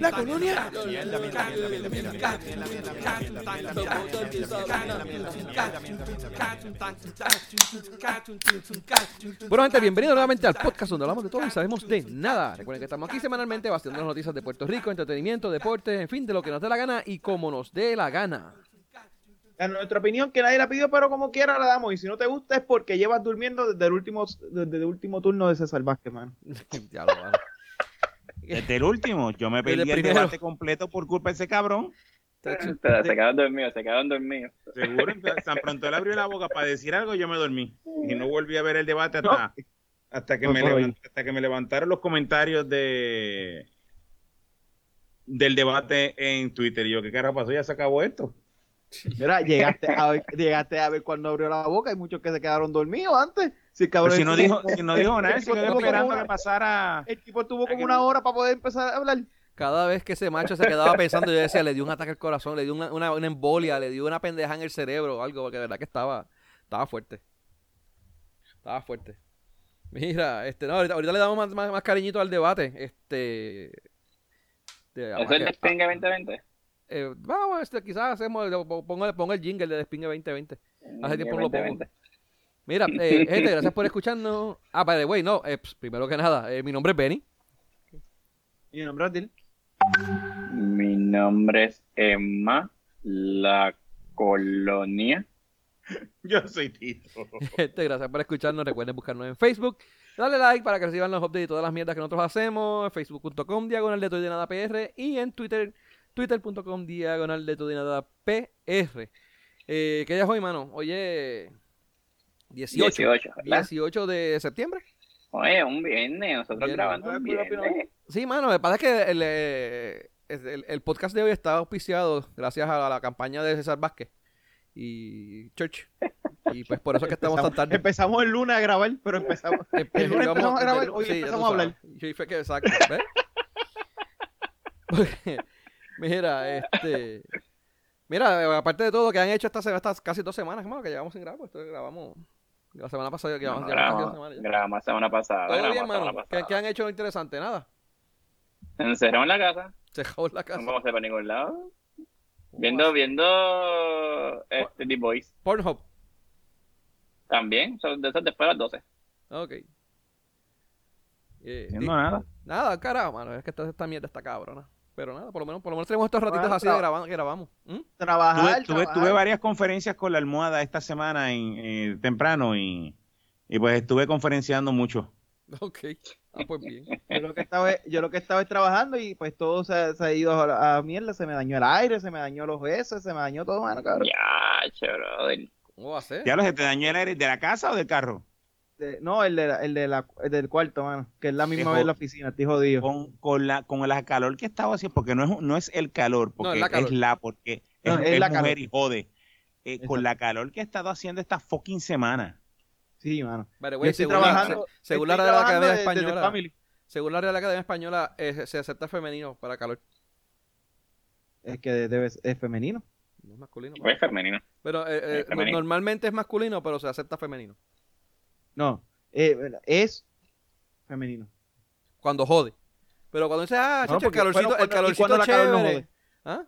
La colonia. Bueno, gente, bienvenidos nuevamente al podcast donde hablamos de todo y sabemos de nada. Recuerden que estamos aquí semanalmente bastando las noticias de Puerto Rico, entretenimiento, deporte, en fin, de lo que nos dé la gana y como nos dé la gana. En nuestra opinión, que nadie la pidió, pero como quiera la damos. Y si no te gusta es porque llevas durmiendo desde el último, desde el último turno de César Vázquez, mano. Ya lo. Desde el último, yo me perdí el debate completo por culpa de ese cabrón. Pero se quedaron dormidos, se quedaron dormidos. Seguro, entonces, tan pronto él abrió la boca para decir algo, yo me dormí. Y no volví a ver el debate hasta, hasta, que, No, me hasta que me levantaron los comentarios de del debate en Twitter. Y yo, ¿qué carajo pasó? Ya se acabó esto. Mira, llegaste a ver, llegaste a ver cuando abrió la boca. Hay muchos que se quedaron dormidos antes. Si, cabrón si no dijo, si no dijo nada, quedó como esperando una- que pasara. El tipo tuvo como una hora para poder empezar a hablar. Cada vez que ese macho se quedaba pensando, yo decía, le dio un ataque al corazón, le dio una, una, una embolia, le dio una pendeja en el cerebro o algo, porque de verdad que estaba, estaba fuerte. Estaba fuerte. Mira, este, no, ahorita, ahorita le damos más, más, más cariñito al debate. Este. de- ¿Eso es el que- Despingue 2020? Eh, vamos, este, quizás hacemos, pongo, pongo el jingle de Despingue 2020. Hace tiempo no lo pongo. 2020. Mira, eh, gente, gracias por escucharnos. Ah, by the way, no, eh, pues, primero que nada, eh, mi nombre es Benny. Y el nombre es Dil. Mi nombre es Emma La Colonia. Yo soy Tito. Gente, gracias por escucharnos. Recuerden buscarnos en Facebook. Dale like para que reciban los updates y todas las mierdas que nosotros hacemos. Facebook.com diagonal de todo y de nada PR. Y en Twitter, twitter.com diagonal de todo y de nada PR. Eh, ¿Qué día es hoy, mano? Hoy es 18. 18, ¿verdad? 18 de septiembre. Oye, un viernes, nosotros Viernes. grabando un viernes. Sí, mano, lo que pasa es que el, eh, el- el podcast de hoy está auspiciado gracias a la campaña de César Vázquez y Church. Y pues por eso es que estamos tan tarde. Empezamos el lunes a grabar, pero empezamos. Empe- El lunes vamos- empezamos a grabar, hoy empezamos a hablar. sabes. Sí, fue que exacto, ¿ves? Porque, Mira, este. Mira, aparte de todo que han hecho estas, estas casi dos semanas, hermano, que llevamos sin grabar, esto grabamos la semana pasada, que No, grabamos, ya. grabamos la semana pasada. Todo grabamos bien, la semana hermano. ¿Qué, han hecho interesante? Nada. Se encerraron en la casa, Se acabó en la no casa. vamos a ir para ningún lado. Viendo, viendo este, The Boys. Pornhub. También, son de esas después de las 12. Ok. Eh, Haciendo nada. nada, carajo, mano. Es que esta, esta mierda está cabrona. Pero nada, por lo menos, por lo menos tenemos estos ratitos Bueno, así de grabando, que grabamos. ¿Mm? Trabajar. Tuve, tuve, trabajar. tuve varias conferencias con la almohada esta semana en, eh, temprano y, y pues estuve conferenciando mucho. Ok. Ah, pues bien. Yo lo que estaba, yo lo que estaba es trabajando y pues todo se, se ha ido a, la- a mierda. Se me dañó el aire, se me dañó los S, se me dañó todo, mano, cabrón. Ya, brother. ¿Cómo va a ser? ¿Ya lo se te dañó el aire de la casa o del carro? De- no, el, de la- el, de la, el del cuarto, mano. Que es la misma vez en la oficina, estoy jodido. Con, con la con la calor que estaba haciendo, porque no es, no es el calor, porque es la calor. es la, porque No, es, es es la mujer calor. y jode. Eh, con la calor que ha estado haciendo esta fucking semana. Sí, mano. Estoy según la- trabajando. se- según la Real trabajando Academia de- Española, según la Real Academia Española, eh, se acepta femenino para calor. Es que debe ser es femenino. No es masculino. Pues femenino. Pero eh, eh, Es femenino. normalmente es masculino, pero se acepta femenino. No, eh, es femenino. Cuando jode. Pero cuando dice, ah, No, chacho, el calorcito, bueno, el cuando- calorcito cuando la calor no chévere. jode. ¿Ah?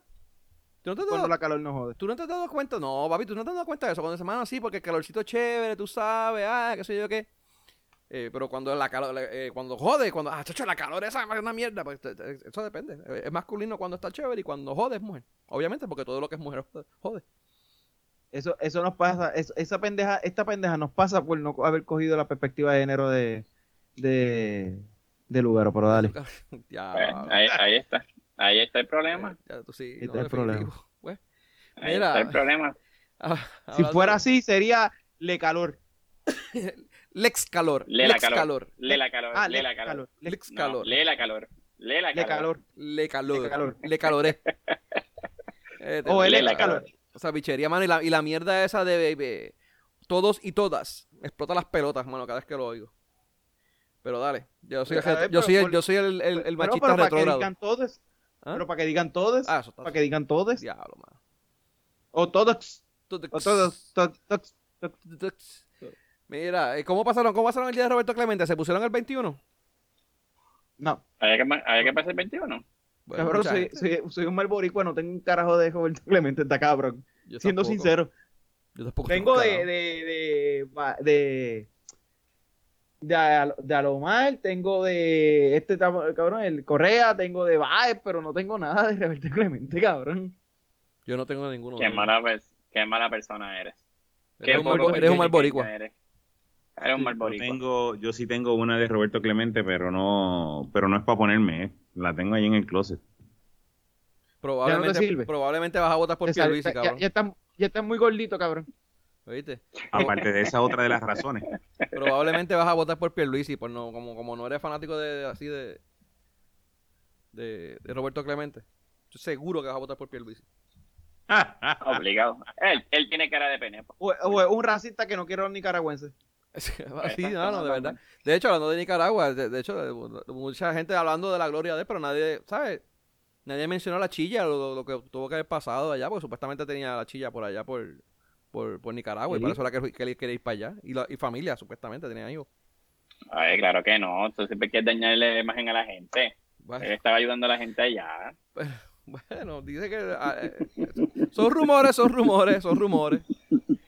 ¿Tú no te has Cuando dado, la calor no jode. ¿Tú no te has dado cuenta? No, papi, tú no te has dado cuenta de eso. Cuando dice, mano, sí, porque el calorcito es chévere, tú sabes, ah, qué sé yo qué. Eh, pero cuando la calor, eh, cuando jode, cuando, ah, chacho, la calor esa es una mierda, pues eso depende. Eh, Es masculino cuando está chévere y cuando jode es mujer. Obviamente, porque todo lo que es mujer jode. Eso, eso nos pasa, es- esa pendeja, esta pendeja nos pasa por no haber cogido la perspectiva de género de, de, de lugar, pero dale. ya, Pues, ahí, ahí está. Ahí está el problema. ya, tú sí, Ahí no, está el problema. Pues, Ahí Mira. está el problema. ah, Si fuera así, sería le calor. Lex calor. Lee la Lex calor. calor. Lee la calor. Ah, le la calor. Lex calor. lee la calor. Lee la Le calor. calor. Le calor. Le calor. Le caloré. Eh, te- O él Lee es la calor. O sea, bichería, mano. Y la, y la mierda esa de, de todos y todas. Explota las pelotas, mano, cada vez que lo oigo. Pero dale. Yo soy, el, Pero, yo pero soy el, yo soy el, el, el Pero, machista pero para que retrógrado. digan todos. ¿Ah? Pero para que digan todos. Ah, eso está. Para que digan todos. Diablo, mano. O todos. Todo- O todos. todos, todos, todos. Mira, eh, ¿cómo pasaron, ¿cómo pasaron el día de Roberto Clemente? ¿Se pusieron el 21? No, ¿Había que, había que pasar el 21? Bueno, cabrón, soy, soy, soy un mal boricua, no tengo un carajo de Roberto Clemente, está cabrón. Yo Siendo tampoco. sincero. Yo tampoco Vengo tengo de, de, de, de, de, Al- de Alomar, tengo de este cabrón, el Correa, tengo de Baez, pero no tengo nada de Roberto Clemente, cabrón. Yo no tengo ninguno. Qué de ellos. mala, qué mala persona eres. Eres un mal, eres un mal puertorriqueño boricua. Eres, Eres un mal Yo tengo, yo sí tengo una de Roberto Clemente, pero no, pero no es para ponerme, eh. La tengo ahí en el closet. Probablemente, sirve? probablemente vas a votar por Pierluisi, ya, cabrón. ya, está, ya está muy gordito, cabrón. ¿Oíste? Aparte de esa otra de las razones. Probablemente vas a votar por Pierluisi, por no, como, como no eres fanático de, de- así de, de, de Roberto Clemente. Estoy seguro que vas a votar por Pierluisi. Obligado. Él, él tiene cara de penepo. O, o es un racista que no quiere a los nicaragüenses. Así, Exacto, no, no, no, de verdad. hecho, hablando de Nicaragua, de, de hecho, mucha gente hablando de la gloria de él, pero nadie, ¿sabes? Nadie mencionó la chilla, lo, lo que tuvo que haber pasado allá, porque supuestamente tenía la chilla por allá, por, por, por Nicaragua, y por eso era que, que quería ir para allá. Y, la, y familia, supuestamente, tenía hijos. Ay, claro que no. Tú siempre quieres dañarle la imagen a la gente. Bueno, Él estaba ayudando a la gente allá. Bueno, dice que ah, eh, son rumores, son rumores, son rumores.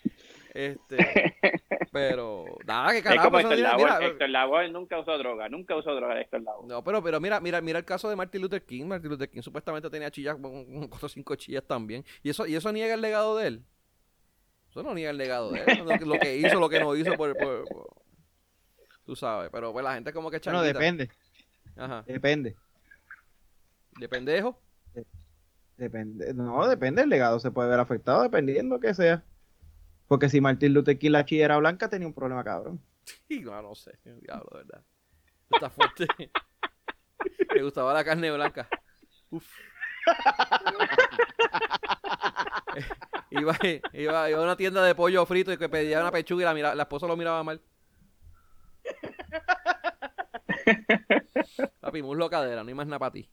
Este, pero nada, que es carajo. como eso Héctor Lavoe. mira, Héctor Lavoe nunca usó droga. Nunca usó droga Héctor Lavoe. no, pero, pero mira, mira, mira el caso de Martin Luther King. Martin Luther King supuestamente tenía chillas, cuatro o cinco chillas también. Y eso, y eso niega el legado de él. Eso no niega el legado de él. Lo que, lo que hizo, lo que no hizo por, por- por- tú sabes. Pero pues la gente como que No, changuita. depende, Ajá. depende. De pendejo. Depende, no, depende del legado, se puede ver afectado dependiendo que sea. Porque si Martín Luther King la era blanca, tenía un problema, cabrón. Y no, no sé, diablo, de verdad. Está fuerte. Me gustaba la carne blanca. Uf. iba, iba, iba a una tienda de pollo frito y que pedía una pechuga y la, mira- la esposa lo miraba mal. Papi, muslo cadera, no hay más nada para ti.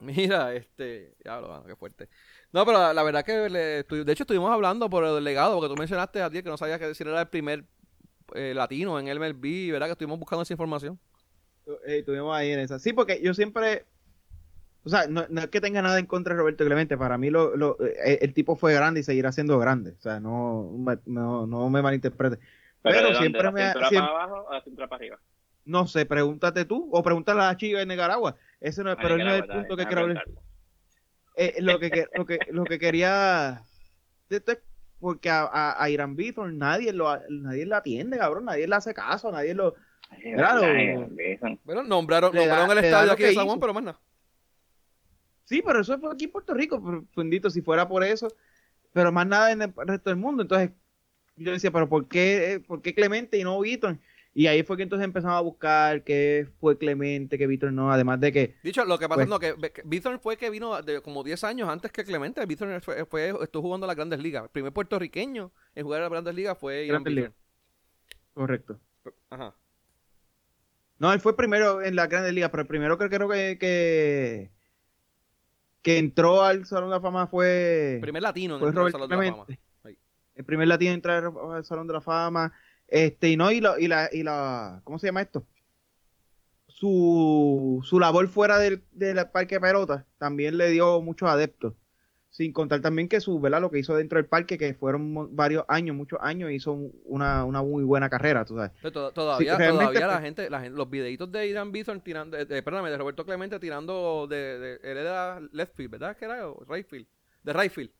Mira, este. Diablo, mano, qué fuerte. No, pero la, verdad que le de hecho estuvimos hablando por el legado, porque tú mencionaste a ti que no sabías que decir era el primer eh, latino en el MLB, ¿verdad? Que estuvimos buscando esa información. Eh, estuvimos ahí en esa. Sí, porque yo siempre. O sea, no, no es que tenga nada en contra de Roberto Clemente. Para mí, lo, lo- eh, el tipo fue grande y seguirá siendo grande. O sea, no, me- no, no me malinterprete. Pero siempre ¿De me la cintura siempre- para abajo o la cintura para arriba? No sé, pregúntate tú o pregúntale a la chica de Nicaragua. Ese no es, Ah, pero no es el punto que quiero hablar. Eh, lo, que, que- lo, que, lo que quería. esto es porque a, a, a Irán Bithorn nadie lo nadie le atiende, cabrón. Nadie le hace caso, nadie lo. Claro. Bueno, nombraron, da- nombraron el estadio aquí que de San Juan, hizo. pero más nada. Sí, pero eso fue aquí en Puerto Rico, pero, fundito, si fuera por eso. Pero más nada en el resto del mundo. Entonces, yo decía, pero ¿por qué, eh, ¿por qué Clemente y no Bithorn? Y ahí fue que entonces empezamos a buscar qué fue Clemente, que Bithorn no. Además de que. Dicho, lo que pasa Pues- es no, que, que Bithorn fue que vino de como 10 años antes que Clemente. Bithorn fue, fue- estuvo jugando las grandes ligas. El primer puertorriqueño en jugar a las grandes ligas fue Grandes Bithorn. Correcto. Ajá. No, él fue primero en la Grandes Ligas, pero el primero que creo que, que, que entró al Salón de la Fama fue, El primer latino en fue el Salón Robert de la Fama. El primer latino en entrar al Salón de la Fama. Este, y no, y, lo- y la, y la, ¿cómo se llama esto? Su, su labor fuera del, del parque de pelota también le dio muchos adeptos. Sin contar también que su, ¿verdad? Lo que hizo dentro del parque, que fueron varios años, muchos años, hizo un- una, una muy buena carrera, tú sabes. Pero to- Todavía, todavía la gente, la gente- los videitos de Irán Bithorn tirando, de, de- perdóname, de Roberto Clemente tirando de, de, él era left field, ¿verdad? que era? Right field, de right field.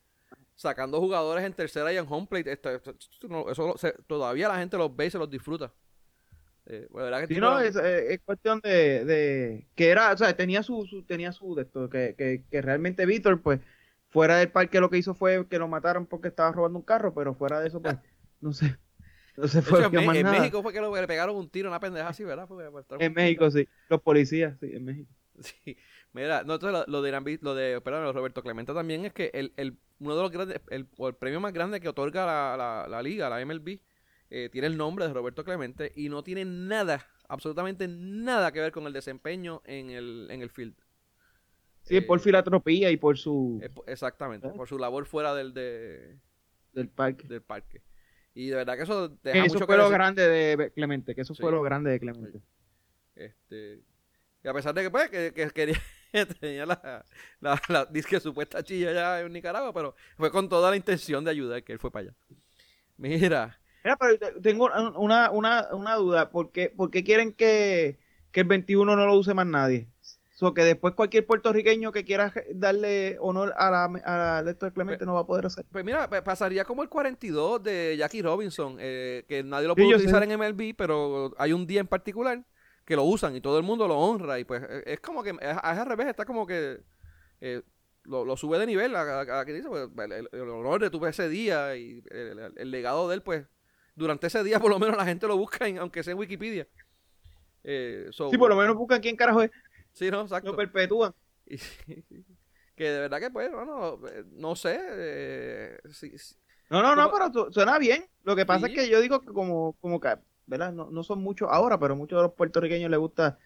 Sacando jugadores en tercera y en home plate. Eso se- todavía la gente los ve y se los disfruta. Eh, pues, ¿verdad que Sí, tipo- no, es, eh, es cuestión de, de que era, o sea, tenía su, su- tenía su de esto, que, que, que realmente Víctor, pues, fuera del parque lo que hizo fue que lo mataron porque estaba robando un carro, pero fuera de eso, pues, no sé, no se fue hecho, en, más Me- en nada. México fue que lo- que le pegaron un tiro, una pendeja así, ¿verdad? Porque, pues, En México, sí, los policías, sí, en México. Sí, mira, no, entonces lo, lo de lo de, perdón, lo de Roberto Clemente también es que el, el, uno de los grandes, el, el premio más grande que otorga la, la, la liga, la MLB, eh, tiene el nombre de Roberto Clemente y no tiene nada, absolutamente nada que ver con el desempeño en el, en el field. Sí, Eh, por filantropía y por su, exactamente, ¿Eh? por su labor fuera del, de- del parque. del parque. Y de verdad que eso deja eso mucho fue que lo grande de Clemente, que eso Sí. fue lo grande de Clemente. Este, Y a pesar de que, pues, que, que quería, tenía la, la, la disque supuesta chilla ya en Nicaragua, pero fue con toda la intención de ayudar que él fue para allá. Mira, Mira, pero te- tengo una, una, una duda. ¿Por qué, por qué quieren que, que el 21 no lo use más nadie? So que después cualquier puertorriqueño que quiera darle honor a la, a la Clemente no va a poder hacer. Pues mira, pa- pasaría como el 42 de Jackie Robinson, eh, que nadie lo Sí, puede yo utilizar sé. en MLB, pero hay un día en particular que lo usan y todo el mundo lo honra. Y pues eh, es como que, es, es al revés, está como que eh, lo, lo sube de nivel a, a- a que dice, pues, el, honor de tu ese día y el, legado de él, pues durante ese día por lo menos la gente lo busca, en- aunque sea en Wikipedia. Eh, so- Sí, por lo menos buscan quién carajo es. Sí, no, exacto. Lo perpetúan. Y- que de verdad que, pues, bueno, eh, no sé. eh, si- si- No, no, no, pero su- suena bien. Lo que pasa Sí. es que yo digo que como, como que, ¿verdad? No, no son muchos ahora, pero muchos de los puertorriqueños les gusta,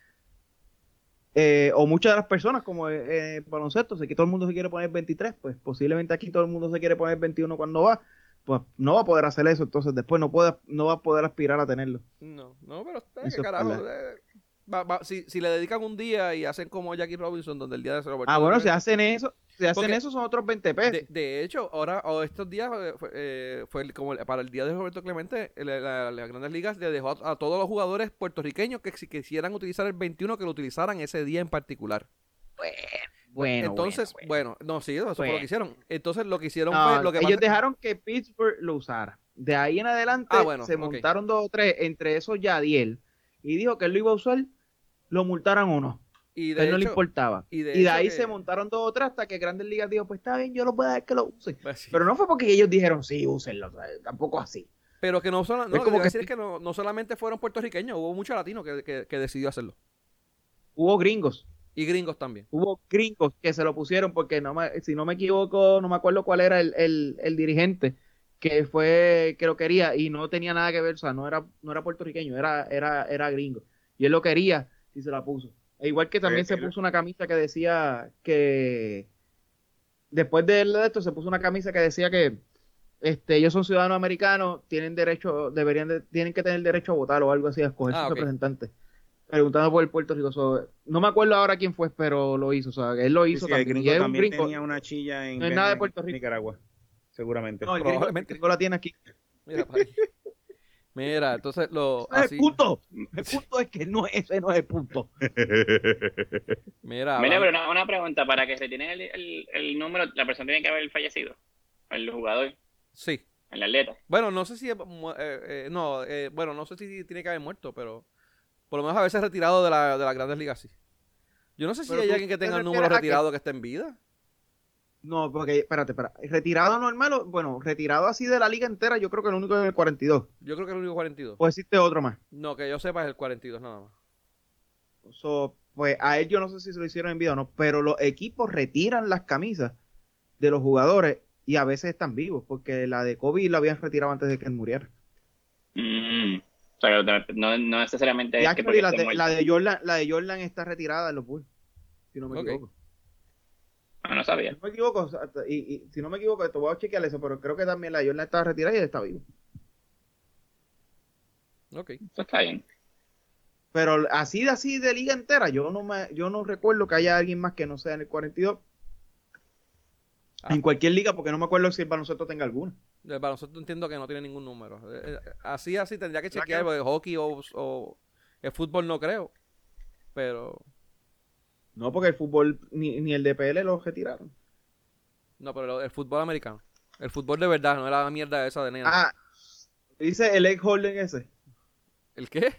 eh, o muchas de las personas, como eh, eh, baloncesto, sé que todo el mundo se quiere poner 23, pues posiblemente aquí todo el mundo se quiere poner 21 cuando va, pues no va a poder hacer eso, entonces después no puede, no va a poder aspirar a tenerlo. No, no, pero es carajo. Va- va- si, si le dedican un día y hacen como Jackie Robinson, donde el día de Roberto. Ah, bueno, si hacen eso, si hacen Porque- eso son otros 20 pesos. de, de hecho, ahora, o estos días, eh, fue, eh, como el- para el día de Roberto Clemente, el- la- las grandes ligas le dejó a, a todos los jugadores puertorriqueños que si quisieran utilizar el 21, que lo utilizaran ese día en particular. bueno, Entonces, bueno, no, sí, eso fue lo Bueno. que hicieron. Entonces, lo que hicieron No, fue. Lo que ellos pasa- dejaron que Pittsburgh lo usara. De ahí en adelante Ah, bueno, se montaron dos o tres, entre esos Yadiel, y dijo que él lo iba a usar, lo multaran o no. y de él no le importaba. y Y de ahí que- se montaron dos o tres hasta que Grandes Ligas dijo, pues está bien, yo lo voy a dejar que lo use. pues, sí. Pero no fue porque ellos dijeron, sí, úsenlo, tampoco así. Pero que no solo, no, como que decir es que no, no solamente fueron puertorriqueños, hubo mucho latino que, que, que decidió hacerlo. Hubo gringos, Y gringos también. hubo gringos que se lo pusieron porque no me- si no me equivoco, no me acuerdo cuál era el, el- el dirigente que fue que lo quería y no tenía nada que ver, o sea, no era, no era puertorriqueño, era, era, era gringo. Y él lo quería y se la puso. E igual que también Eh, se el- puso una camisa que decía que después de esto se puso una camisa que decía que este ellos son ciudadanos americanos, tienen derecho, deberían de- tienen que tener derecho a votar o algo así, a escoger Ah, sus ok. representantes. Preguntando por el Puerto Rico. So, no me acuerdo ahora quién fue, pero lo hizo. O sea, él lo Sí, hizo sí, el también. gringo Y un también tenía una chilla en, No es nada de Puerto Rico. Nicaragua, seguramente. No, el gringo, Probablemente. el gringo la tiene aquí. Mira. Mira, entonces lo. Ese es Así, el punto. El punto es que no, ese no es el punto. mira, Mira, pero una, una pregunta, para que se tiene el, el, el número, la persona tiene que haber fallecido, el jugador, sí. el atleta. Bueno, no sé si. eh, eh, no, eh, bueno, no sé si tiene que haber muerto, pero. Por lo menos haberse retirado de, la, de las grandes ligas, sí. Yo no sé si Pero hay alguien que te tenga el número a que- retirado que esté en vida. No, porque, espérate, espérate. Retirado normal, o- bueno, retirado así de la liga entera, yo creo que el único es el 42. Yo creo que el único 42. O existe otro más. No, que yo sepa es el 42 nada más. So, pues a él yo no sé si se lo hicieron en vida o no, pero los equipos retiran las camisas de los jugadores y a veces están vivos, porque la de Kobe la habían retirado antes de que él muriera. Mm. O sea, no, no necesariamente Y es que la, de, la de Jordan, la de Jordan está retirada en los Bulls, si no me equivoco. Ah, no sabía. Si no me equivoco, y, y si no me equivoco, te voy a chequear eso, pero creo que también la Jordan está retirada y él está vivo. Ok. Eso está bien. Pero así de así de liga entera, yo no me, yo no recuerdo que haya alguien más que no sea en el 42. Ah. En cualquier liga, porque no me acuerdo si el baloncesto tenga alguna. El baloncesto entiendo que no tiene ningún número. Eh, eh, Así, así tendría que ¿Verdad chequear, porque hockey o, o el fútbol no creo. Pero, No, porque el fútbol ni, ni el DPL lo retiraron. no, pero el fútbol americano. El fútbol de verdad, no era la mierda esa de nena. Ah, dice el egg holding ese. ¿El qué?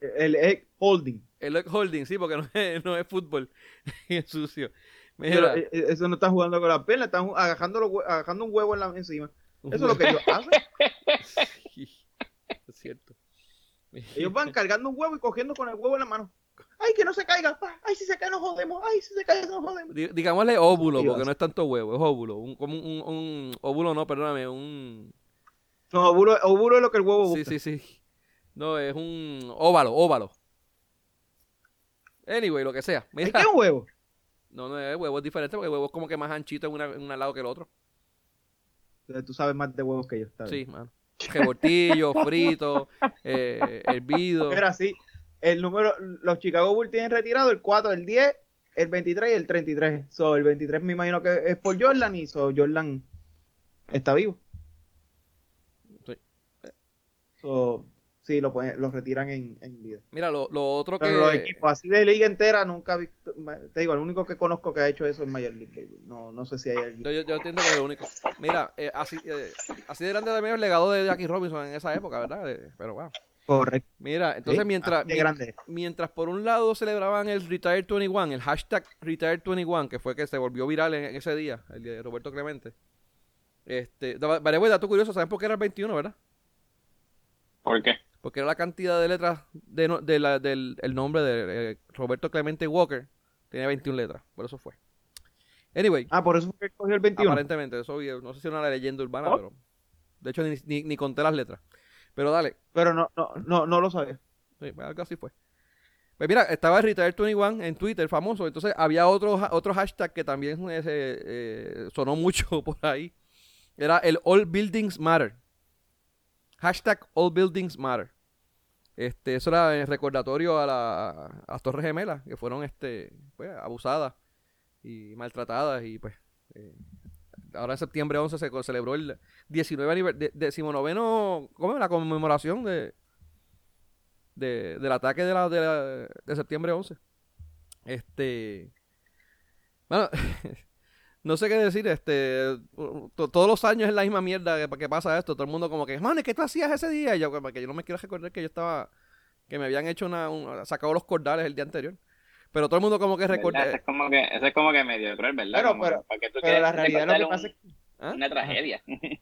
El egg holding. El leg holding, sí, porque no es, no es fútbol. es sucio. Pero, Mira, eh, eh, eso no está jugando con las piernas, están agajando, agajando un huevo en la, encima. Eso es lo que ellos hacen. es cierto. Ellos van cargando un huevo y cogiendo con el huevo en la mano. ¡Ay, que no se caiga! pa. ¡Ay, si se cae nos jodemos! ¡Ay, si se cae nos jodemos! Di- Digámosle óvulo, porque no es tanto huevo, es óvulo. Un, como un, un, un- óvulo, no, perdóname, un... No, óvulo, óvulo es lo que el huevo Sí, busca. sí, sí. No, es un óvalo, óvalo. Anyway, lo que sea. ¿Ay, Mira, ¿Qué es un huevo? no, no, el huevo es diferente porque el huevo es como que más anchito en, una, en un lado que el otro. Entonces, Tú sabes más de huevos que yo. bien. Sí, mano. Rebortillo, frito, eh, hervido. Era así. El número, los Chicago Bulls tienen retirado el 4, el 10, el 23 y el 33. So, el 23 me imagino que es por Jordan y so, Jordan está vivo. Sí. So, sí, lo, pueden- lo retiran en, en vida. Mira, lo, lo otro Pero los que... equipos así de liga entera nunca he visto, te digo, el único que conozco que ha hecho eso es Major League Baseball. No, no sé si hay alguien. Yo, yo, entiendo que es lo único. Mira, eh, así, eh, así de grande también el legado de Jackie Robinson en esa época, ¿verdad? Eh, pero wow. Correcto. Mira, entonces Sí, mientras, grande. mientras por un lado celebraban el Retire 21, el hashtag Retire 21, que fue que se volvió viral en ese día, el de Roberto Clemente. Este, vale, güey, dato curioso, ¿saben por qué era el 21, verdad? ¿Por qué? Porque era la cantidad de letras de no- de la- del el nombre de eh, Roberto Clemente Walker. Tenía 21 letras, por eso fue. Anyway, Ah, por eso fue que cogió el 21. aparentemente, eso no sé si era una leyenda urbana, Oh. pero de hecho ni, ni, ni conté las letras. Pero dale, Pero no, no, no, no lo sabía. Sí, pues, algo así fue. Pues mira, estaba el Retire 21 en Twitter, famoso. Entonces había otro, otro hashtag que también eh, eh, sonó mucho por ahí. Era el All Buildings Matter. Hashtag All Buildings Matter. Este, eso era el recordatorio a, la, a las Torres Gemelas, que fueron este, pues, abusadas y maltratadas. Y pues, eh, ahora en septiembre 11 se celebró el 19 aniversario, decimonoveno, ¿cómo es? La conmemoración de, de, del ataque de, la, de, la- de septiembre 11. Este. Bueno, no sé qué decir. Este. to- todos los años es la misma mierda que, pasa esto. Todo el mundo, como que, man, ¿qué tú hacías ese día? Y yo, que yo no me quiero recordar que yo estaba. Que me habían hecho una. un- sacado los cordales el día anterior. Pero todo el mundo, como que recuerda. Eso es como que, eso es como que medio cruel, ¿verdad? Pero- Como pero- tú Pero la realidad lo que pasa un- ¿Ah? una tragedia.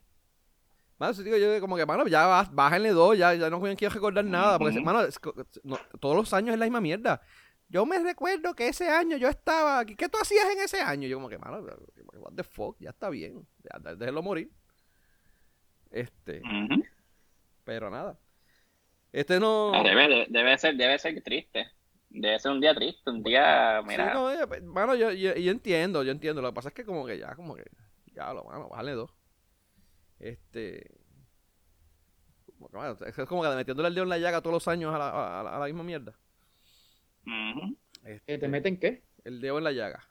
Mano, sí, digo yo, como que, mano, ya bá- bájenle dos, ya, ya no quiero recordar nada. Porque, Ujú. mano, es co- no, todos los años es la misma mierda. Yo me recuerdo que ese año yo estaba aquí. ¿Qué tú hacías en ese año? Yo, como que, mano, what the fuck, ya está bien. Ya, dé- déjenlo morir. Este, pero nada. Este no. Debe, debe ser, debe ser triste. Debe ser un día triste, un día, Sí, mira, no, eh, mano, yo, yo, yo entiendo, yo entiendo. Lo que pasa es que, como que ya, como que, ya, lo, mano, bájale dos. Este. como que, mano, es como que metiéndole el dedo en la llaga todos los años a la, a la- a la misma mierda. que te meten qué. El dedo en la llaga.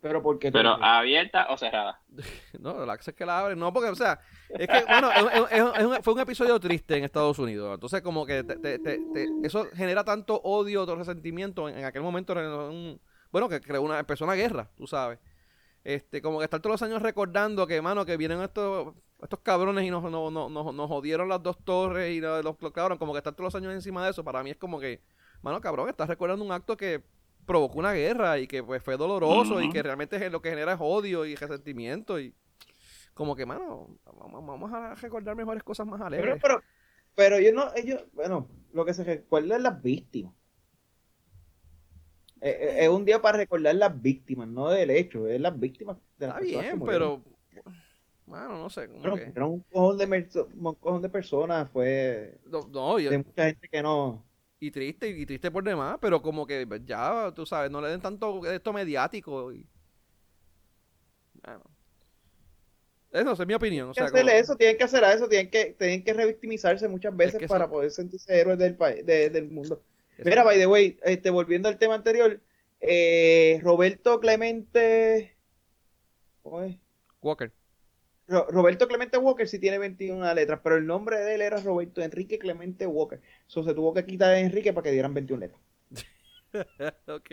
Pero porque pero abierta o cerrada. No, la cosa es que la abren. No, porque, o sea, es que, bueno, es- es- es- es un- fue un episodio triste en Estados Unidos. Entonces, como que te- te- te- te- eso genera tanto odio, tanto resentimiento. En, en aquel momento, un- bueno, que creó una, empezó una guerra, tú sabes. Este, como que estar todos los años recordando que, mano, que vienen estos, estos cabrones y nos, nos, nos, nos- nos jodieron las dos torres y los, los clavaron. Como que estar todos los años encima de eso, para mí es como que, mano, cabrón, estás recordando un acto que provocó una guerra y que pues, fue doloroso y que realmente es lo que genera es odio y resentimiento y como que mano vamos, vamos a recordar mejores cosas más Pero, alegres pero, pero yo no, ellos, bueno, lo que se recuerda es las víctimas. Eh, eh, Es, un día para recordar las víctimas, no del hecho, es las víctimas de las está bien pero mano no sé como Pero que- fueron un cojón de, merso- un cojón de personas, fue no, no, yo- de mucha gente que no. Y triste y triste por demás pero como que ya tú sabes no le den tanto esto mediático y bueno eso es mi opinión o Tienen sea, que hacerle como- eso, tienen que hacer eso, tienen que, tienen que revictimizarse muchas veces que para poder sentirse héroes del país, de- del mundo. eso- Mira, by the way, este, volviendo al tema anterior, eh, Roberto Clemente, ¿cómo es? Walker Roberto Clemente Walker sí tiene 21 letras, pero el nombre de él era Roberto Enrique Clemente Walker. So, se tuvo que quitar a Enrique para que dieran 21 letras. ok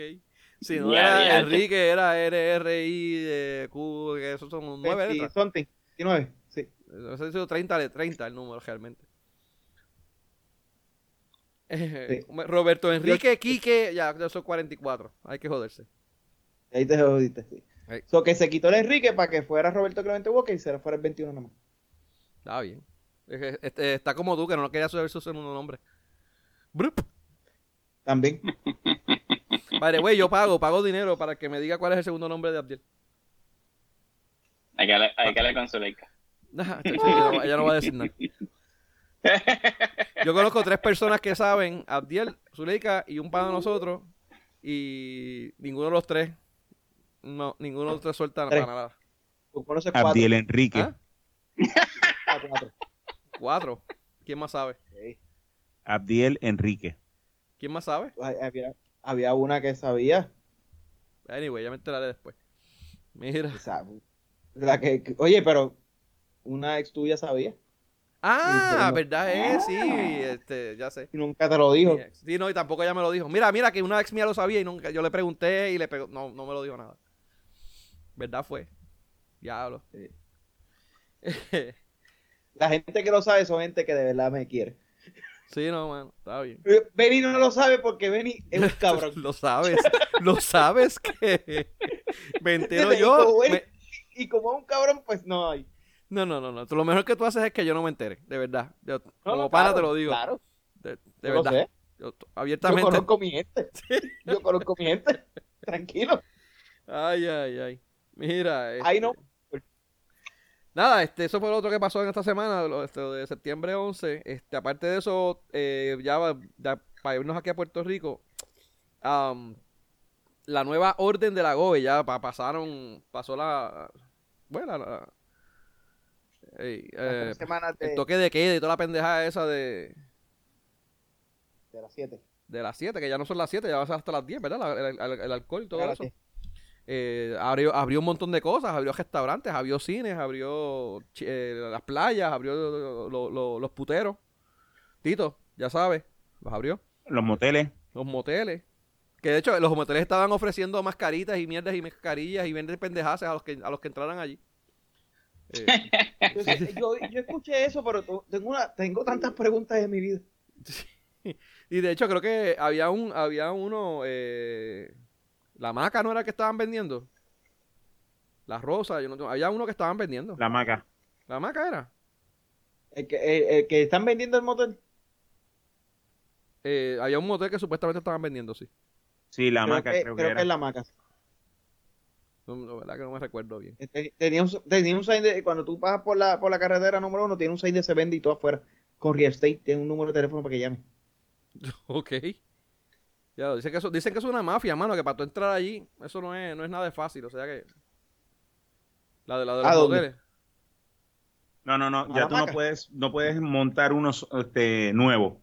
si no Ya, era ya, Enrique era RRI de Q que esos son nueve 20 letras something, 19, sí. Eso ha sido 30, de 30 el número realmente. Eh, Roberto Enrique Quique, ya, ya son 44. Hay que joderse. Ahí te jodiste, sí. Ahí. So, que se quitó el Enrique para que fuera Roberto Clemente Walker y se le fuera el 21 nomás. Está bien. Este, está como tú, que no quería saber su segundo nombre. Brup. También. Vale, güey, yo pago, pago dinero para que me diga cuál es el segundo nombre de Abdiel. Hay que hablar, hay que hablar con Zuleika. Ella, no, ella no va a decir nada. Yo conozco tres personas que saben, Abdiel, Zuleika y un pan de nosotros, y ninguno de los tres, no, ninguno de los tres suelta para nada. Tú conoces cuatro. Abdiel Enrique. ¿Ah? Cuatro, cuatro. Cuatro. ¿Quién más sabe? Abdiel Enrique. ¿Quién más sabe? Había, había una que sabía. Anyway, ya me enteraré después. Mira. la que, oye, pero una ex tuya sabía Ah, verdad es, sí, este, ya sé. y nunca te lo dijo. Sí, no, y tampoco ella me lo dijo. Mira, mira, que una ex mía lo sabía y nunca, yo le pregunté y le pegó, no, no me lo dijo nada. ¿Verdad fue? Diablo. Sí. La gente que lo sabe son gente que de verdad me quiere. Sí, no, mano, está bien. Benny no lo sabe porque Benny es un cabrón. Lo sabes, lo sabes que me entero Y yo. como Benny- me- Y como es un cabrón, pues no hay. No, no, no, no. Lo mejor que tú haces es que yo no me entere, de verdad. Yo, No, como no, claro, te lo digo. Claro, De, de yo lo verdad. sé. Yo t- Yo abiertamente. conozco mi gente. Yo conozco mi gente. Tranquilo. Ay, ay, ay. Mira. Ahí este, no. Nada, este, eso fue lo otro que pasó en esta semana, lo, este, de septiembre 11. Este, aparte de eso, eh, ya, para irnos aquí a Puerto Rico, am, la nueva orden de la GOBE ya pa- pasaron, pasó la, bueno, la, ey, eh, de, el toque de queda y toda la pendejada esa de, de las 7. de las 7, que ya no son las 7, ya va a ser hasta las 10, ¿verdad? La- El, el- el alcohol y todo eso. Eh, abrió, abrió un montón de cosas, abrió restaurantes, abrió cines, abrió eh, las playas, abrió lo- lo- lo- los puteros. Tito, ya sabes, los abrió. Los moteles. Los moteles. Que de hecho los moteles estaban ofreciendo mascaritas y mierdas y mascarillas y vender pendejadas a los que, a los que entraran allí. Eh, Yo, yo, yo escuché eso, pero tengo, una, tengo tantas preguntas en mi vida. y de hecho creo que había un había uno eh, la maca no era el que estaban vendiendo. La rosa, yo no tengo- había uno que estaban vendiendo. La maca. La maca era. El que, el, el que están vendiendo el motel. Eh, había un motel que supuestamente estaban vendiendo, sí. Sí, la creo maca que, creo que era. es la maca. No, la verdad que no me recuerdo bien. Te- Tenía un, tenía un sign de, cuando tú pasas por la, por la carretera número uno, tiene un sign de se vende y todo afuera. Con Real Estate, tiene un número de teléfono para que llame. Ok. Ya, dicen que, eso, dicen que es una mafia, mano, que para tú entrar allí, eso no es, no es nada de fácil, o sea que... La de, la de los moteles. No, no, no, ¿A ya tú no puedes, no puedes montar uno este, nuevo.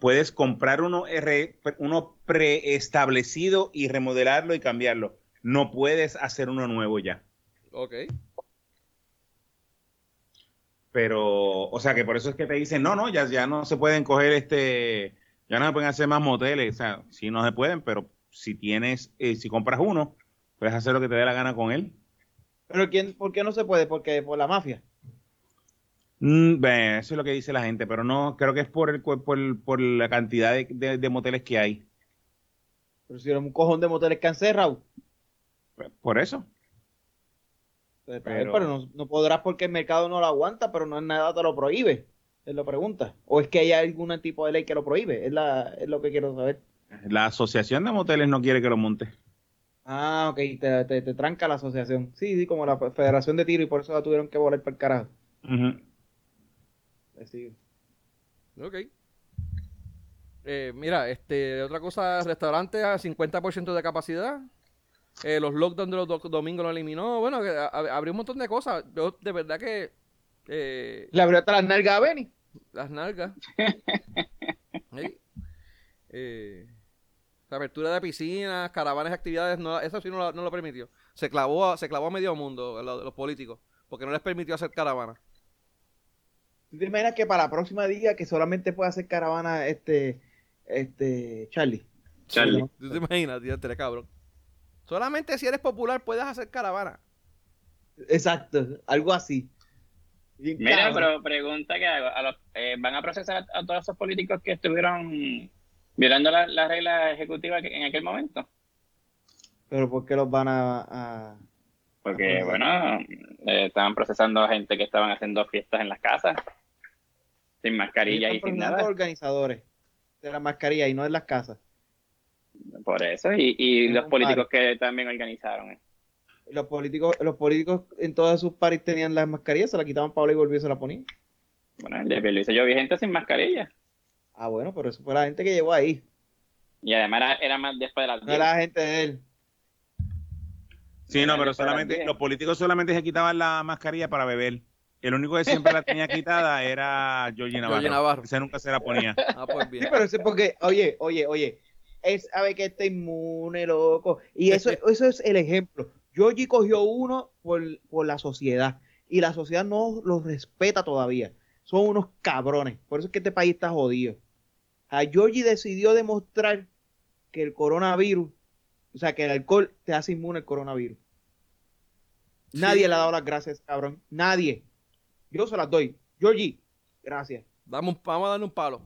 Puedes comprar uno, R- uno preestablecido y remodelarlo y cambiarlo. No puedes hacer uno nuevo ya. Ok. Pero, o sea que por eso es que te dicen, no, no, ya, ya no se pueden coger este, ya no se pueden hacer más moteles. O sea, sí no se pueden, pero si tienes, eh, si compras uno, puedes hacer lo que te dé la gana con él. Pero ¿quién, ¿por qué no se puede? Porque por la mafia. Mm, eso es lo que dice la gente, pero no, creo que es por, el, por, por la cantidad de, de- de moteles que hay. Pero si era un cojón de moteles que han cerrado. Por eso. Pues, Pero, no, no podrás porque el mercado no lo aguanta, pero no es nada te lo prohíbe. Es la pregunta. ¿O es que hay algún tipo de ley que lo prohíbe? Es, la, es lo que quiero saber. La asociación de moteles no quiere que lo monte. Ah, ok, te, te, te tranca la asociación. Sí, sí, como la Federación de Tiro y por eso la tuvieron que volar para el carajo. Ujú. Eh, sí. Ok. Eh, mira, este, otra cosa, restaurante a 50% de capacidad. Eh, los lockdowns de los do- domingos lo eliminó. Bueno, que a- a- abrió un montón de cosas. Yo, de verdad que... eh, Le abrió hasta las nalgas a Benny. Las nalgas. Sí. Eh, la apertura de piscinas, caravanas y actividades, no, eso sí no, lo- no lo permitió. Se clavó, a, se clavó a medio mundo, lo- los políticos, porque no les permitió hacer caravanas. ¿Tú te imaginas que para la próxima día que solamente puede hacer caravana este, este, Charlie? Charlie. ¿no? ¿Tú te imaginas, tío, este cabrón? Solamente si eres popular puedes hacer caravana. Exacto, algo así. Mira, pero pregunta que hago. A los, eh, ¿Van a procesar a todos esos políticos que estuvieron violando la, la regla ejecutiva que- en aquel momento? Pero ¿por qué los van a...? a- Porque, bueno, eh, estaban procesando a gente que estaban haciendo fiestas en las casas, sin mascarillas y sin nada. organizadores de la mascarilla y no en las casas. Por eso, y, los políticos que también organizaron. eh. Los políticos, los políticos en todas sus paris tenían las mascarillas, se la quitaban Pablo y volvían y se la ponían. Bueno, el de Pierluisi yo vi gente sin mascarilla. Ah, bueno, pero eso fue la gente que llegó ahí. Y además era, era más después de las No 10. era la gente de él. Sí, no, pero solamente los políticos solamente se quitaban la mascarilla para beber El único que siempre la tenía quitada era Georgie Navarro. Georgie Navarro. Ese nunca se la ponía. Ah, pues Sí, bien. pero eso es porque, oye, oye, oye, él sabe que está inmune, loco. Y eso, eso es el ejemplo. Georgie cogió uno por, por la sociedad y la sociedad no los respeta todavía. Son unos cabrones. Por eso es que este país está jodido. A Georgie decidió demostrar que el coronavirus, o sea, que el alcohol te hace inmune al coronavirus. Nadie le ha dado las gracias, cabrón. Nadie. Yo se las doy. Georgie, gracias. Dame un- vamos a darle un palo.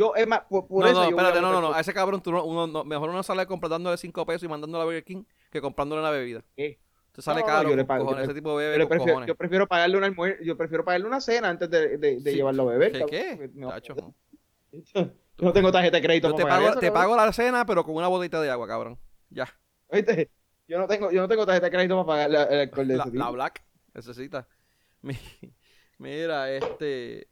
Yo, es más, por, por no, eso no, yo espérate, no, no, no. A ese cabrón, tú no, uno, no- mejor uno sale dándole 5 pesos y mandándole a Burger King que comprándole una bebida. ¿Qué? Te sale No, caro. yo le pago, cojones, yo ese tipo Yo, bebe con prefiero, yo prefiero pagarle un almuerzo, yo prefiero pagarle una cena antes de, de, de ¿Qué? llevarlo a beber. ¿Qué? no- no. yo no tengo tarjeta de crédito Yo te pago, eso, te pago la cena, pero con una botita de agua, cabrón. Ya. ¿Oíste? Yo no tengo, yo no tengo tarjeta de crédito para pagar la- el alcohol de La. Black necesita. Mi- Mira, este.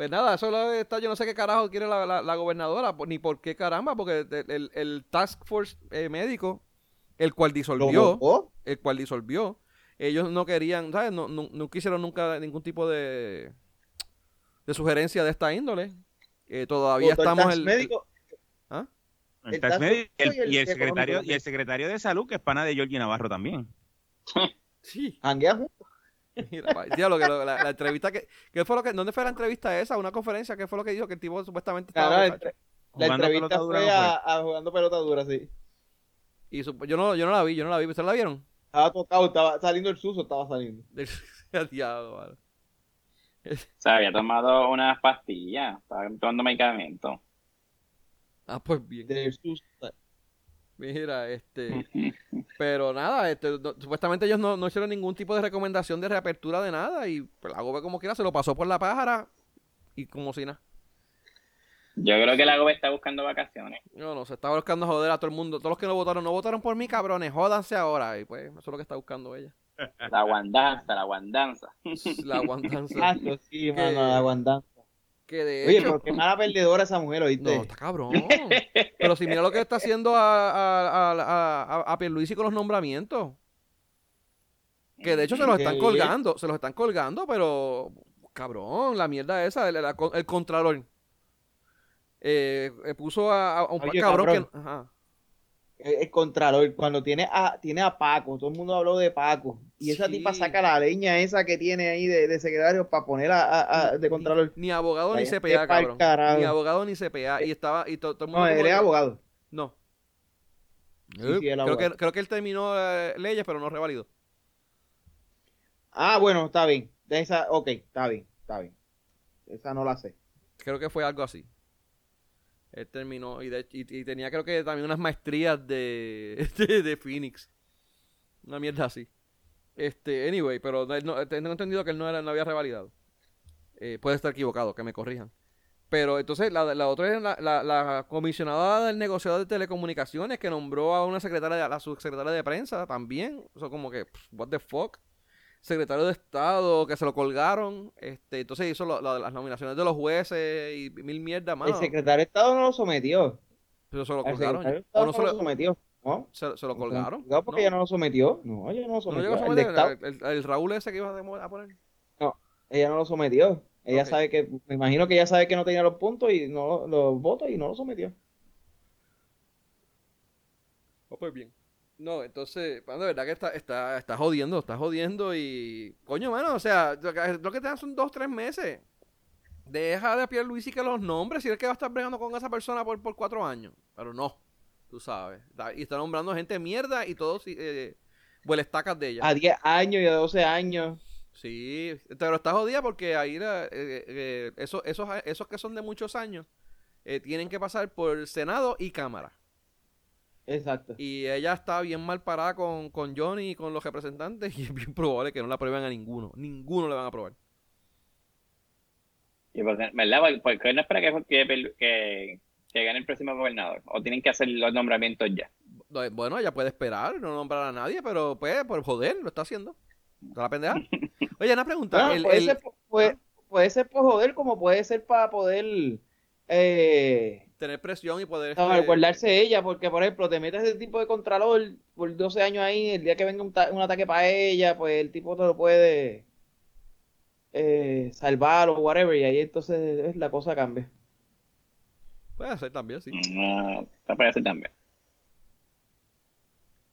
Pues nada, eso lo está, yo no sé qué carajo quiere la, la- la gobernadora, ni por qué caramba, porque el, el- el Task Force eh, médico, el cual ¿Lo disolvió, el cual disolvió, ellos no querían, ¿sabes? No, no, no quisieron nunca ningún tipo de, de sugerencia de esta índole. Eh, todavía el estamos el- médico. ¿Ah? El El médico y el, y el y el secretario, y el secretario de salud, que es pana de Georgie Navarro también. Sí. Janguea juntos. Mira, diablo, que lo- la, la entrevista que, ¿qué fue lo que, ¿dónde fue la entrevista esa? Una conferencia, ¿qué fue lo que dijo? Que el tipo supuestamente estaba Claro, la, entre- entrevista pelota dura fue a, a jugando pelota dura, sí. Y yo no, yo no la vi, yo no la vi, ¿ustedes la vieron? Estaba tocado, estaba saliendo el suso, estaba saliendo. Diablo, vale. O sea, había tomado unas pastillas, estaba tomando medicamentos. Ah, pues bien. Del suso. Mira, este, pero nada, este, no- supuestamente ellos no, no hicieron ningún tipo de recomendación de reapertura de nada y pues, la gobe como quiera se lo pasó por la pájara y como si nada. Yo creo que la GOBE está buscando vacaciones. No, no, se está buscando joder a todo el mundo. Todos los que no votaron, no votaron por mí, cabrones, jódanse ahora. Y pues, eso es lo que está buscando ella. La guandanza, la guandanza. La aguantanza. Ah, sí, mano, la guandanza. Que de Oye, hecho, pero qué mala perdedora esa mujer, ¿oíste? No, está cabrón. Pero si mira lo que está haciendo a, a, a, a, a, Pierluisi con los nombramientos. Que de hecho se los están colgando, se los están colgando, pero cabrón, la mierda esa, el, el, el contralor. Eh, eh, puso a, a un Oye, cabrón, cabrón. que... Ajá. El, el contralor, cuando tiene a, tiene a Paco, todo el mundo habló de Paco, y esa Sí. tipa saca la leña esa que tiene ahí de, de secretario para poner a, a- a- de contralor. Ni abogado ni CPA, cabrón. Ni abogado ni CPA. Y estaba, y to- todo el mundo No, él es abogado. No. Sí, sí, creo, que, creo que él terminó eh, leyes, pero no revalidó. Ah, bueno, está bien. De esa, ok, está bien, está bien. Esa no la sé. Creo que fue algo así. Él terminó y, de- y- tenía creo que también unas maestrías de, de, de Phoenix. Una mierda así. Este, anyway, pero no, tengo entendido que él no, había revalidado. Eh, puede estar equivocado, que me corrijan. Pero entonces la, otra es la, la, la comisionada del negociador de telecomunicaciones que nombró a una secretaria, a la subsecretaria de prensa también. Eso como que, what the fuck. Secretario de Estado que se lo colgaron. Este, entonces hizo lo- lo de las nominaciones de los jueces y mil mierdas más. El secretario de Estado no lo sometió. Pero se lo colgaron. secretario de ¿O Estado no no se lo lo, sometió. ¿No? se, se lo colgaron? No, porque No. ella no lo sometió. No, ella no lo No sometió. llegó a El someter, el, el- el Raúl ese que ibas a poner. ella no lo sometió. Ella sabe que, me imagino que ella sabe que no tenía los puntos y no los votos y no lo sometió. Oh, pues bien. No, entonces, de verdad que está, está, está jodiendo, está jodiendo y... Coño, mano, o sea, lo que, lo que te dan son dos, tres meses. Deja de a Luis y que los nombres, si es que va a estar bregando con esa persona por, por cuatro años. Pero no, tú sabes. Y está nombrando gente mierda y todos eh, estacas de ella. A 10 años y a 12 años. Sí, pero está jodida porque ahí la- eh, eh, esos, esos, esos que son de muchos años eh, tienen que pasar por Senado y Cámara. Exacto. Y ella está bien mal parada con, con Johnny y con los representantes y es bien probable que no la aprueben a ninguno. Ninguno le van a aprobar. Y porque, ¿Verdad? Porque- no espera que, que, que, que gane el próximo gobernador. O tienen que hacer los nombramientos ya. Eh, Bueno, ella puede esperar, no nombrar a nadie, pero pues, por joder, lo está haciendo. Está la pendeja. Oye, una pregunta. Bueno, el- puede, el- ser, por- puede, puede ser por joder como puede ser para poder eh, tener presión y poder... No, este, recordarse ella, porque por ejemplo, te metes ese tipo de contralor por 12 años ahí, el día que venga un, ta- un ataque para ella, pues el tipo te lo puede eh, salvar o whatever, y ahí entonces es, la cosa cambia. Puede ser también, sí. No, te parece también.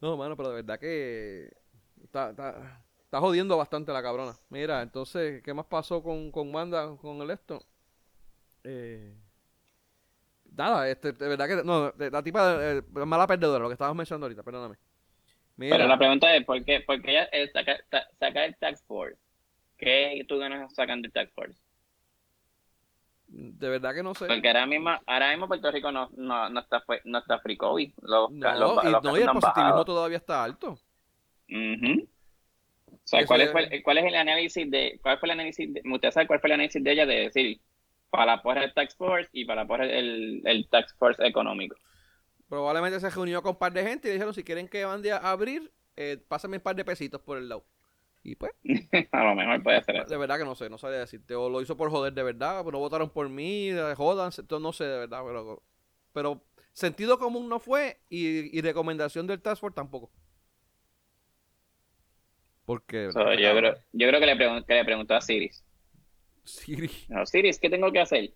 No, mano, pero de verdad que está, está, está jodiendo bastante la cabrona. Mira, entonces, ¿qué más pasó con, con Wanda, con el esto? Eh, nada, este, de verdad que, no, la tipa eh, mala perdedora, lo que estabas mencionando ahorita, perdóname. Mira, Pero la pregunta es, ¿por qué, por qué ella eh, saca, ta- saca el Tax Force? ¿Qué tú ganas sacando el Tax Force? de verdad que no sé. Porque ahora mismo, ahora mismo Puerto Rico no, no, no está no está free COVID. Los, No, los, y, los no, casos y el positivismo bajado. todavía está alto. Ujú. O sea, ¿cuál, es- el- cuál es el análisis de, cuál fue el análisis de, usted sabe cuál fue el análisis de ella de decir, para porra el Tax Force y para porra el, el Tax Force económico? Probablemente se reunió con un par de gente y dijeron, si quieren que mande a abrir, eh, pásame un par de pesitos por el lado. Y pues, A lo mejor puede ser eso. de verdad que no sé, no sabría decirte. O lo hizo por joder de verdad, no votaron por mí, jodan, no sé de verdad, pero, pero sentido común no fue y, y recomendación del Task Force tampoco. Porque... So, yo, creo, yo creo que le, que le preguntó a Siris. Siri. No, Siris, ¿qué tengo que hacer?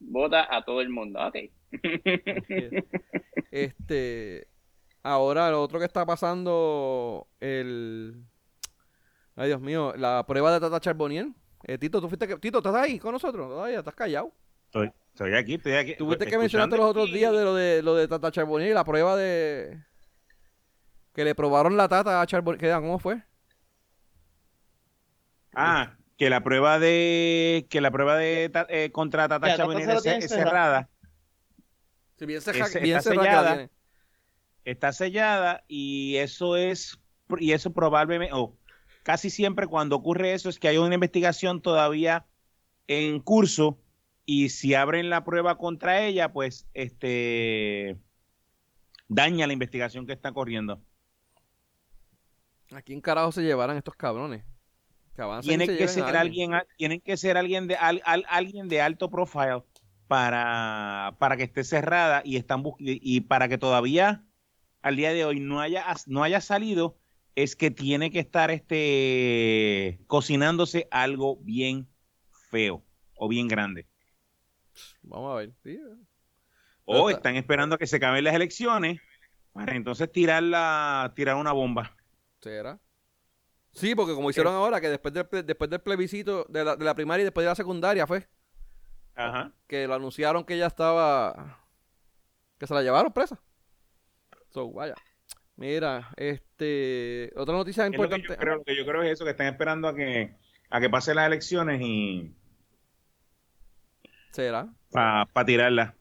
Vota a todo el mundo. Ok. Este. Ahora, lo otro que está pasando, el. Ay, Dios mío, la prueba de Tata Charbonnier. Eh, Tito, ¿tú fuiste que... Tito, ¿estás ahí con nosotros? Todavía estás callado. Estoy, estoy aquí, estoy aquí. Tuviste que mencionarte los otros días de lo de lo de Tata Charbonnier y la prueba de. Que le probaron la Tata a Charbonnier. ¿Qué, ¿Cómo fue? Ah, que la prueba de que la prueba de ta- eh, contra Tata Charbonnier es, es cerrada, Si bien, cerra- Ese- bien está sellada. está sellada y eso es y eso probablemente o casi siempre cuando ocurre eso es que hay una investigación todavía en curso y si abren la prueba contra ella, pues este daña la investigación que está corriendo. ¿A quién carajo se llevarán estos cabrones? Que Tiene ser alguien, tienen que ser alguien de al- al- alguien de alto profile para, para que esté cerrada y están y y para que todavía al día de hoy no haya no haya salido es que tiene que estar este cocinándose algo bien feo o bien grande. Vamos a ver. sí. O está- están esperando a que se acaben las elecciones para entonces tirar la tirar una bomba. ¿Será? Sí, porque como hicieron ahora, que después del, después del plebiscito de la, de la primaria y después de la secundaria fue Ajá. que lo anunciaron que ella estaba. que se la llevaron presa. So, vaya. Mira, este. Otra noticia Es lo que importante. yo creo, lo que yo creo es eso, que están esperando a que a que pasen las elecciones y ¿Será? para tirarla.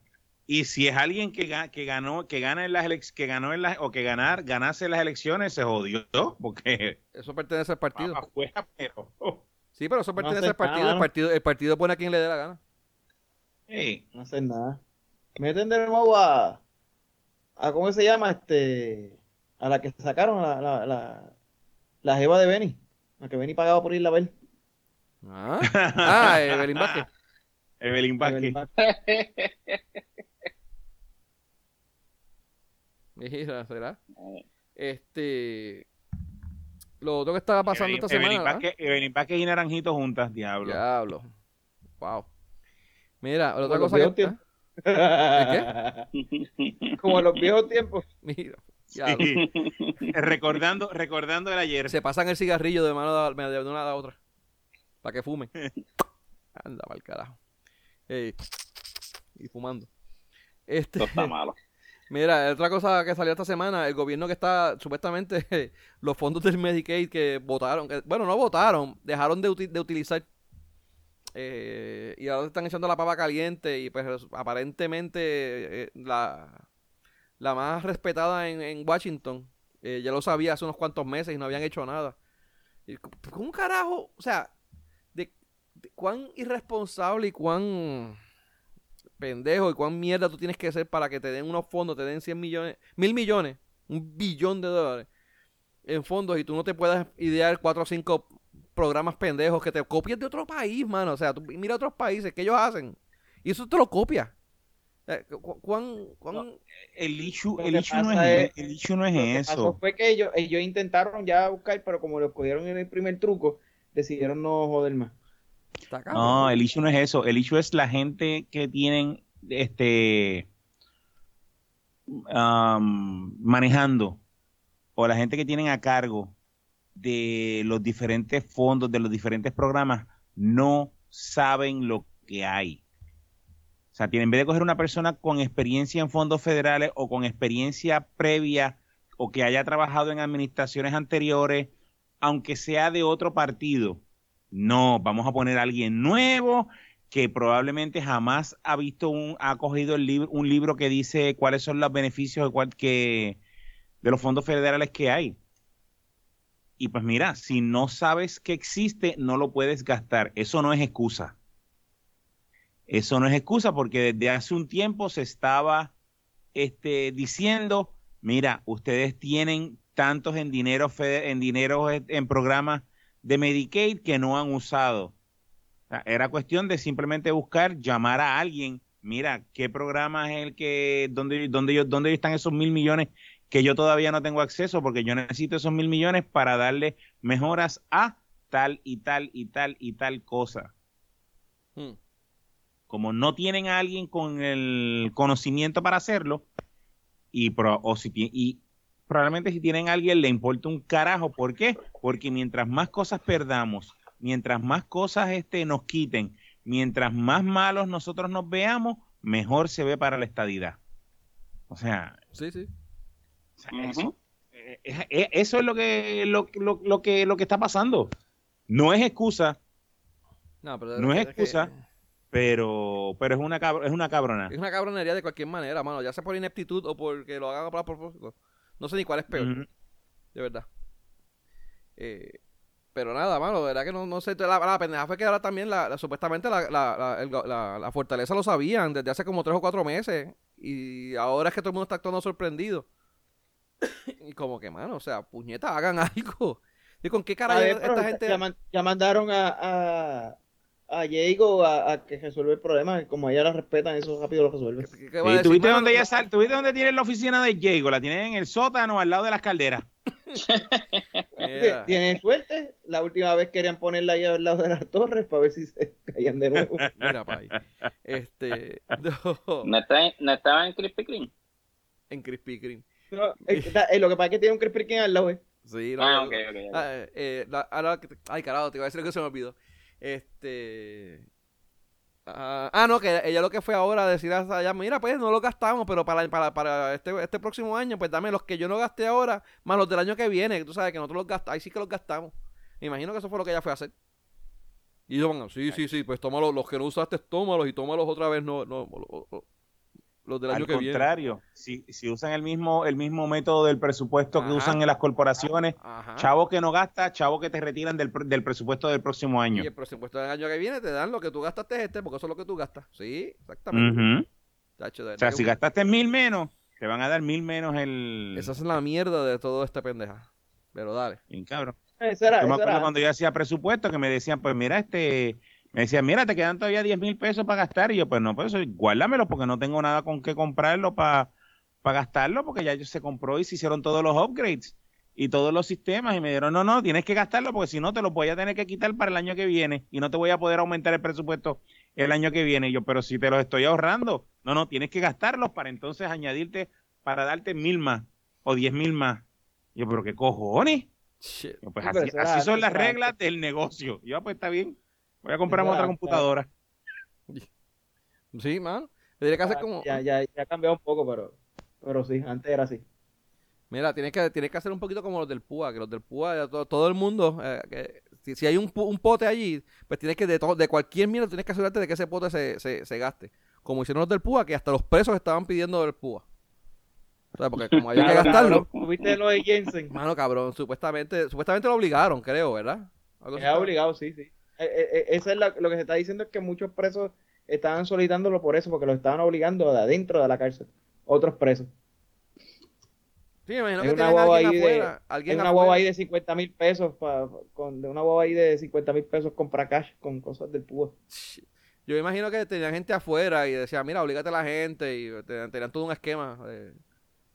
Y si es alguien que, ga- que ganó, que gana en las elec- que ganó en las, o que ganar, ganase en las elecciones, se jodió, porque Eso pertenece al partido. afuera, pero oh, Sí, pero eso pertenece al partido. nada, El partido, el partido pone a quien le dé la gana. hey, No hacen nada. Meten de nuevo a, a ¿cómo se llama? Este, a la que sacaron, la, la, la, la jeva de Benny. La que Benny pagaba por irla a ver. Ah, ah Evelyn Vázquez. Evelyn Vázquez. Evelyn Vázquez. Mira, ¿será? Este. Lo otro que estaba pasando Evelyn, esta semana. Evelyn Vázquez y Naranjito juntas, diablo. Diablo. Wow. Mira, otra Como cosa que. Como en los viejos tiempos. Mira, Sí. diablo. recordando, recordando el ayer. Se pasan el cigarrillo de mano a- de una a la otra. Para que fumen. Anda, mal carajo. Ey, Y fumando. Este, Esto está malo. Mira, otra cosa que salió esta semana, el gobierno que está, supuestamente, los fondos del Medicaid que votaron, bueno, no votaron, dejaron de, de utilizar. eh, y ahora están echando la pava caliente y pues aparentemente eh, la, la más respetada en, en Washington, eh, ya lo sabía hace unos cuantos meses y no habían hecho nada. Y, ¿Cómo carajo? O sea, de, de cuán irresponsable y cuán pendejo y cuán mierda tú tienes que ser para que te den unos fondos, te den 100 millones, mil millones, un billón de dólares en fondos y tú no te puedas idear cuatro o cinco programas pendejos que te copies de otro país, mano. O sea, tú mira otros países que ellos hacen y eso te lo copias. Eh, cu- ¿Cuán, cuán- El issue, el issue no es, es- el issue no es Lo que pasó eso. fue que ellos, ellos intentaron ya buscar, pero como lo cogieron en el primer truco, decidieron no joder más. No, el issue no es eso. El issue es la gente que tienen este am, manejando o la gente que tienen a cargo de los diferentes fondos, de los diferentes programas, no saben lo que hay. O sea, tienen, en vez de coger una persona con experiencia en fondos federales o con experiencia previa o que haya trabajado en administraciones anteriores, aunque sea de otro partido, no, vamos a poner a alguien nuevo que probablemente jamás ha visto un, ha cogido libro, un libro que dice cuáles son los beneficios de, que, de los fondos federales que hay. Y pues mira, si no sabes que existe, no lo puedes gastar. Eso no es excusa. Eso no es excusa porque desde hace un tiempo se estaba este, diciendo, mira, ustedes tienen tantos en dinero, en dinero en programas de Medicaid que no han usado. Era cuestión de simplemente buscar, llamar a alguien, mira, ¿qué programa es el que, dónde, dónde, yo- dónde están esos mil millones que yo todavía no tengo acceso porque yo necesito esos mil millones para darle mejoras a tal y tal y tal y tal cosa. Hmm. Como no tienen a alguien con el conocimiento para hacerlo, y, pro- o si y probablemente si tienen a alguien le importa un carajo. ¿Por qué? Porque mientras más cosas perdamos, mientras más cosas este, nos quiten, mientras más malos nosotros nos veamos, mejor se ve para la estadidad. O sea, Sí, sí. o sea, Ujú. eso, eh, eh, eh, eso es lo que, lo, lo- lo que, lo que está pasando. No es excusa, No, pero No es que- excusa. pero, pero es una cabr- es una cabrona. Es una cabronería de cualquier manera, mano. Ya sea por ineptitud o porque lo haga a propósito. No sé ni cuál es peor, de verdad. Eh, pero nada, mano, de verdad que no, no sé. La, la pendeja fue que ahora también, la, la- supuestamente, la, la, fortaleza lo sabían desde hace como tres o cuatro meses. Y ahora es que todo el mundo está actuando sorprendido. y como que, mano, o sea, puñeta, hagan algo. ¿Y con qué cara esta gente.? ya, man- ya mandaron a, a, a Diego a, a que resuelva el problema. Como ella la respetan, eso rápido lo resuelve. ¿Qué- qué Sí, decir, ¿Tuviste mano? dónde ella sal- ¿Tuviste dónde tiene la oficina de Diego? La tienen en el sótano al lado de las calderas. Mira. Tienen suerte. La última vez querían ponerla ahí al lado de las torres para ver si se caían de nuevo. Mira, pa' ahí. Este. no, ¿No, está en- no estaba en Krispy Kreme? en Krispy Kreme. No, eh, está- eh, lo que pasa es que tiene un Krispy Kreme al lado. eh. Sí, no, Ah, no, ok, ok. ok. Ah, eh, eh, la- que te- ay, carajo, te iba a decir lo que se me olvidó. Este. Ah, ah, no, que ella lo que fue ahora a decir hasta allá, mira, pues no lo gastamos, pero para, para, para este, este próximo año, pues dame los que yo no gasté ahora, más los del año que viene, que tú sabes que nosotros los gastamos, ahí sí que los gastamos. Me imagino que eso fue lo que ella fue a hacer. Y van, sí, sí, sí, pues tómalos, los que no usaste, tómalos y tómalos otra vez, no, no, lo- los del año Al que viene. contrario, si, si usan el mismo, el mismo método del presupuesto que usan en las corporaciones, Ajá. chavo que no gasta, chavo que te retiran del, del presupuesto del próximo año. Y el presupuesto del año que viene te dan lo que tú gastaste este, porque eso es lo que tú gastas. Sí, exactamente. Chacho, O sea, si gastaste mil menos, te van a dar mil menos el... Esa es la mierda de todo este pendeja. Pero dale. Bien, cabrón. Era, Yo me acuerdo era cuando yo hacía presupuesto que me decían, pues mira, este, me decían, mira, te quedan todavía 10 mil pesos para gastar. Y yo, pues no, pues eso, guárdamelo porque no tengo nada con qué comprarlo para gastarlo porque ya se compró y se hicieron todos los upgrades y todos los sistemas. Y me dijeron, no, no, tienes que gastarlo porque si no te lo voy a tener que quitar para el año que viene y no te voy a poder aumentar el presupuesto el año que viene. Y yo, pero si te los estoy ahorrando, no, no, tienes que gastarlos para entonces añadirte, para darte mil más o diez mil más. Y yo, pero qué cojones. Yo, Pues así, así son las reglas del negocio. Yo, pues está bien. Voy a comprarme otra computadora. Sí, man. Tendría que hacer como. ya, ya, ya ha cambiado un poco, pero, pero sí, antes era así. Mira, tienes que, tienes que hacer un poquito como los del PUA, que los del PUA, ya todo, todo el mundo, eh, que si, si hay un, pu- un pote allí, pues tienes que, de, to- de cualquier mierda, tienes que asegurarte de que ese pote se, se, se gaste. Como hicieron los del PUA, que hasta los presos estaban pidiendo del PUA. O sea, porque como había que gastarlo, ¿Viste lo de Jensen? mano cabrón, supuestamente, supuestamente lo obligaron, creo, ¿verdad? Algo Es obligado, sí, sí. Eh, eh, eh, eso es la- lo que se está diciendo es que muchos presos estaban solicitándolo por eso, porque lo estaban obligando de adentro de la cárcel. Otros presos. Sí, me imagino Es que una guagua ahí de- afuera, una guagua ahí de 50 mil pesos, pa- con, de una guagua ahí de 50 mil pesos compra cash con cosas del púa. Yo imagino que tenían gente afuera y decía, mira, obligate a la gente y tenían, tenían todo un esquema eh,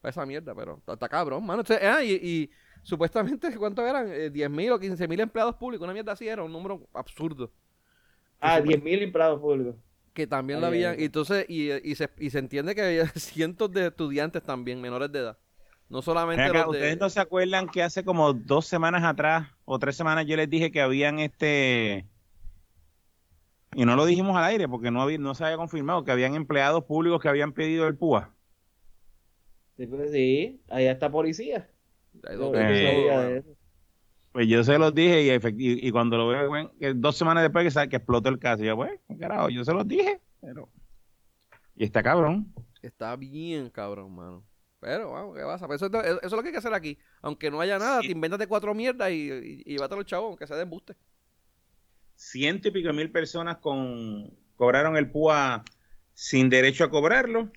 para esa mierda, pero está, cabrón, mano. Entonces, ah, y, y supuestamente, ¿cuántos eran? Eh, 10.000 o 15.000 empleados públicos, una mierda así era, un número absurdo. Ah, supuest- 10.000 empleados públicos. Que también lo habían, ay, ay. y entonces, y, y, se, y se entiende que había cientos de estudiantes también, menores de edad. No solamente acá, los de... ¿Ustedes no se acuerdan que hace como dos semanas atrás o tres semanas yo les dije que habían este... Y no lo dijimos al aire porque no, había, no se había confirmado que habían empleados públicos que habían pedido el PUA. Sí, pues sí, allá está policía. Eh. Pues yo se los dije y, y, y cuando lo veo, bueno, que dos semanas después que, que explotó el caso, yo, pues, carajo, yo se los dije, pero... Y está cabrón. Está bien, cabrón, mano. Pero, vamos, ¿qué pasa? Pues eso, es- eso es lo que hay que hacer aquí. Aunque no haya nada, Sí. te invéntate cuatro mierdas y, y, y los chavos, aunque sea de embuste. ciento y pico mil personas con cobraron el PUA sin derecho a cobrarlo.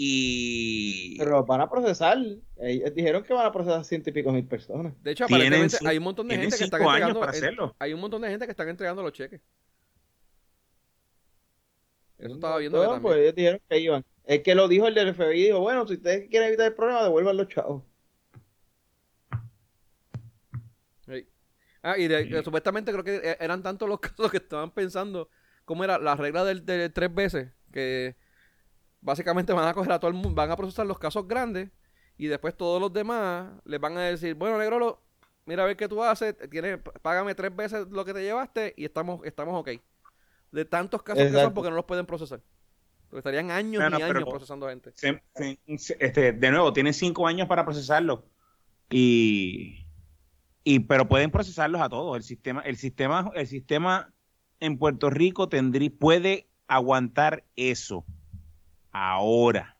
Y Pero van a procesar. Ellos dijeron que van a procesar ciento y pico mil personas. De hecho, aparentemente hay un montón de gente que están entregando... para hacerlo. Hay un montón de gente que están entregando los cheques. Eso estaba viendo No, pues ellos dijeron que iban. Es que lo dijo el del FBI. Dijo, bueno, si ustedes quieren evitar el problema, devuelvan los chavos. Sí. Ah, y de- supuestamente creo que e- eran tantos los casos que estaban pensando cómo era la regla del, de tres veces, que básicamente van a coger a todo el mundo, van a procesar los casos grandes y después todos los demás les van a decir, bueno, negro, mira a ver qué tú haces, tienes, págame tres veces lo que te llevaste y estamos, estamos ok. De tantos casos que son porque no los pueden procesar. Porque estarían años No, no, y pero- años procesando gente. se- se- se- este, de nuevo, tienen cinco años para procesarlo. Y, y pero pueden procesarlos a todos. El sistema, el sistema, el sistema en Puerto Rico tendrí, puede aguantar eso. Ahora.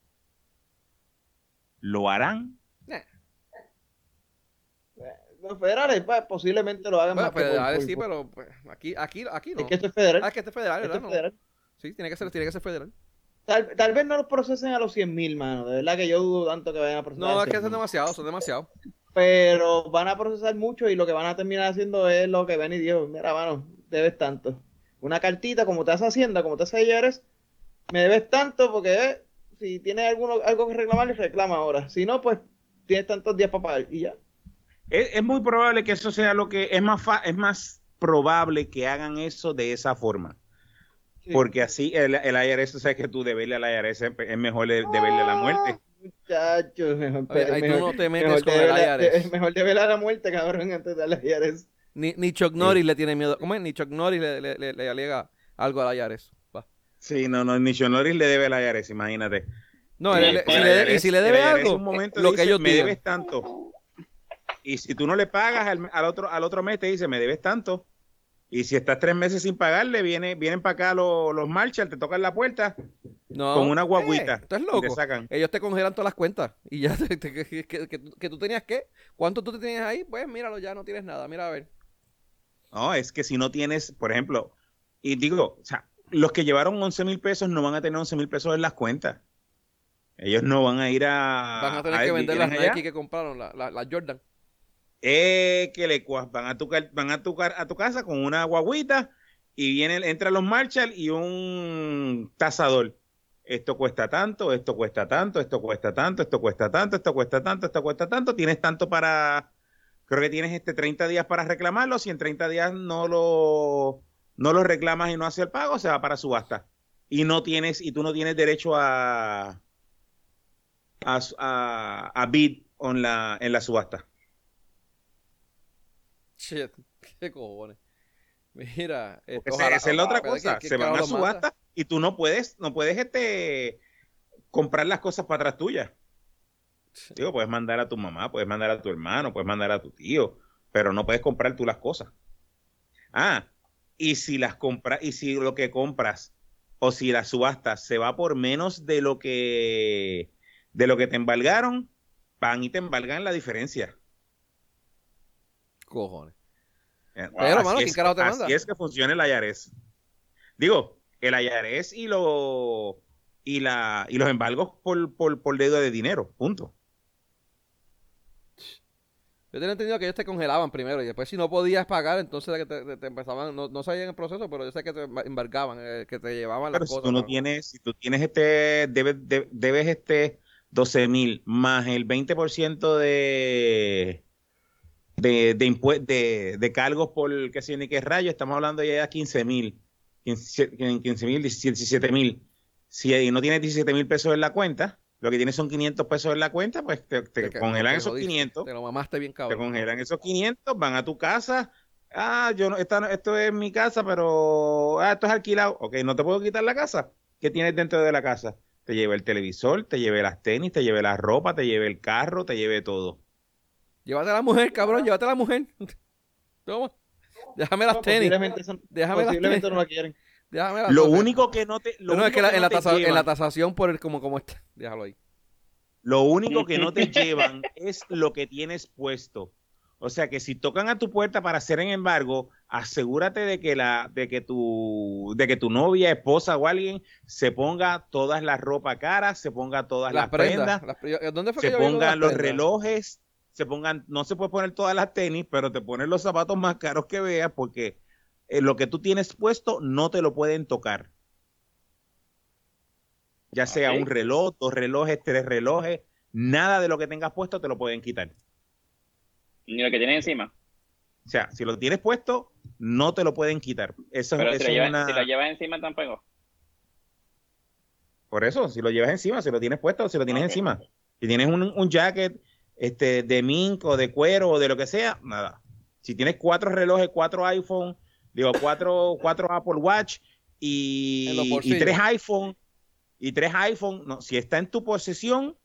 ¿Lo harán? Los federales, pues, posiblemente lo hagan Bueno, más que por- sí, por- pero pues, aquí, aquí, aquí no. Es que esto es federal. Ah, es que este es federal, Esto ¿verdad? es No. federal. Sí, tiene que ser, tiene que ser federal. Tal, tal vez no los procesen a los 100 mil, mano. De verdad que yo dudo tanto que vayan a procesar. No, a es que 100.000. son demasiados, son demasiados. Pero van a procesar mucho y lo que van a terminar haciendo es lo que ven y Dios, mira, mano, debes tanto. Una cartita, como te hace Hacienda, como te hace IRS, me debes tanto porque eh, si tienes alguno, algo que reclamar, reclama ahora. Si no, pues tienes tantos días para pagar y ya. Es, es muy probable que eso sea lo que es más fa- es más probable que hagan eso de esa forma. Sí. Porque así el, el IRS, o sea que tú deberle al IRS es es mejor de- deberle la muerte. Muchachos, mejor, Oye, ahí tú mejor- no te metes mejor con el IRS. de- mejor deberle a la muerte, cabrón, antes de darle IRS. Ni, ni Chuck Norris le tiene miedo. ¿Cómo es? Ni Chuck Norris le, le, le, le alega algo a la IRS. Sí, no, no, ni Norris le debe al IRS, imagínate. No, el si le, y si le debe algo, un momento lo dice, que ellos me debes tanto. Y si tú no le pagas al, al otro al otro mes te dice, me debes tanto. Y si estás tres meses sin pagarle, viene, vienen para acá los, los Marshall, te tocan la puerta No, con una guaguita. eh, estás y loco. te sacan. Ellos te congelan todas las cuentas. Y ya, te- te- que, que- que- que tú tenías qué? ¿Cuánto tú te tenías ahí? Pues míralo, ya no tienes nada. Mira a ver. No, es que si no tienes, por ejemplo, y digo, o sea, los que llevaron 11 mil pesos no van a tener 11 mil pesos en las cuentas. Ellos no van a ir a... Van a tener a- que vender las. Nike que compraron, las la, la Jordan. Eh, que le van a tu van a tu a tu casa con una guaguita y vienen entran los Marshall y un tasador. Esto cuesta tanto, esto cuesta tanto, esto cuesta tanto, esto cuesta tanto, esto cuesta tanto, esto cuesta tanto. Tienes tanto para creo que tienes este 30 días para reclamarlo, si en 30 días no lo no lo reclamas y no hace el pago, se va para subasta. Y no tienes y tú no tienes derecho a a, a, a bid on la, en la subasta. Shit, qué cojones. Mira, eh, Esa, ojalá- esa es la otra cosa. ¿qué- qué se van a subasta y tú no puedes, no puedes este comprar las cosas para atrás tuyas. Digo, puedes mandar a tu mamá, puedes mandar a tu hermano, puedes mandar a tu tío, pero no puedes comprar tú las cosas. Ah, y si las compras, y si lo que compras o si las subastas se va por menos de lo que de lo que te embargaron, van y te embargan la diferencia. Cojones. Eh, Pero, así mano, ¿quién es- carajo te así manda? es que funciona el IRS. Digo, el IRS y lo y la y los embargos por, por, por deuda de dinero, punto. Yo tenía entendido que ellos te congelaban primero y después si no podías pagar, entonces te, te- te empezaban, no, no sabían el proceso, pero yo sé que te embargaban, eh, que te llevaban Pero las si cosas. tú no ¿no? tienes, si tú tienes este, debes, de- debes este 12 mil más el 20% de, de, de, de, de cargos por qué sé ni qué rayo, estamos hablando ya de 15 mil, 15 mil, 17 mil. Si no tienes 17 mil pesos en la cuenta, lo que tienes son 500 pesos en la cuenta, pues te, te Te- congelan te esos jodiste, 500. Te lo mamaste bien te cabrón. congelan esos 500, van a tu casa. Ah, yo no, esta no- esto es mi casa, pero ah, esto es alquilado. Ok, no te puedo quitar la casa. ¿Qué tienes dentro de la casa? Te llevé el televisor, te llevé las tenis, te llevé la ropa, te llevé el carro, te llevé todo. Llévate a la mujer, cabrón, llévate a la mujer. Toma. Déjame las No, tenis. posiblemente, eso- Déjame las posiblemente tenis. no la quieren. Déjame Lo único que no te, lo No, es que la- que en, no la en llevan- tasación por el como como está. Déjalo ahí. Lo único que no te llevan es lo que tienes puesto. O sea que si tocan a tu puerta para hacer en embargo, asegúrate de que la, de que tu, de que tu novia, esposa o alguien se ponga todas las ropa caras, se ponga todas las, Las prendas. prendas, las pre- ¿Dónde fue que se pongan los prendas? relojes, se pongan, no se puede poner todas las tenis, pero te ponen los zapatos más caros que veas, porque eh, lo que tú tienes puesto no te lo pueden tocar. Ya sea un reloj, dos relojes, tres relojes, nada de lo que tengas puesto te lo pueden quitar. Ni lo que tiene encima. O sea, si lo tienes puesto, no te lo pueden quitar. Eso, Pero eso si lo, es llevas, una... si lo llevas encima tampoco. Por eso, si lo llevas encima, si lo tienes puesto, si lo tienes encima. Si tienes un, un jacket este, de mink o de cuero o de lo que sea, nada. Si tienes cuatro relojes, cuatro iPhone, digo, cuatro, cuatro Apple Watch y, y tres iPhone, y tres iPhone, no, si está en tu posesión,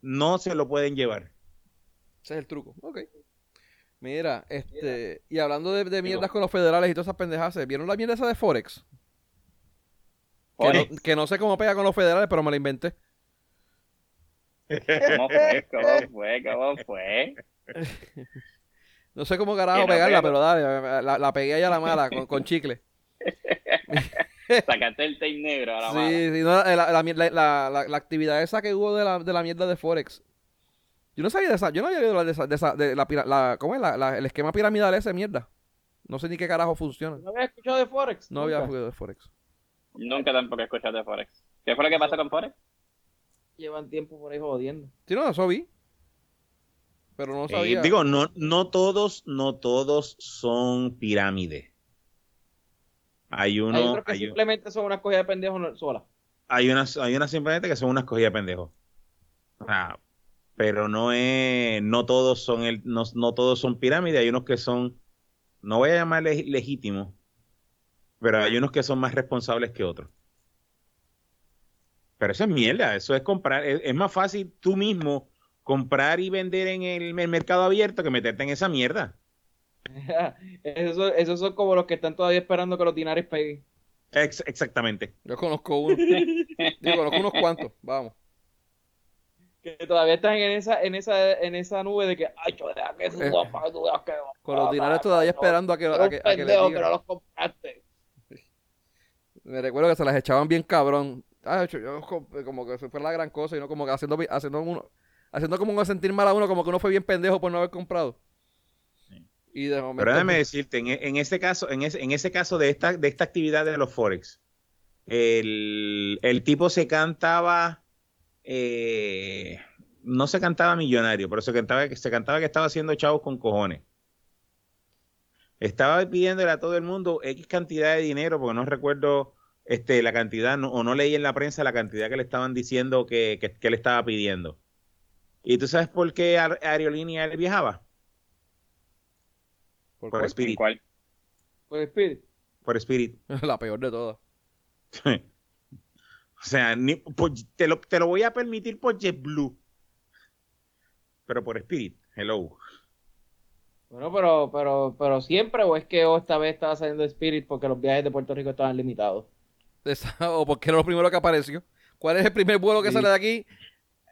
no se lo pueden llevar. Ese es el truco. Ok. Mira, este. Y hablando de, de mierdas con los federales y todas esas pendejadas, ¿vieron la mierda esa de Forex? Que no, Forex. que no sé cómo pega con los federales, pero me la inventé. ¿Cómo fue? ¿Cómo fue? ¿Cómo fue? No sé cómo carajo pegarla, pega. pero dale, la, la pegué ahí a la mala con, con chicle. Sacaste el tape negro a la Sí, mano. sí, no, la, la, la- la- la- la actividad esa que hubo de la, de la mierda de Forex. Yo no sabía de esa, yo no había oído de esa, de esa, de la, ¿cómo es? La, la- el esquema piramidal ese mierda. No sé ni qué carajo funciona. ¿No habías escuchado de Forex? No había oído de Forex. Nunca tampoco escuchaste de Forex. ¿Qué fue lo que pasó con Forex? Llevan tiempo por ahí jodiendo. Sí, no, eso vi. Pero no Eh, sabía. digo, no, no todos, no todos son pirámides. Hay Hay uno, otros que hay, simplemente son una cogida de pendejos hay unas, hay unas simplemente que son unas cogidas de pendejos. O sea, pero no es, no todos son el, no, no todos son pirámides, hay unos que son, no voy a llamar leg- legítimos, pero hay unos que son más responsables que otros. Pero eso es mierda, eso es comprar, es, es más fácil tú mismo comprar y vender en el, el mercado abierto que meterte en esa mierda. esos, esos son como los que están todavía esperando que los dinares peguen. Ex- exactamente. Yo conozco uno. Digo, conozco unos cuantos. Vamos. Que todavía están en esa, en esa, en esa nube de que, ay, yo deja que suba que tú veas que Con los dinarios ah, todavía no, esperando a que, a que, a que le pendejo que digan. no los compraste. Me recuerdo que se las echaban bien cabrón. Ah, yo, yo co- como que eso fue la gran cosa y no como que haciendo, haciendo uno, haciendo como uno sentir mal a uno, como que uno fue bien pendejo por no haber comprado. Y de momento. Pero déjame decirte, en, en ese caso, en ese, en ese caso de esta, de esta actividad de los Forex, el, el tipo se cantaba, eh, no se cantaba millonario, pero se cantaba, se cantaba que estaba haciendo chavos con cojones. Estaba pidiéndole a todo el mundo X cantidad de dinero, porque no recuerdo este, la cantidad, no- o no leí en la prensa la cantidad que le estaban diciendo que, que, que le estaba pidiendo. ¿Y tú sabes por qué Aerolínea él viajaba? ¿Por Por cuál? Spirit. ¿Cuál? Pues Spirit. Por Spirit. La peor de todas. O sea, ni- por- te, lo, te lo voy a permitir por JetBlue. Pero por Spirit, hello. Bueno, pero, pero, pero siempre, o es que oh, esta vez estaba saliendo Spirit porque los viajes de Puerto Rico estaban limitados. Esa- o porque era lo primero que apareció. ¿Cuál es el primer vuelo que Sí. sale de aquí?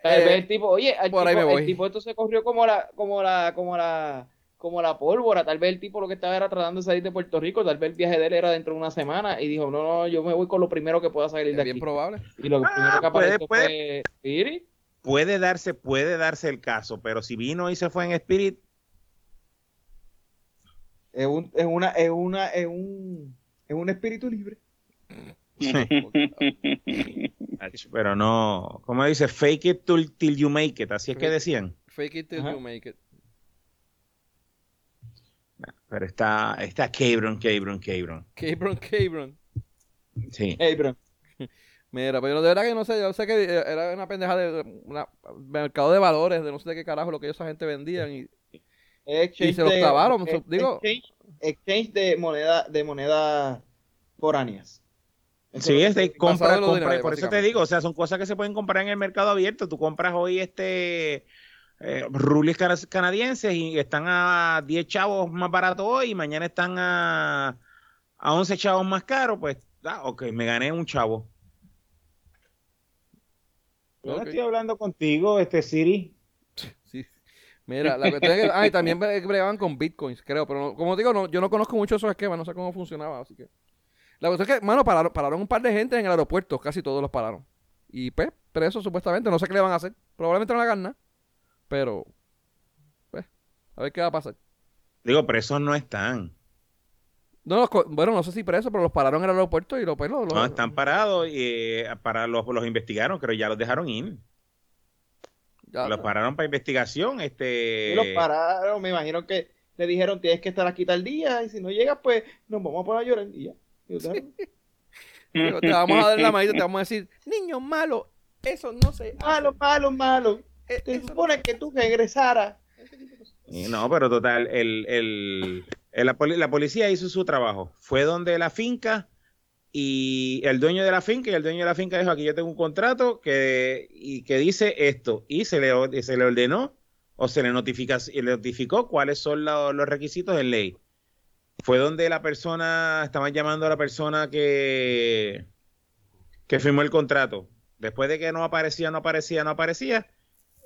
Tal Eh, vez el tipo, oye, el por ahí tipo, me voy. el tipo esto se corrió como la, como la, como la, como la pólvora. Tal vez el tipo lo que estaba era tratando de salir de Puerto Rico. Tal vez el viaje de él era dentro de una semana y dijo, no, no, yo me voy con lo primero que pueda salir Es de bien aquí. probable. Y lo Ah, primero que puede- apareció puede. fue Spirit. Puede darse, puede darse el caso, pero si vino y se fue en Spirit, Es un, es una, es una, es un, es un espíritu libre. Pero no, como dice, fake it till, till you make it, así es que decían. Fake it till Ajá. you make it. Pero está, está Cabron, Cabron, Cabron. Cabron, Cabron. Sí. Bro. Mira, pero de verdad que no sé, yo sé que era una pendeja de una, mercado de valores, de no sé de qué carajo lo que esa gente vendían y Exchange Y se los de- clavaron, ex- digo- Exchange, exchange de moneda, de monedas foráneas. Sí, es este, que- compra, compra, por eso te digo, o sea, son cosas que se pueden comprar en el mercado abierto. Tú compras hoy este eh, canadienses y están a 10 chavos más baratos hoy y mañana están a, a 11 chavos más caros, pues, ah, ok, me gané un chavo. Yo no estoy hablando contigo, este Siri. Sí. Mira, la cuestión es que, ah, y también bre- bregaban con bitcoins, creo, pero no- como digo, no, yo no conozco mucho esos esquemas, no sé cómo funcionaba, así que. La cuestión es que, mano, pararon, pararon un par de gente en el aeropuerto, casi todos los pararon. Y pues, presos supuestamente, no sé qué le van a hacer. Probablemente no le hagan nada, pero, pues, a ver qué va a pasar. Digo, presos no están. No, los bueno, no sé si presos, pero los pararon en el aeropuerto y lo, pues, lo- lo- No, están parados y eh, para los, los investigaron, pero ya los dejaron ir. ya- Los pararon para investigación, este... Y los pararon, me imagino que le dijeron tienes que estar aquí tal día y si no llegas pues nos vamos a poner a llorar y ya. Digo, te vamos a dar la manita, te vamos a decir, niño malo, eso no se hace. Malo, malo, malo. Eh, Te eso no supone que tú regresaras. No, pero total, el, el, el- la, poli- la policía hizo su trabajo. Fue donde la finca y el dueño de la finca y el dueño de la finca dijo, aquí yo tengo un contrato que, y que dice esto. Y se le, y se le ordenó o se le, notifica, y le notificó cuáles son lo- los requisitos de ley. Fue donde la persona, estaban llamando a la persona que, que firmó el contrato. Después de que no aparecía, no aparecía, no aparecía,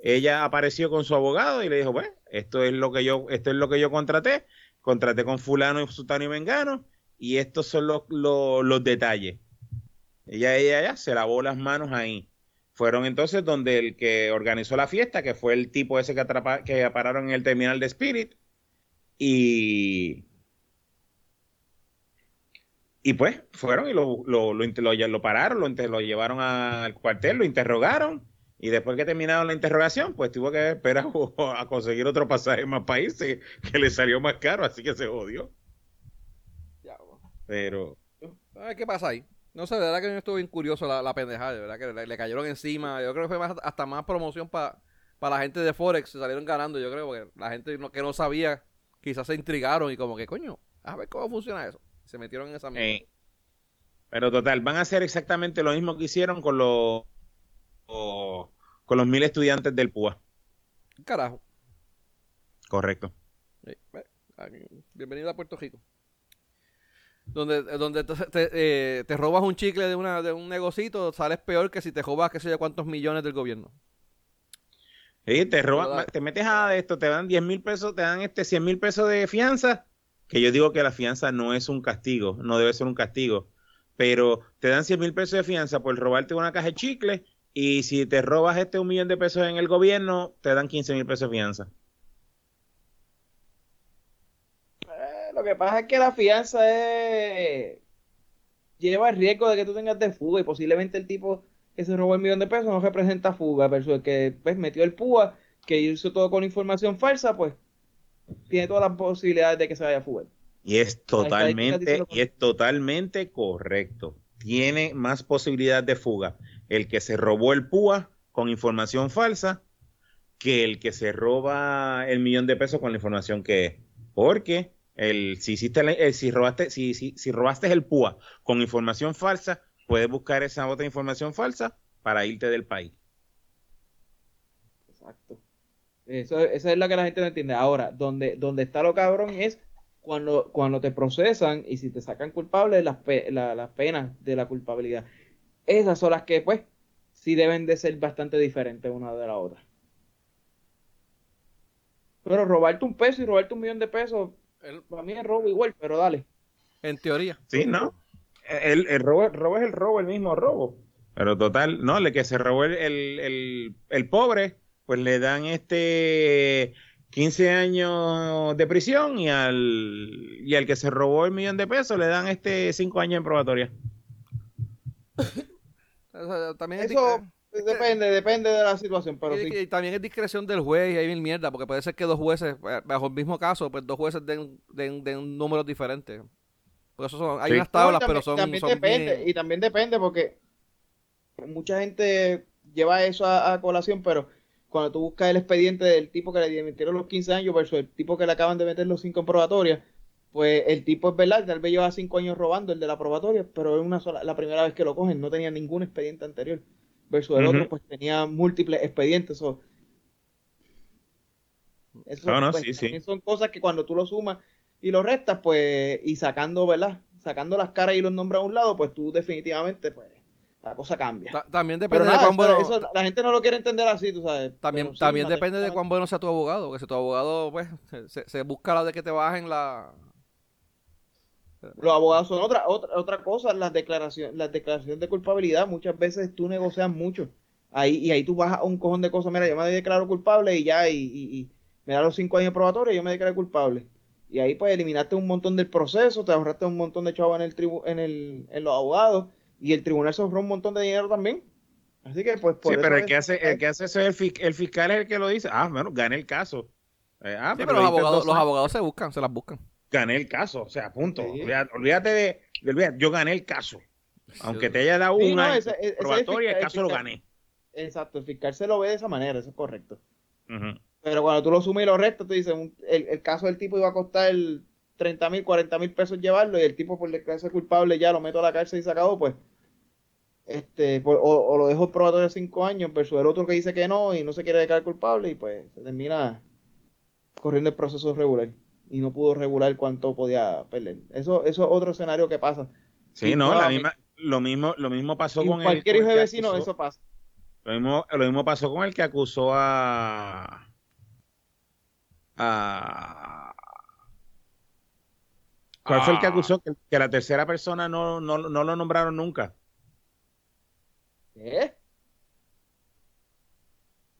ella apareció con su abogado y le dijo, bueno, esto es lo que yo, esto es lo que yo contraté, contraté con fulano y sutano y mengano, y estos son los, los, los detalles. Ella, ella ya se lavó las manos ahí. Fueron entonces donde el que organizó la fiesta, que fue el tipo ese que, atrapa, que pararon en el terminal de Spirit, y y pues fueron y lo, lo, lo, lo- pararon, lo, llevaron al cuartel, lo interrogaron y después que terminaron la interrogación, pues tuvo que esperar a conseguir otro pasaje más irse, que le salió más caro, así que se jodió. Ya, Pero A ver qué pasa ahí. No sé, de verdad que yo estuve bien curioso la, la pendejada, de verdad que le, le cayeron encima. Yo creo que fue más, hasta más promoción para la gente de Forex, se salieron ganando, yo creo, porque la gente no- que no sabía, quizás se intrigaron y como que, coño, a ver cómo funciona eso. Se metieron en esa mierda. Eh, pero total, van a hacer exactamente lo mismo que hicieron con los o- con los mil estudiantes del PUA. Carajo. Correcto. Eh, Bienvenido a Puerto Rico. Donde, donde te, te, eh, te robas un chicle de, una, de un negocito, sales peor que si te robas qué sé yo cuántos millones del gobierno. Sí, te roban, te metes a esto, te dan 10 mil pesos, te dan este 100 mil pesos de fianza, que yo digo que la fianza no es un castigo, no debe ser un castigo, pero te dan 100 mil pesos de fianza por robarte una caja de chicle y si te robas este un millón de pesos en el gobierno, te dan 15 mil pesos de fianza. Eh, lo que pasa es que la fianza es... lleva el riesgo de que tú tengas de fuga y posiblemente el tipo que se robó el millón de pesos no representa fuga, versus el que pues, metió el púa, que hizo todo con información falsa, pues tiene todas las posibilidades de que se vaya a fugar. Y es totalmente, y es totalmente correcto. Tiene más posibilidad de fuga el que se robó el PUA con información falsa que el que se roba el millón de pesos con la información que es. Porque el, si hiciste el- si robaste, si, si, si robaste el PUA con información falsa, puedes buscar esa otra información falsa para irte del país. Exacto. Eso, esa es la que la gente no entiende. Ahora, donde, donde está lo cabrón es cuando, cuando te procesan y si te sacan culpable, las, pe- la- las penas de la culpabilidad. Esas son las que, pues, sí deben de ser bastante diferentes una de la otra. Pero robarte un peso y robarte un millón de pesos, El- para mí es robo igual, pero dale. en teoría. Sí, ¿no? El, el robo, el robo es el robo, el mismo robo. Pero total, no, el que se robó el, el, el, el pobre, pues le dan este 15 años de prisión y al, y al que se robó el millón de pesos le dan este 5 años en probatoria. O sea, también es Eso discre- depende, depende de la situación, pero y- sí. y también es discreción del juez y hay mil mierda, porque puede ser que dos jueces, eh, bajo el mismo caso, pues dos jueces den, den, den números diferentes. Por eso son, hay Sí. unas No, tablas, pero son, también son depende, bien- y también depende porque mucha gente lleva eso a, a colación, pero cuando tú buscas el expediente del tipo que le metieron los 15 años versus el tipo que le acaban de meter los 5 en probatoria, pues el tipo es verdad, tal vez lleva 5 años robando el de la probatoria, pero es una sola, la primera vez que lo cogen, no tenía ningún expediente anterior, versus el otro pues tenía múltiples expedientes. o eso No, no, pues, sí, sí. son cosas que cuando tú lo sumas y lo restas, pues, y sacando, ¿verdad? Sacando las caras y los nombres a un lado, pues tú definitivamente, pues, la cosa cambia. Ta- también depende de nada, cuán bueno... eso- la gente no lo quiere entender así, tú sabes. También, Pero sí, también depende de cuán bueno sea tu abogado, porque si tu abogado, pues, se, se busca la de que te bajen la... Los abogados son otra, otra, otra cosa, las declaraciones, las declaraciones de culpabilidad, muchas veces tú negocias mucho. Ahí, y ahí tú vas a un cojón de cosas, mira, yo me declaro culpable y ya, y, y, y me da los cinco años probatorios y yo me declaré culpable. Y ahí pues eliminaste un montón del proceso, te ahorraste un montón de chavos en el tribu, en el, en los abogados, y el tribunal se ahorró un montón de dinero también. Así que pues por Sí, pero el es- que hace, el que hace eso es el, fi- el fiscal es el que lo dice. Ah, bueno, gané el caso. Eh, ah, Sí, pero pero los abogados, dos los abogados se buscan, se las buscan. Gané el caso, o sea, punto. Sí. Olvídate, de, de- olvídate, yo gané el caso. Aunque Sí. te haya dado Sí, una no, ese- ese es el probatoria, el fiscal- caso lo fiscal. gané. Exacto, el fiscal se lo ve de esa manera, eso es correcto. Ujú. Pero cuando tú lo sumas y lo restas, tú dices, un- el, el caso del tipo iba a costar 30 mil, 40 mil pesos llevarlo y el tipo por declararse culpable ya lo meto a la cárcel y se acabó, pues. Este, pues, o, o lo dejo probatorio de 5 años versus el otro que dice que no y no se quiere declarar culpable y pues se termina corriendo el proceso regular y no pudo regular cuánto podía perder. Eso, eso es otro escenario que pasa. Sí, Y no, la misma, lo mismo, lo mismo pasó con el- cualquier con hijo el de que vecino, acusó- eso pasa. Lo mismo, lo mismo pasó con el que acusó a. a ¿Cuál fue el que Ah. acusó que, que la tercera persona no, no, no lo nombraron nunca? ¿Qué?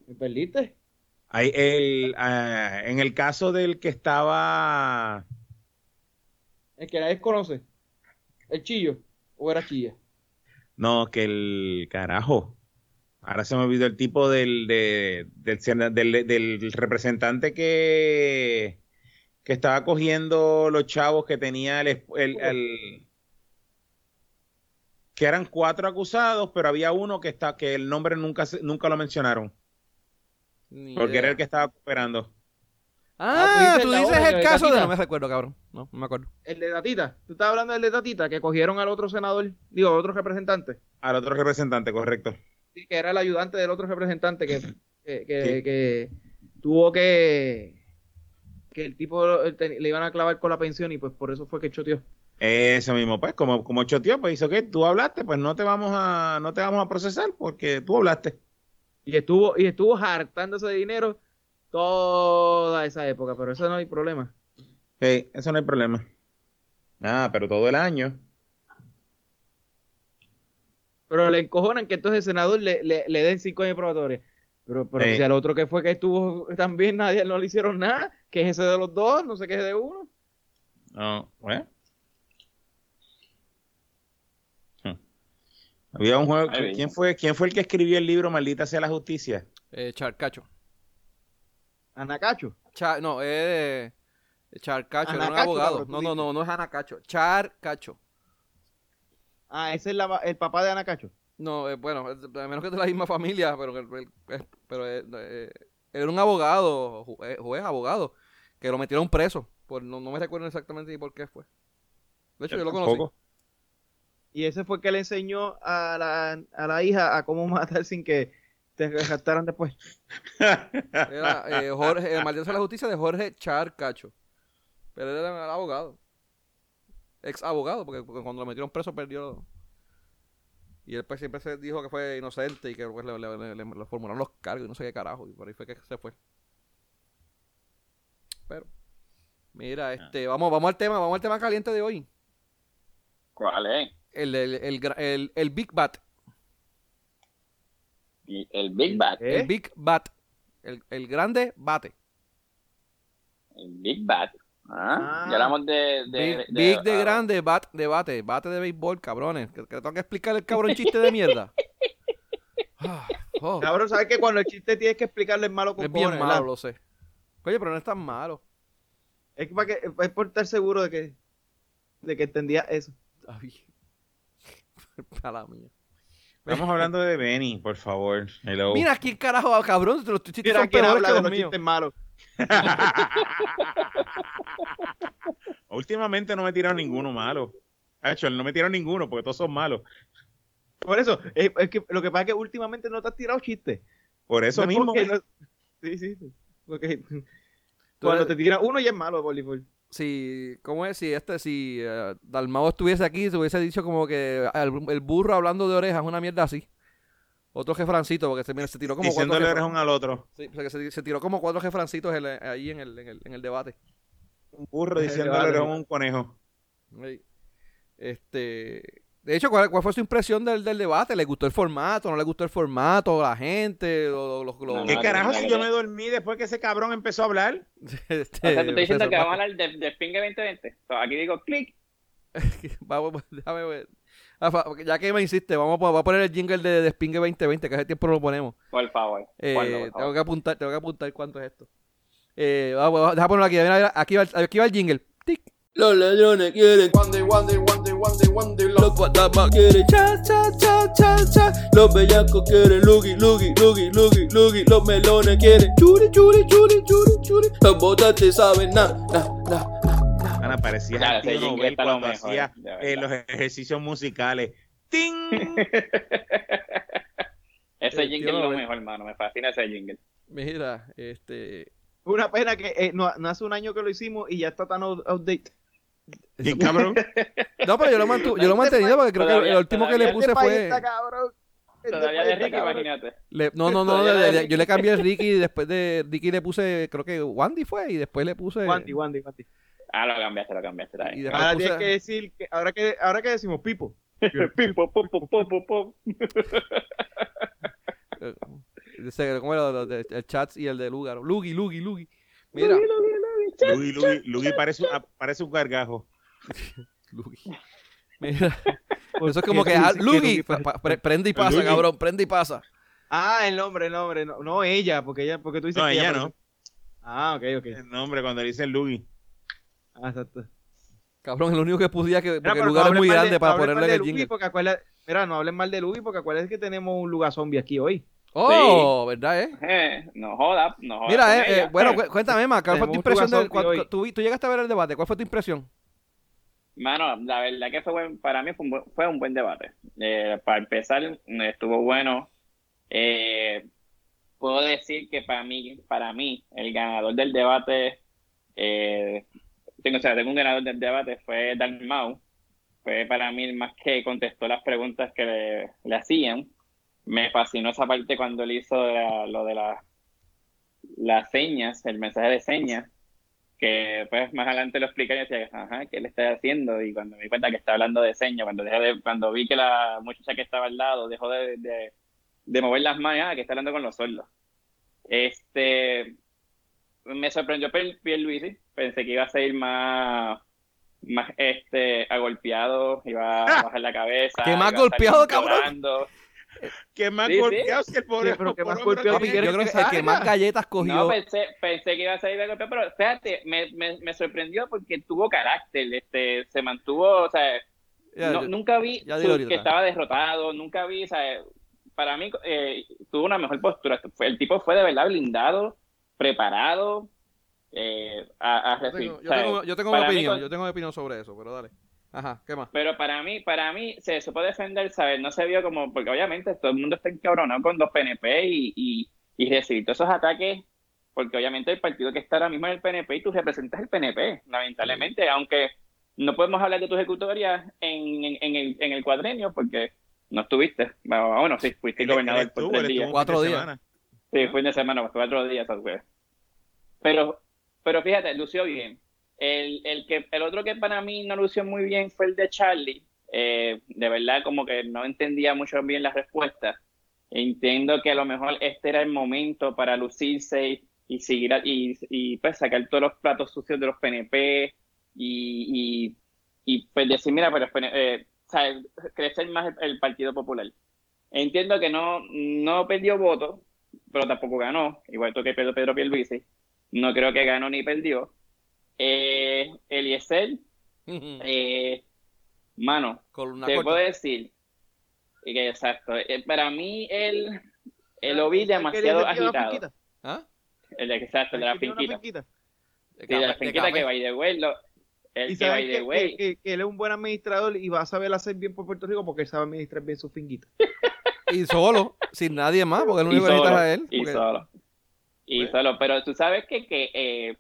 ¿Me perdiste? Ahí el, ah, en el caso del que estaba. El que nadie conoce. El chillo. ¿O era chilla? No, que el carajo. Ahora se me olvidó el tipo del, de- del, del, del representante que, que estaba cogiendo los chavos que tenía el, esp- el- el- que eran cuatro acusados, pero había uno que está, que el nombre nunca se- nunca lo mencionaron, Ni porque idea. era el que estaba cooperando. Ah, Ah, tú tú dices el caso de... No me recuerdo, cabrón. No, no me acuerdo. El de Tatita. Tú estabas hablando del de Tatita, que cogieron al otro senador, digo, al otro representante. Al otro representante, correcto. Sí, que era el ayudante del otro representante que, que, que- Sí. que tuvo que. que el tipo le iban a clavar con la pensión y pues por eso fue que choteó. Eso mismo, pues, como, como choteó, pues hizo que tú hablaste, pues no te vamos a, no te vamos a procesar porque tú hablaste. Y estuvo, y estuvo hartándose de dinero toda esa época, pero eso no hay problema. Sí, eso no hay problema. Ah, pero todo el año. Pero le encojonan que entonces el senador le, le, le den cinco años probatorios. Pero, pero Sí. si al otro que fue que estuvo también nadie no le hicieron nada, que es ese de los dos, no se queje de uno. No, bueno. Había un juego. Ay, ¿Quién fue, ¿Quién fue el que escribió el libro Maldita sea la justicia? Eh, Charcacho. Anacacho. Cha- no, es Charcacho, era un abogado. No, no, no, no es Anacacho. Charcacho. Ah, ese es la- el papá de Anacacho. No, eh, bueno, es- a menos que de la misma familia, pero, es- pero eh, eh, era un abogado, ju- eh, juez, abogado, que lo metieron preso. Por, no, no me recuerdo exactamente ni por qué fue. De hecho, yo lo conocí. Tampoco. Y ese fue el que le enseñó a la, a la hija a cómo matar sin que te rescataran después. Era eh, Jorge, el maldito sea la justicia de Jorge Charcacho. Pero él era el abogado. Ex abogado, porque, porque cuando lo metieron preso perdió. Y él pues siempre se dijo que fue inocente y que pues, le, le- le- le- le formularon los cargos y no sé qué carajo. Y por ahí fue que se fue. Pero, mira, este, vamos, vamos al tema, vamos al tema caliente de hoy. ¿Cuál es? El, el, el, el- el Big Bat. El Big. ¿Eh? El Big Bat. El, el grande bate. El Big Bat. Ah, Ah. ya hablamos de... de, Big, de- Big de ah, grande, bat, de bate, bate de béisbol, cabrones. Que, que tengo que explicar el cabrón chiste de mierda. Ah, oh, Cabrón, ¿sabes que cuando el chiste tienes que explicarle el malo con es bien cojones, malo, ¿verdad? lo sé. Oye, pero no es tan malo. Es para que es por estar seguro de que de que entendía eso. Ay. A la mía. Estamos hablando de Benny, por favor. Hello. Mira quién carajo, cabrón. Los chistes Mira son quién peores habla que de los los míos. chistes malos. Últimamente no me tiraron ninguno malo. De hecho, no me tiraron ninguno porque todos son malos. Por eso, es, es que lo que pasa es que últimamente no te has tirado chistes. Por eso No es mismo. porque no- Sí, sí. Porque cuando eres- te tiras uno ya es malo, voleibol. Si, ¿cómo es? Si este, si eh, Dalmao estuviese aquí, se hubiese dicho como que el, el burro hablando de orejas, una mierda así. Otro jefrancito, porque se, mira, se tiró como cuatro Diciéndole jefra- orejón al otro. Sí, o sea, que se, se tiró como cuatro jefrancitos el- ahí en el, en, el, en el debate. Un burro diciéndole a un conejo. Este, de hecho, ¿cuál, cuál fue su impresión del, del debate? ¿Le gustó el formato? ¿No le gustó el formato? ¿La gente? Lo, lo- lo- ¿Qué carajo si yo no. me dormí después que ese cabrón empezó a hablar? este, O sea, tú estás diciendo que vamos a hablar de, de Spinge 2020. So, aquí digo clic. Vamos, déjame ver. Ya que me insiste, vamos voy a poner el jingle de, de Spingue 2020, que hace tiempo no lo ponemos. Por favor. Eh, por tengo favor. que apuntar, tengo que apuntar cuánto es esto. Eh, vamos, vamos, deja ponerlo aquí, mira, mira, aquí va, el- aquí va el jingle. Tic. Los ladrones quieren Wande, Wande, Wande, Wande, Wande. Los fantasmas quieren cha, cha, cha, cha, cha. Los bellacos quieren Lugi, Lugi, Lugi, Lugi, Lugi. Los melones quieren churi, churi, churi, churi, churi. Los votantes saben na, na, na. Ana, parecía Ya, el ese tío jingle Nobel está lo cuando mejor, hacía eh, los ejercicios musicales. ¡Ting! Ese jingle es lo mejor, hermano. Me fascina ese jingle. Mira, este. Una pena que eh, no, no hace un año que lo hicimos y ya está tan out- outdated. ¿Qué cabrón? No, pero yo lo, mantu- yo lo he mantenido porque creo que el último que le puse Este fue. está cabrón. Este Todavía de Ricky, cabrón. imagínate. Le- no, no, no, de de- yo le cambié el Ricky y después de Ricky le puse, creo que Wandy fue, y después le puse. Wandy, Wandy, Wandy. Ah, lo cambiaste, lo cambiaste. y Ahora puse- tienes que decir que ahora que ahora que decimos Pipo. Pim, pum, pum, pum, pum, pum, pum. eh, ese, ¿Cómo era? Lo de- El chat y el de Lugar. Lugi, Lugi, Lugi. Mira, Lugi, Lugi, Lugi parece, un- parece un gargajo. Lugi. Mira. Eso es como que, ah, Lugi, Lugi pre- prende y pasa, Lugi. cabrón, prende y pasa. Ah, el nombre, el nombre, no, no ella, porque ella, porque tú dices No, que ella no. Ah, ok, ok. El nombre cuando le dicen Lugi. Ah, exacto. Cabrón, el único que podía que. Porque el lugar no es muy grande de- para no ponerle el Lugi, jingle. Porque acuérdate, mira, no hablen mal de Lugi porque acuérdate que tenemos un lugar zombie aquí hoy. Oh, ¿verdad, eh? Eh, no joda, no joda. Mira, eh, eh, bueno, cu- cuéntame, más, ¿cuál fue tu impresión del. Hoy. tú, tú llegaste a ver el debate, ¿cuál fue tu impresión? Mano, la verdad que fue buen- para mí fue un buen, fue un buen debate. Eh, para empezar, estuvo bueno. Eh, puedo decir que para mí, para mí, el ganador del debate, eh, tengo, o sea, tengo un ganador del debate, fue Dan Mau. Fue para mí el más que contestó las preguntas que le, le hacían. Me fascinó esa parte cuando él hizo la- lo de la- las señas, el mensaje de señas que pues más adelante lo expliqué y decía, ajá, ¿qué le está haciendo? Y cuando me di cuenta que está hablando de señas, cuando dejé de, cuando vi que la muchacha que estaba al lado dejó de, de, de mover las manos, ah, que está hablando con los sordos. Este, me sorprendió Pier- Pierluisi, pensé que iba a ser más, más este, agolpeado, iba a bajar la cabeza. ¿Qué más golpeado, cabrón? ¿Qué más Sí, sí. golpeado que el pobre. Sí, pero qué más pobre golpeado que Yo ¿Quieres creo que que el que más galletas cogió. No, pensé, pensé que iba a salir de golpe, pero fíjate, me, me, me sorprendió porque tuvo carácter, este, se mantuvo, o sea, Ya, no- yo- nunca vi su- que estaba derrotado, nunca vi, o sea, para mí eh, tuvo una mejor postura. El tipo fue de verdad blindado, preparado, eh, a, a yo recibir. tengo, yo tengo, yo tengo mi opinión, con- yo tengo mi opinión sobre eso, pero dale. Ajá, ¿qué más? Pero para mí, para mí se supo defender, ¿sabes? No se vio como, porque obviamente todo el mundo está encabronado con los PNP y, y, y recibir todos esos ataques, porque obviamente el partido que está ahora mismo es el PNP y tú representas el PNP, lamentablemente, aunque no podemos hablar de tus ejecutorias en, en, en el, en el cuadrenio, porque no estuviste. Bueno, bueno, sí, fuiste gobernador por tres días. Cuatro fin de días. semana. Sí, fue de semana, pues, cuatro días, tal vez. Pero, pero fíjate, lució bien. El, el, que, el otro que para mí no lució muy bien fue el de Charlie. Eh, de verdad, como que no entendía mucho bien las respuestas. Entiendo que a lo mejor este era el momento para lucirse y, seguir y, pues sacar todos los platos sucios de los PNP y, y, pues decir, mira, pero eh, crecer más el, Partido Popular. Entiendo que no, no perdió votos, pero tampoco ganó, igual que Pedro, Pedro. No creo que ganó ni perdió. Eh, Eliezer, eh, mano, te puedo decir que exacto. Eh, para mí el, el lo vi demasiado agitado. ¿Ah? El de, exacto, de la finquita. de la finquita que va y de vuelo. El que va y de que, que, él es un buen administrador y va a saber hacer bien por Puerto Rico porque él sabe administrar bien su finquita. y solo, sin nadie más, porque el único que necesita a él. Y solo. Y solo, pero tú sabes que, que eh,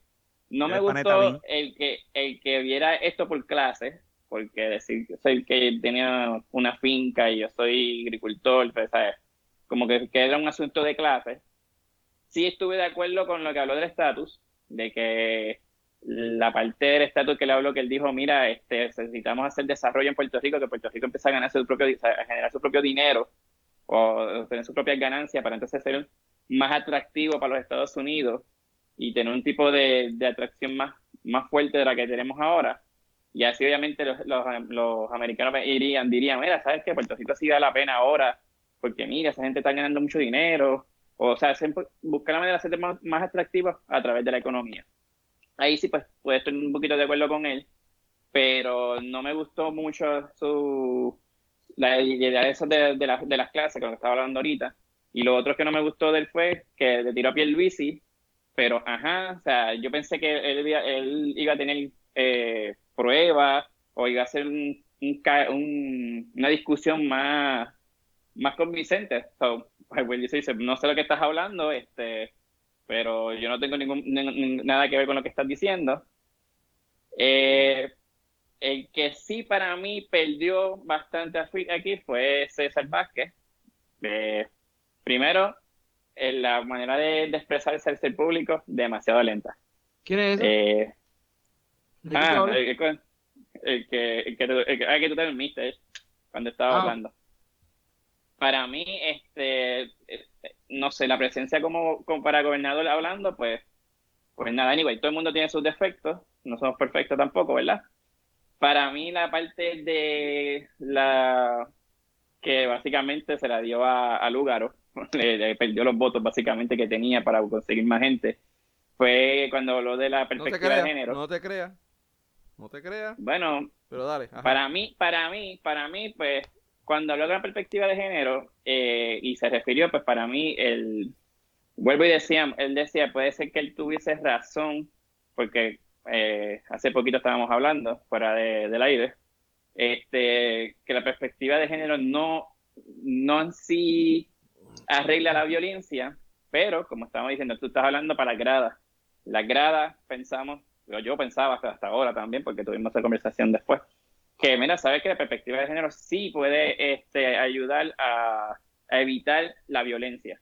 no me gustó el que, el que viera esto por clase, porque decir que soy el que tenía una finca y yo soy agricultor, pues, ¿sabes? como que, que era un asunto de clase. Sí estuve de acuerdo con lo que habló del estatus, de que la parte del estatus que le habló, que él dijo, mira, este, necesitamos hacer desarrollo en Puerto Rico, que Puerto Rico empiece a ganar su propio, a generar su propio dinero o tener su propia ganancia para entonces ser más atractivo para los Estados Unidos y tener un tipo de, de atracción más, más fuerte de la que tenemos ahora. Y así obviamente los, los, americanos irían, dirían, mira, ¿sabes qué? Puerto Rico sí da la pena ahora, porque mira, esa gente está ganando mucho dinero. O, sea, buscar la manera de hacerse más, más atractiva a través de la economía. Ahí sí, pues, puedo estar un poquito de acuerdo con él, pero no me gustó mucho su la idea de, de, de, de las clases, con lo que estaba hablando ahorita. Y lo otro que no me gustó de él fue que le tiró a Pierluisi, pero ajá, o sea, yo pensé que él, él iba a tener eh, pruebas o iba a ser un, una discusión más, más convincente. So, pues, dice, no sé lo que estás hablando, este, pero yo no tengo ningún, nada que ver con lo que estás diciendo. Eh, el que sí para mí perdió bastante aquí fue César Vázquez. Eh, primero, la manera de, expresarse al ser público, demasiado lenta. ¿Quién es? Eh, ah, el, que, el, que, el que, tú, ah, que tú te dormiste cuando estaba ah. hablando. Para mí, este, este, no sé, la presencia como, como para gobernador hablando, pues, pues nada, anyway, todo el mundo tiene sus defectos, no somos perfectos tampoco, ¿verdad? Para mí la parte de la que básicamente se la dio a, a Lugaro, le, perdió los votos básicamente que tenía para conseguir más gente, fue cuando habló de la perspectiva de género. No te creas, no te creas. Bueno, pero dale. Para mí, para mí, para mí, pues, cuando habló de la perspectiva de género eh, y se refirió, pues para mí, el, vuelvo y decía, él decía, puede ser que él tuviese razón, porque eh, hace poquito estábamos hablando, fuera de, del aire, este, que la perspectiva de género no, no en sí arregla la violencia, pero como estamos diciendo, tú estás hablando para las gradas. Las gradas, pensamos, yo pensaba hasta ahora también, porque tuvimos esa conversación después, que mira, sabes que la perspectiva de género sí puede este, ayudar a, evitar la violencia.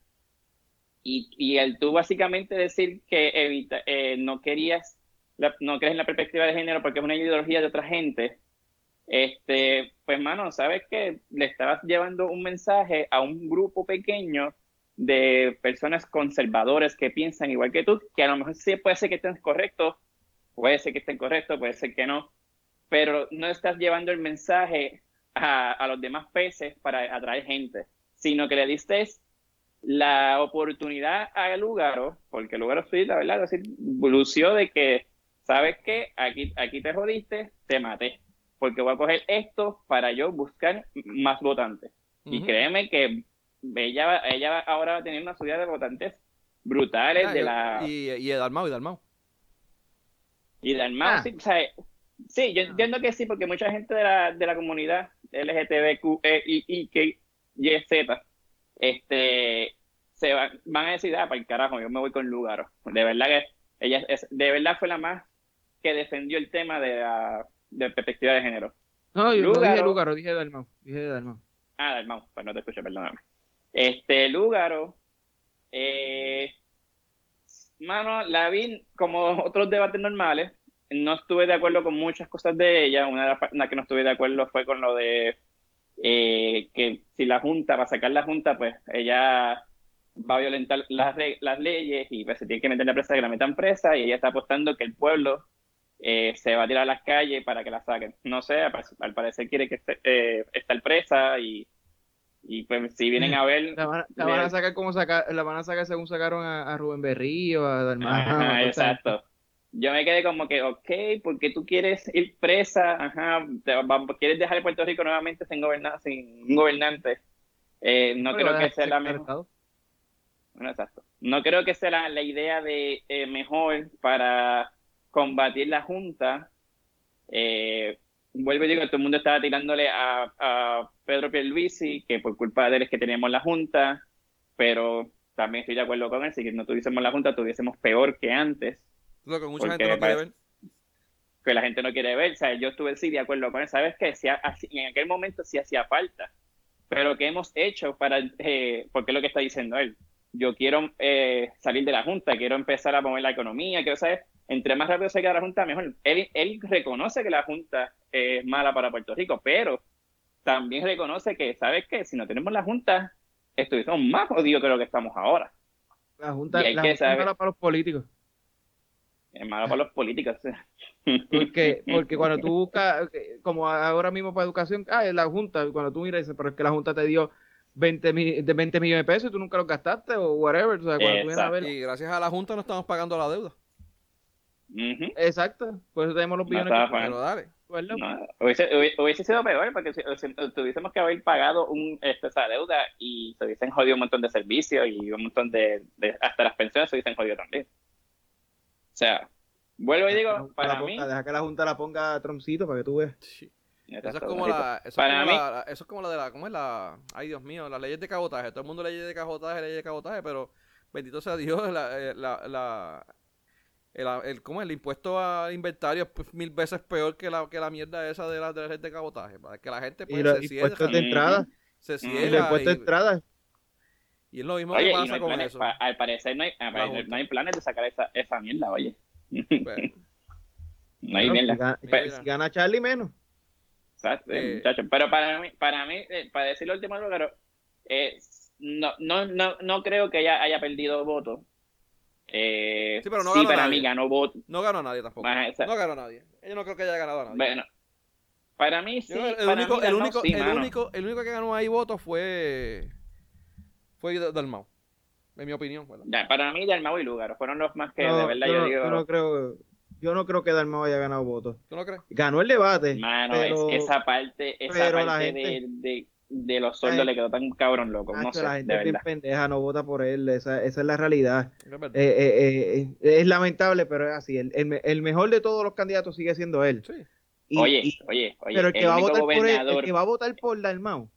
Y, el tú básicamente decir que evita, eh, no querías no crees en la perspectiva de género porque es una ideología de otra gente, este, pues mano, sabes que le estabas llevando un mensaje a un grupo pequeño de personas conservadoras que piensan igual que tú, que a lo mejor sí puede ser que estén correctos, puede ser que estén correctos, puede ser que no, pero no estás llevando el mensaje a, los demás peces para atraer gente, sino que le diste la oportunidad a Lugaro, porque Lugaro sí, la verdad, lució de que ¿sabes qué? Aquí, aquí te jodiste, te maté. Porque voy a coger esto para yo buscar más votantes. Y créeme que ella, ella ahora va a tener una subida de votantes brutales ah, de la... Y, y de Dalmau, y Dalmau. Y Dalmau, ah. sí, o sea, sí, yo entiendo que sí, porque mucha gente de la, de la comunidad LGTBQ, e, y, y, que y Z, este, se van, van a decir, ah, para el carajo, yo me voy con Lugaro. De verdad que ella es, de verdad fue la más que defendió el tema de la de perspectiva de género. No, yo no dije Lugaro, dije Dalmau. Dije Dalmau. Ah, Dalmau, pues no te escuché, perdóname. Este, Lugaro, eh, mano, la vi como otros debates normales. No estuve de acuerdo con muchas cosas de ella. Una de las que no estuve de acuerdo fue con lo de eh, que si la Junta, para sacar la Junta, pues ella va a violentar las, las leyes y pues, se tiene que meter la presa que la metan presa y ella está apostando que el pueblo eh, se va a tirar a las calles para que la saquen. No sé, al, parecer quiere que esté, eh, presa y, y pues si vienen a ver... La van, a sacar como sacar, la van a sacar según sacaron a, Rubén Berrío, a Dalmar. exacto. Yo me quedé como que, ok, porque tú quieres ir presa, ajá, quieres dejar Puerto Rico nuevamente sin, gobernar, sin un gobernante. Eh, no creo que sea la mejor. exacto. No creo que sea la, idea de eh, mejor para combatir la Junta. Eh, vuelvo y digo, todo el mundo estaba tirándole a, a Pedro Pierluisi, que por culpa de él es que teníamos la Junta, pero también estoy de acuerdo con él, si no tuviésemos la Junta, tuviésemos peor que antes. Lo que mucha gente no quiere ver. Que la gente no quiere ver. O sea, yo estuve sí de acuerdo con él. ¿Sabes qué? Si, en aquel momento sí hacía falta. Pero ¿qué hemos hecho para...? Eh, porque es lo que está diciendo él. Yo quiero eh, salir de la Junta, quiero empezar a mover la economía, quiero saber... Entre más rápido se queda la Junta, mejor. Él, él reconoce que la Junta es mala para Puerto Rico, pero también reconoce que, ¿sabes qué? Si no tenemos la Junta, estuviésemos más jodidos que lo que estamos ahora. La Junta, la junta es mala para los políticos. Es malo para los políticos. Porque, porque cuando tú buscas, como ahora mismo para educación, ah, es la Junta, cuando tú miras, pero es que la Junta te dio 20, de 20 millones de pesos y tú nunca los gastaste o whatever. O sea, cuando Y gracias a la Junta no estamos pagando la deuda. Exacto, por eso tenemos los billones. que... Pero dale. No, hubiese, sido peor porque si, tuviésemos que haber pagado un, este, esa deuda y se hubiesen jodido un montón de servicios y un montón de, de hasta las pensiones se hubiesen jodido también. O sea, vuelvo y digo, para mí... deja que la Junta la ponga troncito para que tú veas. Eso es como la, eso para es como mí, la, eso es como la de la, ¿cómo es la? Ay, Dios mío, las leyes de cabotaje. Todo el mundo leyes de cabotaje, leyes de cabotaje, pero bendito sea Dios, la, eh, la, la el, el, ¿cómo es? el impuesto a inventario es mil veces peor que la, que la mierda esa de la, de leyes de cabotaje. Para que la gente pues, se cierra. de entrada. Se cierra. El impuesto de entrada y es lo mismo que pasa con eso. al parecer no hay, no hay planes de sacar esa, esa mierda, oye. no hay mierda. Si gana, Charlie menos. Exacto, eh, muchachos. Pero para mí, para mí, eh, para decir lo último lugar, eh, no, no, no, no creo que ella haya perdido votos. Eh, sí, pero no ganó para nadie. mí ganó votos. No ganó nadie tampoco. no ganó nadie. Yo no creo que haya ganado a nadie. Bueno, para mí sí. el, único, el, único, el, único, el único que ganó ahí votos fue fue Dalmau, en mi opinión. para mí Dalmau y Lugaro fueron los más que de verdad yo, digo... Yo no creo, yo no creo que Dalmau haya ganado votos. ¿Tú no crees? Ganó el debate. Mano, esa parte, esa parte de, de, los sueldos le quedó tan cabrón loco. No sé, la gente de pendeja, no vota por él. Esa, esa es la realidad. Eh, eh, eh, es lamentable, pero es así. El, el, mejor de todos los candidatos sigue siendo él. Sí. oye, oye, oye. Pero el que, va a votar por él, el que va a votar por Dalmau,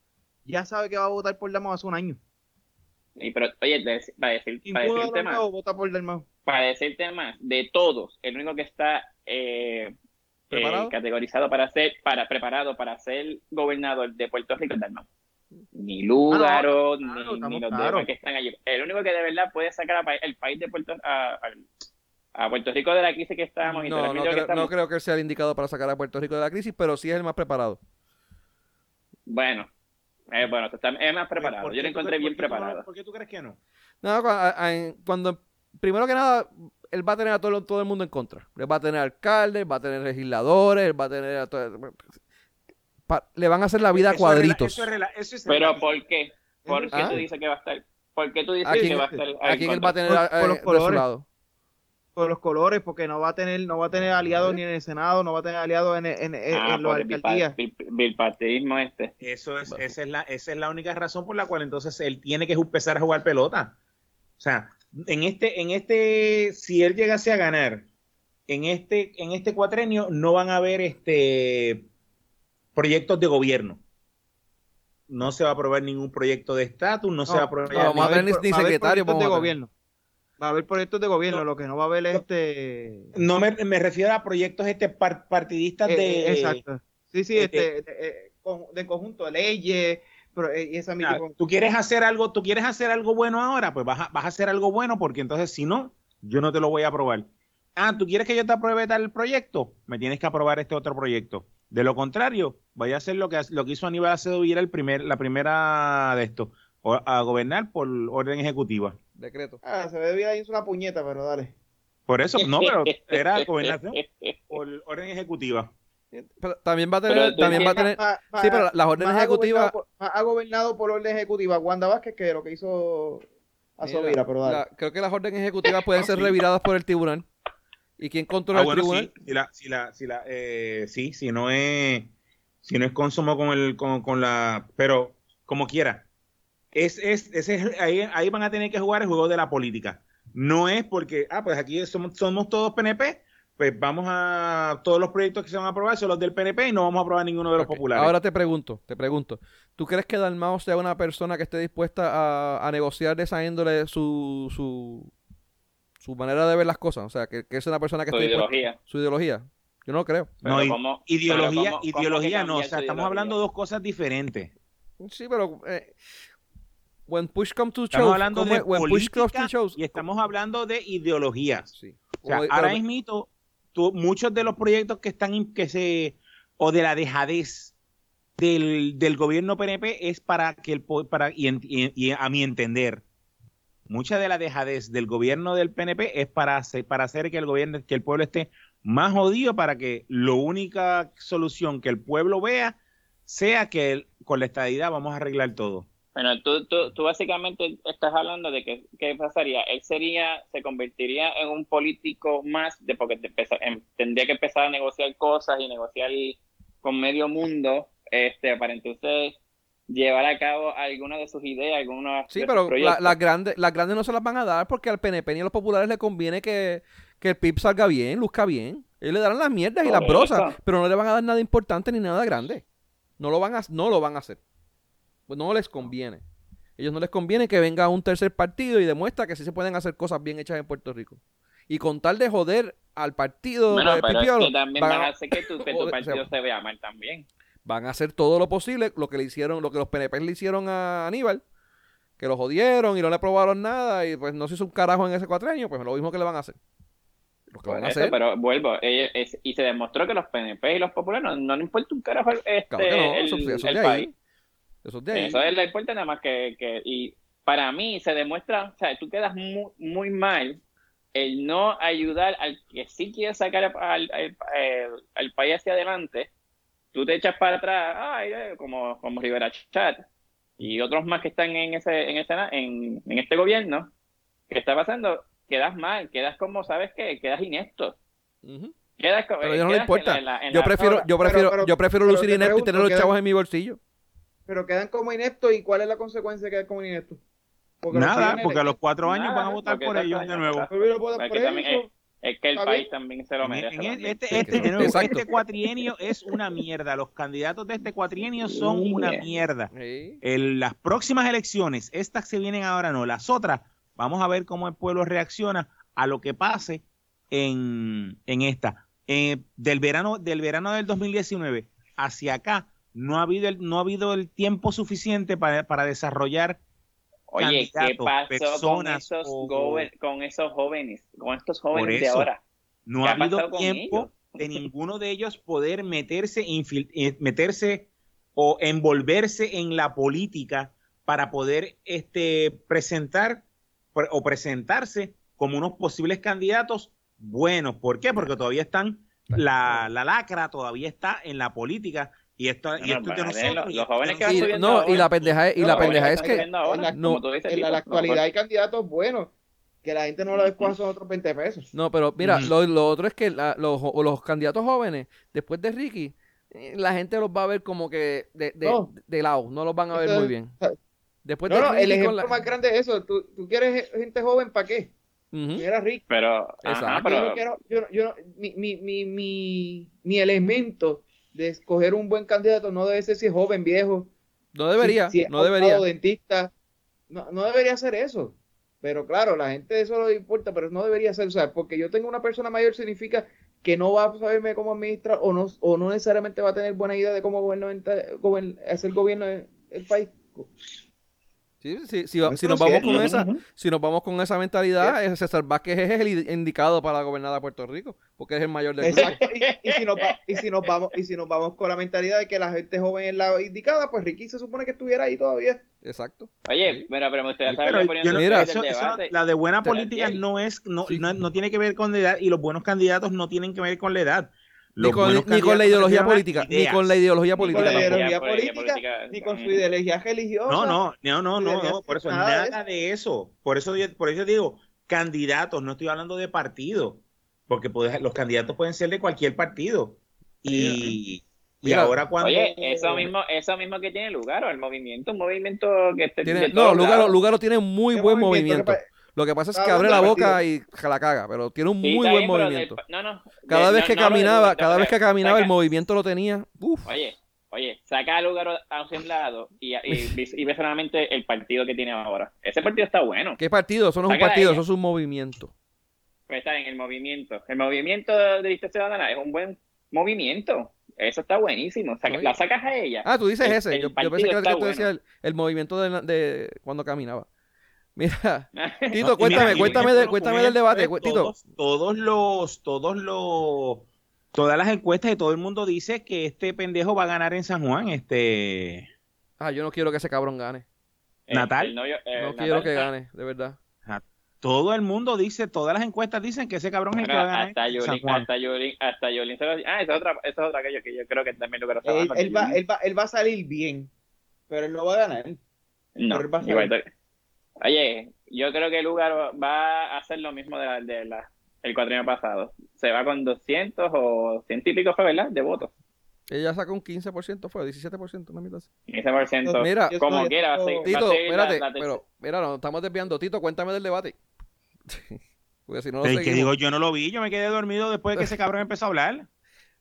ya sabe que va a votar por Dalmau hace un año. Y pero, oye, para decir, para decirte más, para decirte más, de todos, el único que está eh, eh, categorizado para ser, para preparado para ser gobernador de Puerto Rico es Dalmau. Ni Lúgaro, ni, ni, los demás que están allí. El único que de verdad puede sacar el país de Puerto a, a, Puerto Rico de la crisis que estamos. No, no, creo, que no creo que sea el indicado para sacar a Puerto Rico de la crisis, pero sí es el más preparado. Bueno, eh, bueno, está, es más preparado. Yo lo encontré bien preparado. ¿Por qué tú crees que no? No, cuando, primero que nada, él va a tener a todo, todo el mundo en contra. Él va a tener alcaldes, va a tener legisladores, él va a tener a todo, le van a hacer la vida a cuadritos. Pero ¿por qué? ¿Por qué tú dices que va a estar? ¿Por qué tú dices que va a estar? ¿A quién él va a tener por, los colores por los colores, porque no va a tener, no va a tener aliados ni en el Senado, no va a tener aliados en, en, en, ah, en alcaldías. Bipartidismo este. Eso es, esa es la, esa es la única razón por la cual entonces él tiene que empezar a jugar pelota. O sea, en este, en este, si él llegase a ganar, en este, en este cuatrenio no van a haber este proyectos de gobierno. No se va a aprobar ningún proyecto de estatus, no, se va a aprobar. No, va a haber ni, secretario de gobierno. Va a haber proyectos de gobierno, lo que no va a haber este... No me, me refiero a proyectos este partidistas eh, de... exacto. Sí, sí, este, de, de, conjunto de leyes, pero esa tú quieres hacer algo, tú quieres hacer algo bueno ahora, pues vas a, vas a hacer algo bueno porque entonces si no, yo no te lo voy a aprobar. Ah, ¿tú quieres que yo te apruebe tal proyecto? Me tienes que aprobar este otro proyecto. De lo contrario, vaya a hacer lo que, lo que hizo Aníbal Acevedo y era el primer, la primera de esto o- a gobernar por orden ejecutiva. Decreto. Ah, se ve bien ahí una puñeta, pero dale. Por eso, no, pero era gobernación por orden ejecutiva. Pero también va a tener, Pero también va a tener, sí, pero las órdenes ha ejecutivas, gobernado por- más ha gobernado por orden ejecutiva Wanda Vázquez que lo que hizo a pero dale. la- creo que las órdenes ejecutivas pueden ser reviradas por el tribunal. ¿Y quién controla Ah, el tribunal? sí, si la, si la, si la, eh, sí, si no es, si no es consumo con el, con, con la, pero como quiera, es, es, ese es- ahí, ahí van a tener que jugar el juego de la política. No es porque, ah, pues aquí somos, somos todos PNP, pues vamos a, todos los proyectos que se van a aprobar son los del PNP y no vamos a aprobar ninguno de los populares. Ahora te pregunto, te pregunto, ¿tú crees que Dalmao sea una persona que esté dispuesta a, a negociar de esa índole su, su, su manera de ver las cosas? O sea, que, que es una persona que Su esté dispuesta- ideología. su ideología. Yo no lo creo. no, Pero ¿cómo- ideología, cómo- ideología no, o sea, estamos ideología? hablando de dos cosas diferentes. Sí, pero eh, when push comes to Estamos shove, hablando ¿cómo de when push comes to política shove, y estamos hablando de ideologías. sí. O sea, O- ahora mismo, tú- muchos de los proyectos que están, que se, o de la dejadez del, del gobierno PNP es para que el, para, y- y a mi entender, mucha de la dejadez del gobierno del PNP es para hacer, para hacer que el gobierno, que el pueblo esté más jodido para que la única solución que el pueblo vea sea que el- con la estadidad vamos a arreglar todo. Bueno, tú, tú, tú básicamente estás hablando de que qué pasaría. Él sería, se convertiría en un político más, de porque te empeza- em- tendría que empezar a negociar cosas y negociar con medio mundo, este, para entonces llevar a cabo alguna de sus ideas, algunos Sí, de pero proyectos. la- las grandes, las grandes no se las van a dar porque al PNP ni a los populares le conviene que, que el PIB salga bien, luzca bien. Ellos le darán las mierdas y las brosas, pero no le van a dar nada importante ni nada grande. No lo van a, no lo van a hacer. Pues no les conviene. Ellos no les conviene que venga un tercer partido y demuestra que sí se pueden hacer cosas bien hechas en Puerto Rico. Y con tal de joder al partido Bueno, de pero Pipiolo, también van a- hacer que tu, que tu Joder, partido se- se vea mal también. van a hacer todo lo posible, lo que le hicieron, lo que los PNP le hicieron a Aníbal, que lo jodieron y no le aprobaron nada y pues no se hizo un carajo en ese cuatrenio, pues lo mismo que le van a hacer. Lo que van a eso, hacer. pero vuelvo, es- y se demostró que los PNP y los populares no, no le importa un carajo este, Claro no, el, eso, eso es el de país. ahí. Eso es de ahí. Eso es le importa nada más que, que- y para mí se demuestra, o sea, tú quedas muy, muy mal el no ayudar al que sí quiere sacar al, al- al- al país hacia adelante, tú te echas para atrás, ay, eh, como, como Rivera Chat y otros más que están en ese, en ese, en, en este gobierno, que está pasando, quedas mal, quedas como, ¿sabes qué? Quedas inepto. Ujú. Quedas co- Pero a ellos no quedas en importa. la- en la- en Yo prefiero, yo prefiero, pero- yo prefiero lucir te inepto y tener los chavos en mi bolsillo. Pero quedan como ineptos y cuál es la consecuencia de quedar como ineptos. Porque Nada, porque a los cuatro años Nada, van a votar por ellos de nuevo. también. Es que el país también se lo En- merece. en este, Sí, este, nuevo, exacto. este cuatrienio es una mierda. Los candidatos de este cuatrienio son Sí. una mierda. Sí. En las próximas elecciones, estas que vienen ahora no, las otras, vamos a ver cómo el pueblo reacciona a lo que pase en, en esta. Eh, del verano del verano del 2019 hacia acá no ha habido el, no ha habido el tiempo suficiente para, para desarrollar Oye, ¿qué candidatos, pasó con personas esos, o- gober- con esos jóvenes, con estos jóvenes de ahora? No ¿Qué ha ha habido tiempo de ninguno de ellos poder meterse, infil- eh, meterse o envolverse en la política para poder este, presentar pre- o presentarse como unos posibles candidatos buenos. ¿Por qué? Porque todavía están, la, la lacra todavía está en la política y esto, y esto es de nosotros. los- jóvenes es que Y, no, ahora. y la pendeja es, y la pendeja que es que subiendo ahora, en la- no, como tú dices, En la, actualidad hay candidatos buenos que la gente no lo descuada son otros 20 pesos. No, pero mira, lo, lo otro es que la- los, los candidatos jóvenes, después de Ricky, eh, la gente los va a ver como que de, de, No. de lado, no los van a ver Entonces, muy bien. Después No, de no, el Ricky ejemplo la- más grande es eso. ¿Tú, tú quieres gente joven para qué? Ujú. Era rico. Pero, ajá, Exacto. Yo no pero quiero, yo, no- yo no- mi, mi, mi, mi, mi elemento de escoger un buen candidato no debe ser si es joven, viejo, No debería, si, si es no debería. dentista. No, no debería ser eso. Pero claro, la gente eso le importa, pero no debería ser, o sea, porque yo tengo una persona mayor significa que no va a saberme cómo administrar o no, o no necesariamente va a tener buena idea de cómo hacer gobierno del el país. Sí, sí, si, va- si nos vamos con esa, si nos vamos con esa mentalidad, eh, César Vázquez es el indicado para la gobernada de Puerto Rico, porque es el mayor del. Exacto. Y, y si nos va- y si nos vamos y si nos vamos con la mentalidad de que la gente joven es la indicada, pues Ricky se supone que estuviera ahí todavía. Exacto. Oye, pero, pero me no- de Mira, eso- eso- la de buena política no es, no, Sí. no, no tiene que ver con la edad y los buenos candidatos no tienen que ver con la edad. Ni con, buenos ni con la ideología política, ni con la ideología Ni con política la ideología Política, política, política, ni con su ideología religiosa. No, no, no, no, no, por eso nada de nada de eso. Por eso, por eso digo candidatos, no estoy hablando de partido, porque puede- los candidatos pueden ser de cualquier partido. Y, y Mira, ahora cuando Oye, eso mismo, eso mismo que tiene lugar, o el movimiento, un movimiento que Tiene- no, Lugaro. Lugaro tiene un muy ¿Qué buen movimiento? movimiento. Lo que pasa es que abre la boca y se la caga, pero tiene un Sí, muy buen movimiento. del- no, no, Cada de- vez no- que caminaba, cada vez que saca- caminaba el movimiento lo tenía. Uf, Oye, oye, saca a Lugaro a un lado y, y, y ve solamente el partido que tiene ahora. Ese partido está bueno. ¿qué partido? Eso no es un partido, eso es un movimiento. Pues está en el movimiento. El movimiento de Lista Ciudadana es un buen movimiento. Eso está buenísimo. La sacas a ella. Ah, tú dices El- ese. el Yo, pensé que tú decías el, el movimiento de, de cuando caminaba. Mira, Tito, No, cuéntame, mira, cuéntame, de, cuéntame del debate. de cu- Tito, Todos, todos los, todos los, todas las encuestas y todo el mundo dice que este pendejo va a ganar en San Juan, este ah, yo no quiero que ese cabrón gane. El- Natal. el novio- el No Natal quiero que gane, de verdad. todo el mundo dice, todas las encuestas dicen que ese cabrón es el que va a ganar hasta en San Yulín, Juan. hasta Yulín, hasta se lo- Ah, esa es otra, esa es otra que yo, que yo creo que también lo que Él, él va, él, va, él va a salir bien, pero él no va a ganar. No, pero él va a salir. Oye, yo creo que el lugar va a hacer lo mismo de la, de la, el cuatrienio pasado. Se va con 200 o 100 y pico fue, ¿verdad? De votos. Ella sacó un 15%, fue 17%, una mitad así. 15%. Mira, como quiera, sí. Tito, espérate, la- pero, mira, nos estamos desviando. Tito, cuéntame del debate. Porque si no lo El que digo, yo no lo vi, yo me quedé dormido después de que ese cabrón empezó a hablar.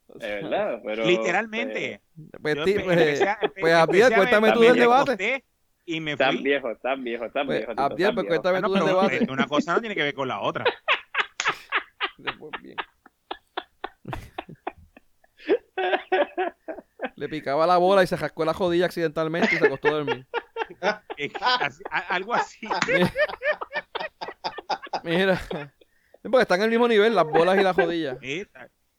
De verdad, pero... Literalmente. Pues, Yo empe- pues, empecé pues, empecé Abdiel, a ver, cuéntame tú del debate. Y me Están fui. viejos, están viejos, están Pues, viejos. Tito, Abdiel, están pues viejos. cuéntame Ah, no, pero debate. Una cosa no tiene que ver con la otra. Después, bien. Le picaba la bola y se rascó la jodilla accidentalmente y se acostó a dormir. Es que así- a- algo así. Mira. Porque están en el mismo nivel, las bolas y la jodilla. Sí,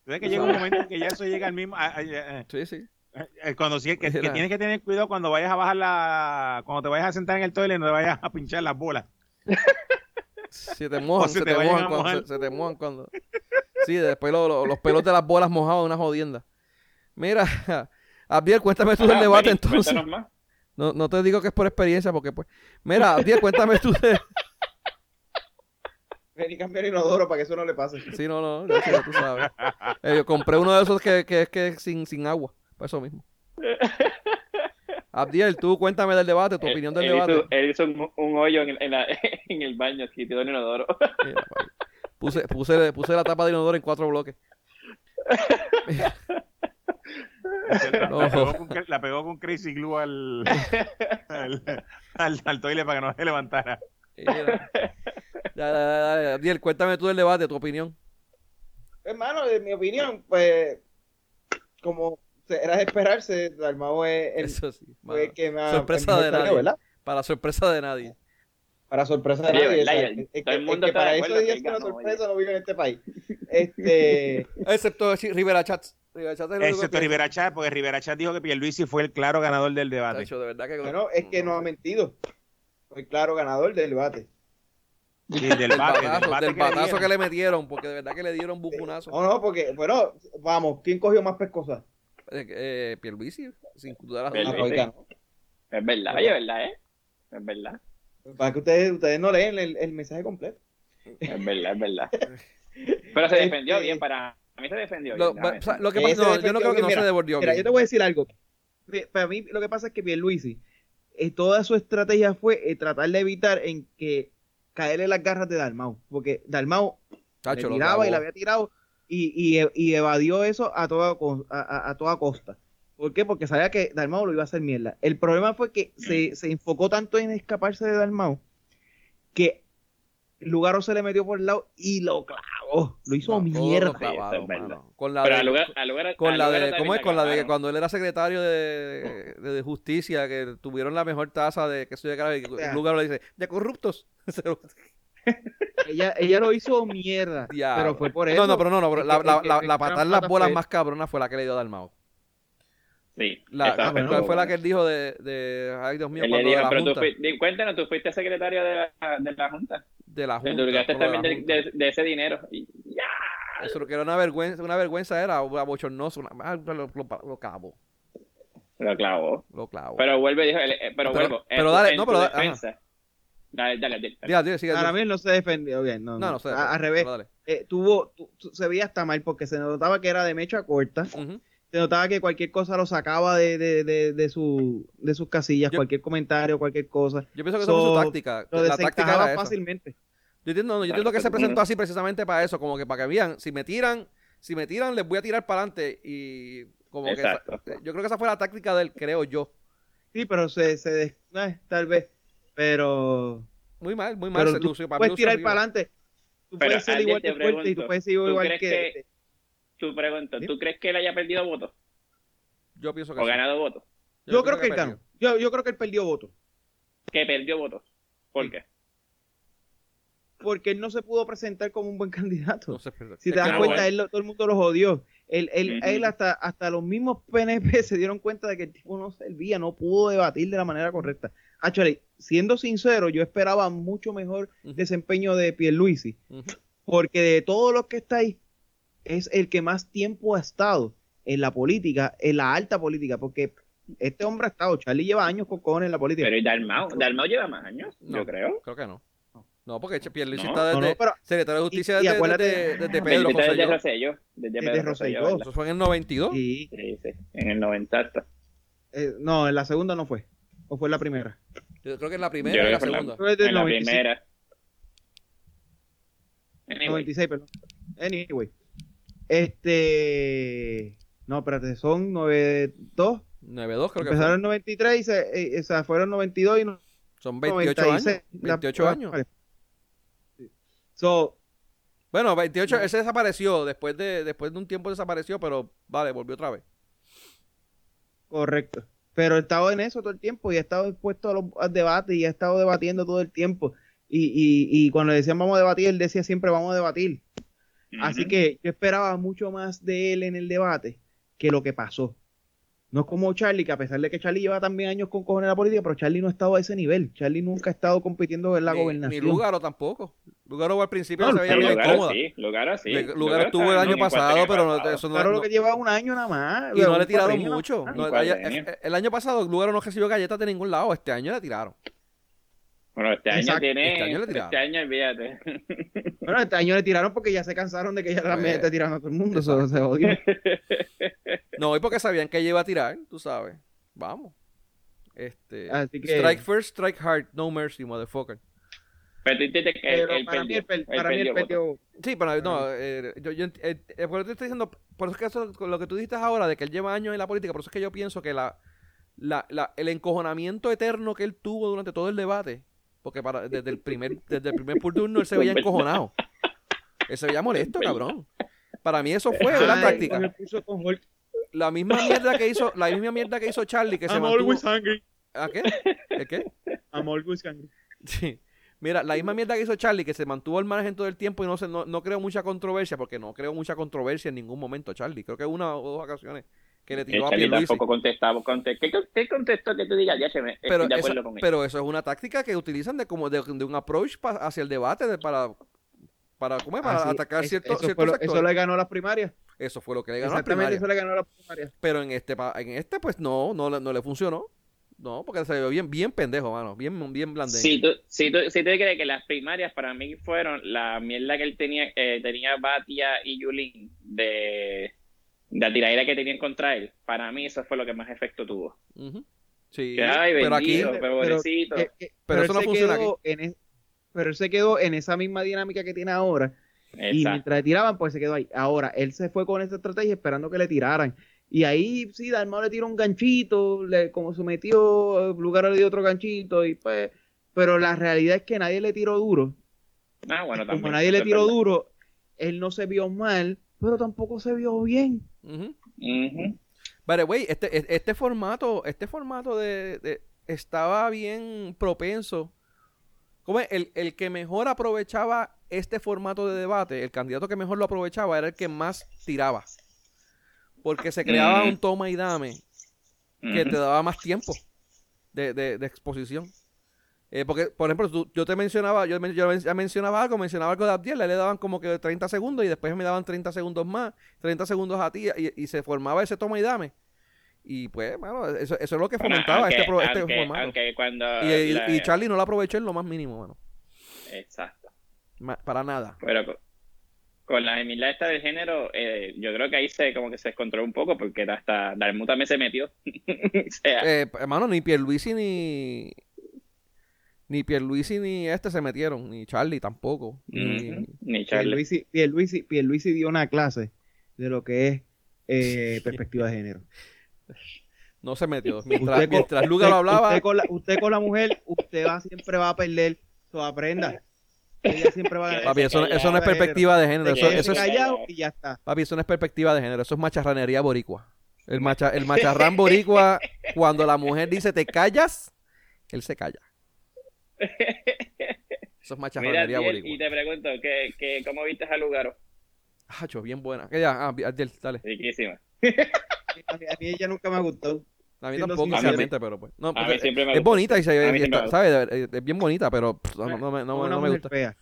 que llega un momento en que ya eso llega al mismo. a- a- a- Sí, sí. A- cuando sí, que, que tienes que tener cuidado cuando vayas a bajar la. Cuando te vayas a sentar en el toilet, no te vayas a pinchar las bolas. Si te mojan, se se, te mojan cuando, se, se te mojan cuando. Sí, después lo- lo- los pelos de las bolas mojados, una jodienda. Mira, Abdiel, cuéntame tú del Ah, debate entonces. más. No, no te digo que es por experiencia, porque pues. Mira, Abdiel, cuéntame tú de. Ven y cambiar inodoro para que eso no le pase. Sí, no, no, ya, tú sabes. Eh, yo compré uno de esos que, que es que es sin, sin agua, eso mismo. Abdiel, tú cuéntame del debate, tu Él- opinión del él debate. Hizo, él hizo un, un hoyo en el, en, la- en el baño, que tiró el inodoro. Mira, puse, puse, puse la tapa de inodoro en cuatro bloques. La, No. la pegó con, la pegó con Crazy Glue al, al, al, al toilet para que no se levantara. Mira. Ya, ya, ya, ya. Abdiel, cuéntame tú del debate, tu opinión. Hermano, en mi opinión, pues, como era de esperarse, Dalmau es el, Eso sí. fue el que me sorpresa de nadie. ¿verdad? Para sorpresa de nadie. Para sorpresa de nadie. es que- el es mundo que para eso que una sorpresa no vive en este país. Este, Excepto sí, Rivera Chats. Rivera es el Excepto Rivera Chat, porque Rivera Chat dijo que Pierluisi fue el claro ganador del debate. De verdad que... bueno, es que no ha mentido. Fue claro ganador del debate. Sí, del Del bate, del batazo, bate del que le batazo que le metieron, porque de verdad que le dieron bucunazo. No, no, porque, bueno, vamos, ¿quién cogió más pescosas? Eh, eh, Pierluisi, sin duda las ganó. Es verdad, oye, ¿verdad, eh? Es verdad, Para que ustedes, ustedes no leen el, el mensaje completo. es verdad, es verdad. Pero se defendió Este- bien, para a mí se defendió Lo, bien. o sea, lo que Ese pasa, no, yo no creo que no se devolvió Mira, bien. yo te voy a decir algo. Para mí lo que pasa es que Pierluisi, eh, toda su estrategia fue eh, tratar de evitar en que caerle en las garras de Dalmau, porque Dalmau Tacho, le lo tiraba y la había tirado y, y, y evadió eso a toda, a, a- a toda costa. ¿Por qué? Porque sabía que Dalmau lo iba a hacer mierda. El problema fue que se, se enfocó tanto en escaparse de Dalmau que Lugaro se le metió por el lado y lo clavó. Lo hizo No, mierda. clavado, es verdad. Con la Pero de, al lugar, al lugar, con la de, ¿cómo es? Con la de que cuando él era secretario de, de, de justicia, que tuvieron la mejor tasa de que soy de cara, y sea. Lugaro le dice, de corruptos. Ella, ella lo hizo mierda. Ya. Pero fue por eso. no, no, pero no, no, pero la, la, la, patada en las bolas fue- más cabrona fue la que le dio a Dalmao. Sí, La, esa bueno, ¿Cuál estuvo fue la que él dijo de, de ay Dios mío, cuando de la pero tú Junta? di- cuéntanos, tú fuiste secretario de la, de la Junta. De la Junta. también de, Junta. de- de ese dinero. Y ya. Eso lo que era una vergüenza, una vergüenza era abochornoso, una, ah, lo, lo, lo clavo, Lo clavó. lo clavo. Pero vuelve, dijo, eh, pero, Pero- vuelvo. en pero tu- dale, en no, pero defensa. Dale, dale, dale. Diga, diga, sigue, Para diga. mí no se defendió bien. No, No, no sé. A- al revés. dale. Eh, tuvo, tu- tu- se veía hasta mal porque se notaba que era de mecha corta. Se notaba que cualquier cosa lo sacaba de, de, de, de, su, de sus casillas, Yo- cualquier comentario, cualquier cosa. Yo pienso que eso fue su táctica. Lo La táctica desencajaba era fácilmente. Yo entiendo, no, yo entiendo que se presentó así precisamente para eso, como que para que vean, si me tiran, si me tiran, les voy a tirar para adelante y como que esa- yo creo que esa fue la táctica del, creo yo. Sí, pero se, se des- eh, tal vez. Pero, Muy mal, muy mal pero tú puedes tirar para adelante. Tú Pero puedes ser igual de fuerte y tú pregunto, puedes ser ¿tú igual crees que... que- Tu pregunta, ¿tú crees que él haya perdido votos? Yo pienso que ¿O sí. ganado votos? Yo, creo que él perdió. ganó. Yo, yo creo que él perdió votos. Que perdió votos. ¿Por Sí. qué? Porque él no se pudo presentar como un buen candidato. No sé, pero- Si es te das Ah, cuenta, bueno. él, lo- todo el mundo lo jodió. Él, él, él hasta, hasta los mismos PNP se dieron cuenta de que el tipo no servía, no pudo debatir de la manera correcta. Actually, siendo sincero, yo esperaba mucho mejor desempeño de Pierluisi, Ujú. porque de todos los que está ahí, es el que más tiempo ha estado en la política, en la alta política, porque este hombre ha estado, Charlie lleva años con cojones en la política. Pero ¿y Dalmau? Dalmau lleva más años, No. yo creo. Creo que no. No, porque Pierluisi No, está desde no, pero secretario de Justicia y- y desde, desde- desde Pedro desde Rosselló. Desde Pedro Rosselló. Eso fue en el 92. sí. Sí, sí, en el 90 hasta. eh, no, en la segunda no fue, o fue la primera. Yo creo que en la Yo primera creo y la que fue en la- segunda. Desde En la 95. primera. Anyway, 96, perdón. Anyway. Este. No, espérate, son 92. 9-2 creo que Empezaron en 93 y se, eh, o sea, fueron 92 y no- Son 28 96. años. 28 La- años. Sí. So, Bueno, 28, ese desapareció. Después de, después de un tiempo desapareció, pero vale, volvió otra vez. correcto. Pero he estado en eso todo el tiempo y he estado expuesto a los al debate y he estado debatiendo todo el tiempo. Y, y, y cuando le decían vamos a debatir, él decía siempre vamos a debatir. Así que yo esperaba mucho más de él en el debate que lo que pasó. No es como Charlie, que a pesar de que Charlie lleva también años con cojones en la política, pero Charlie no ha estado a ese nivel. Charlie nunca ha estado compitiendo en la Ni, ni gobernación. Lugaro tampoco. Lugaro al principio No, se veía Lugaro incómoda. sí, Lugaro sí. Le- Lugaro Lugaro estuvo el año pasado, pero no- eso no, Claro, no- lo que lleva un año nada más. y no le tiraron mucho. nada eh, el año pasado Lugaro no recibió galletas de ningún lado. Este año le tiraron. Bueno, este año Exacto, tiene. este año le Este tiraron. año, olvídate. Bueno, este año le tiraron porque ya se cansaron de que ya Pues, también esté tirando a todo el mundo. Eso se jodió. No, y porque sabían que ella iba a tirar, tú sabes. Vamos. Este, Así que- Strike first, strike hard, no mercy, motherfucker. Pero que él, Pero él para mí, perdió. él para mí perdió. Sí, pero no, eh, yo, yo eh, eh, por eso te estoy diciendo, por eso es que eso, con lo que tú dijiste ahora, de que él lleva años en la política, por eso es que yo pienso que la, la, la- el encojonamiento eterno que él tuvo durante todo el debate, porque para, desde el primer, desde el primer turno él se veía encojonado. Él se veía molesto, cabrón. Para mí eso fue la Ay, Hulk. La misma mierda que hizo, la misma mierda que hizo Charlie, que se I'm mantuvo. always hungry. ¿A qué? ¿El qué? I'm always hungry. Sí. Mira, la misma mierda que hizo Charlie, que se mantuvo al margen todo el tiempo y no se, no, no creó mucha controversia, porque no creó mucha controversia en ningún momento, Charlie. Creo que una o dos ocasiones que le El tiró a Pierluisi. tampoco contestaba. conte- ¿Qué, qué contestó que tú digas? Ya se me. Estoy Pero de eso, acuerdo con él. pero eso es una táctica que utilizan de como de, de un approach pa- hacia el debate de- para para ¿cómo es? para Así, atacar cierto, eso, ciertos lo- sectores. eso le ganó las primarias. Eso fue lo que le ganó a la Exactamente, primaria. eso le ganó las primarias. Pero en este pa- en este pues no, no, le- no le funcionó. No, porque se vio bien bien pendejo, mano, bien bien blandengue. Si tú, si, tú, si tú crees que las primarias para mí fueron la mierda que él tenía, eh, tenía Batia y Yulín de la tiradera que tenían contra él, para mí eso fue lo que más efecto tuvo. Sí, Que, ay, pero aquí pero pobrecito. eh, eh, Pero eso no funciona quedó en es- pero él se quedó en esa misma dinámica que tiene ahora. Y mientras le tiraban, pues se quedó ahí. Ahora, él se fue con esa estrategia esperando que le tiraran. Y ahí sí, Dalmau le tiró un ganchito, le, como se metió, Lugaro le dio otro ganchito, y pues, pero la realidad es que nadie le tiró duro. Ah, bueno, como también. nadie le tiró duro, él no se vio mal, pero tampoco se vio bien. Ujú. By the way, este, e- este formato, este formato de, de- estaba bien propenso. ¿Cómo es? El, el que mejor aprovechaba este formato de debate, el candidato que mejor lo aprovechaba era el que más tiraba. Porque se creaba Mm. un toma y dame que te daba más tiempo de, de- de exposición. Eh, porque, por ejemplo, tú- yo te mencionaba, yo, yo mencionaba algo, mencionaba algo de Abdiel, le daban como que 30 segundos y después me daban 30 segundos más, 30 segundos a ti y, y se formaba ese toma y dame. Y pues, bueno, eso, eso es lo que Bueno, fomentaba aunque, este, pro- este aunque- formato. aunque cuando y, y- la- y Charlie no lo aprovechó en lo más mínimo, mano. Exacto. Ma- para nada. Pero con, con la gemila esta del género, eh, yo creo que ahí se como que se descontroló un poco porque hasta Dalmu también se metió. o sea, Eh, hermano, ni Pierluisi ni... Ni Pierluisi ni este se metieron, ni Charlie tampoco. Ni- ujú, ni Charlie. Pierluisi, Pierluisi, Pierluisi dio una clase de lo que es eh, perspectiva de género. No se metió. Mientras, Usted con- mientras lo hablaba, Usted con, la, usted con la mujer, usted va, siempre va a perder. So, aprenda. Ella siempre va a ganar. papi, eso, eso no es Perspectiva de perspectiva de género. Eso, es, callado y ya está. papi, eso no es perspectiva de género. Eso es macharranería boricua. El, macha, el macharrán boricua, cuando la mujer dice te callas, él se calla. Eso es Biel, boricua. y te pregunto, ¿qué, qué, ¿cómo viste a Lugaro? Hacho, bien buena. Que ya, ah, Abdiel, dale. Riquísima. A mí, a mí ella nunca me ha gustado. A mí tampoco, sincero. realmente, pero pues. No, A pues, mí siempre me es gustó. bonita y se y está- ¿sabes? Es- Es bien bonita, pero pff, no, no me, no, no me gusta. fea.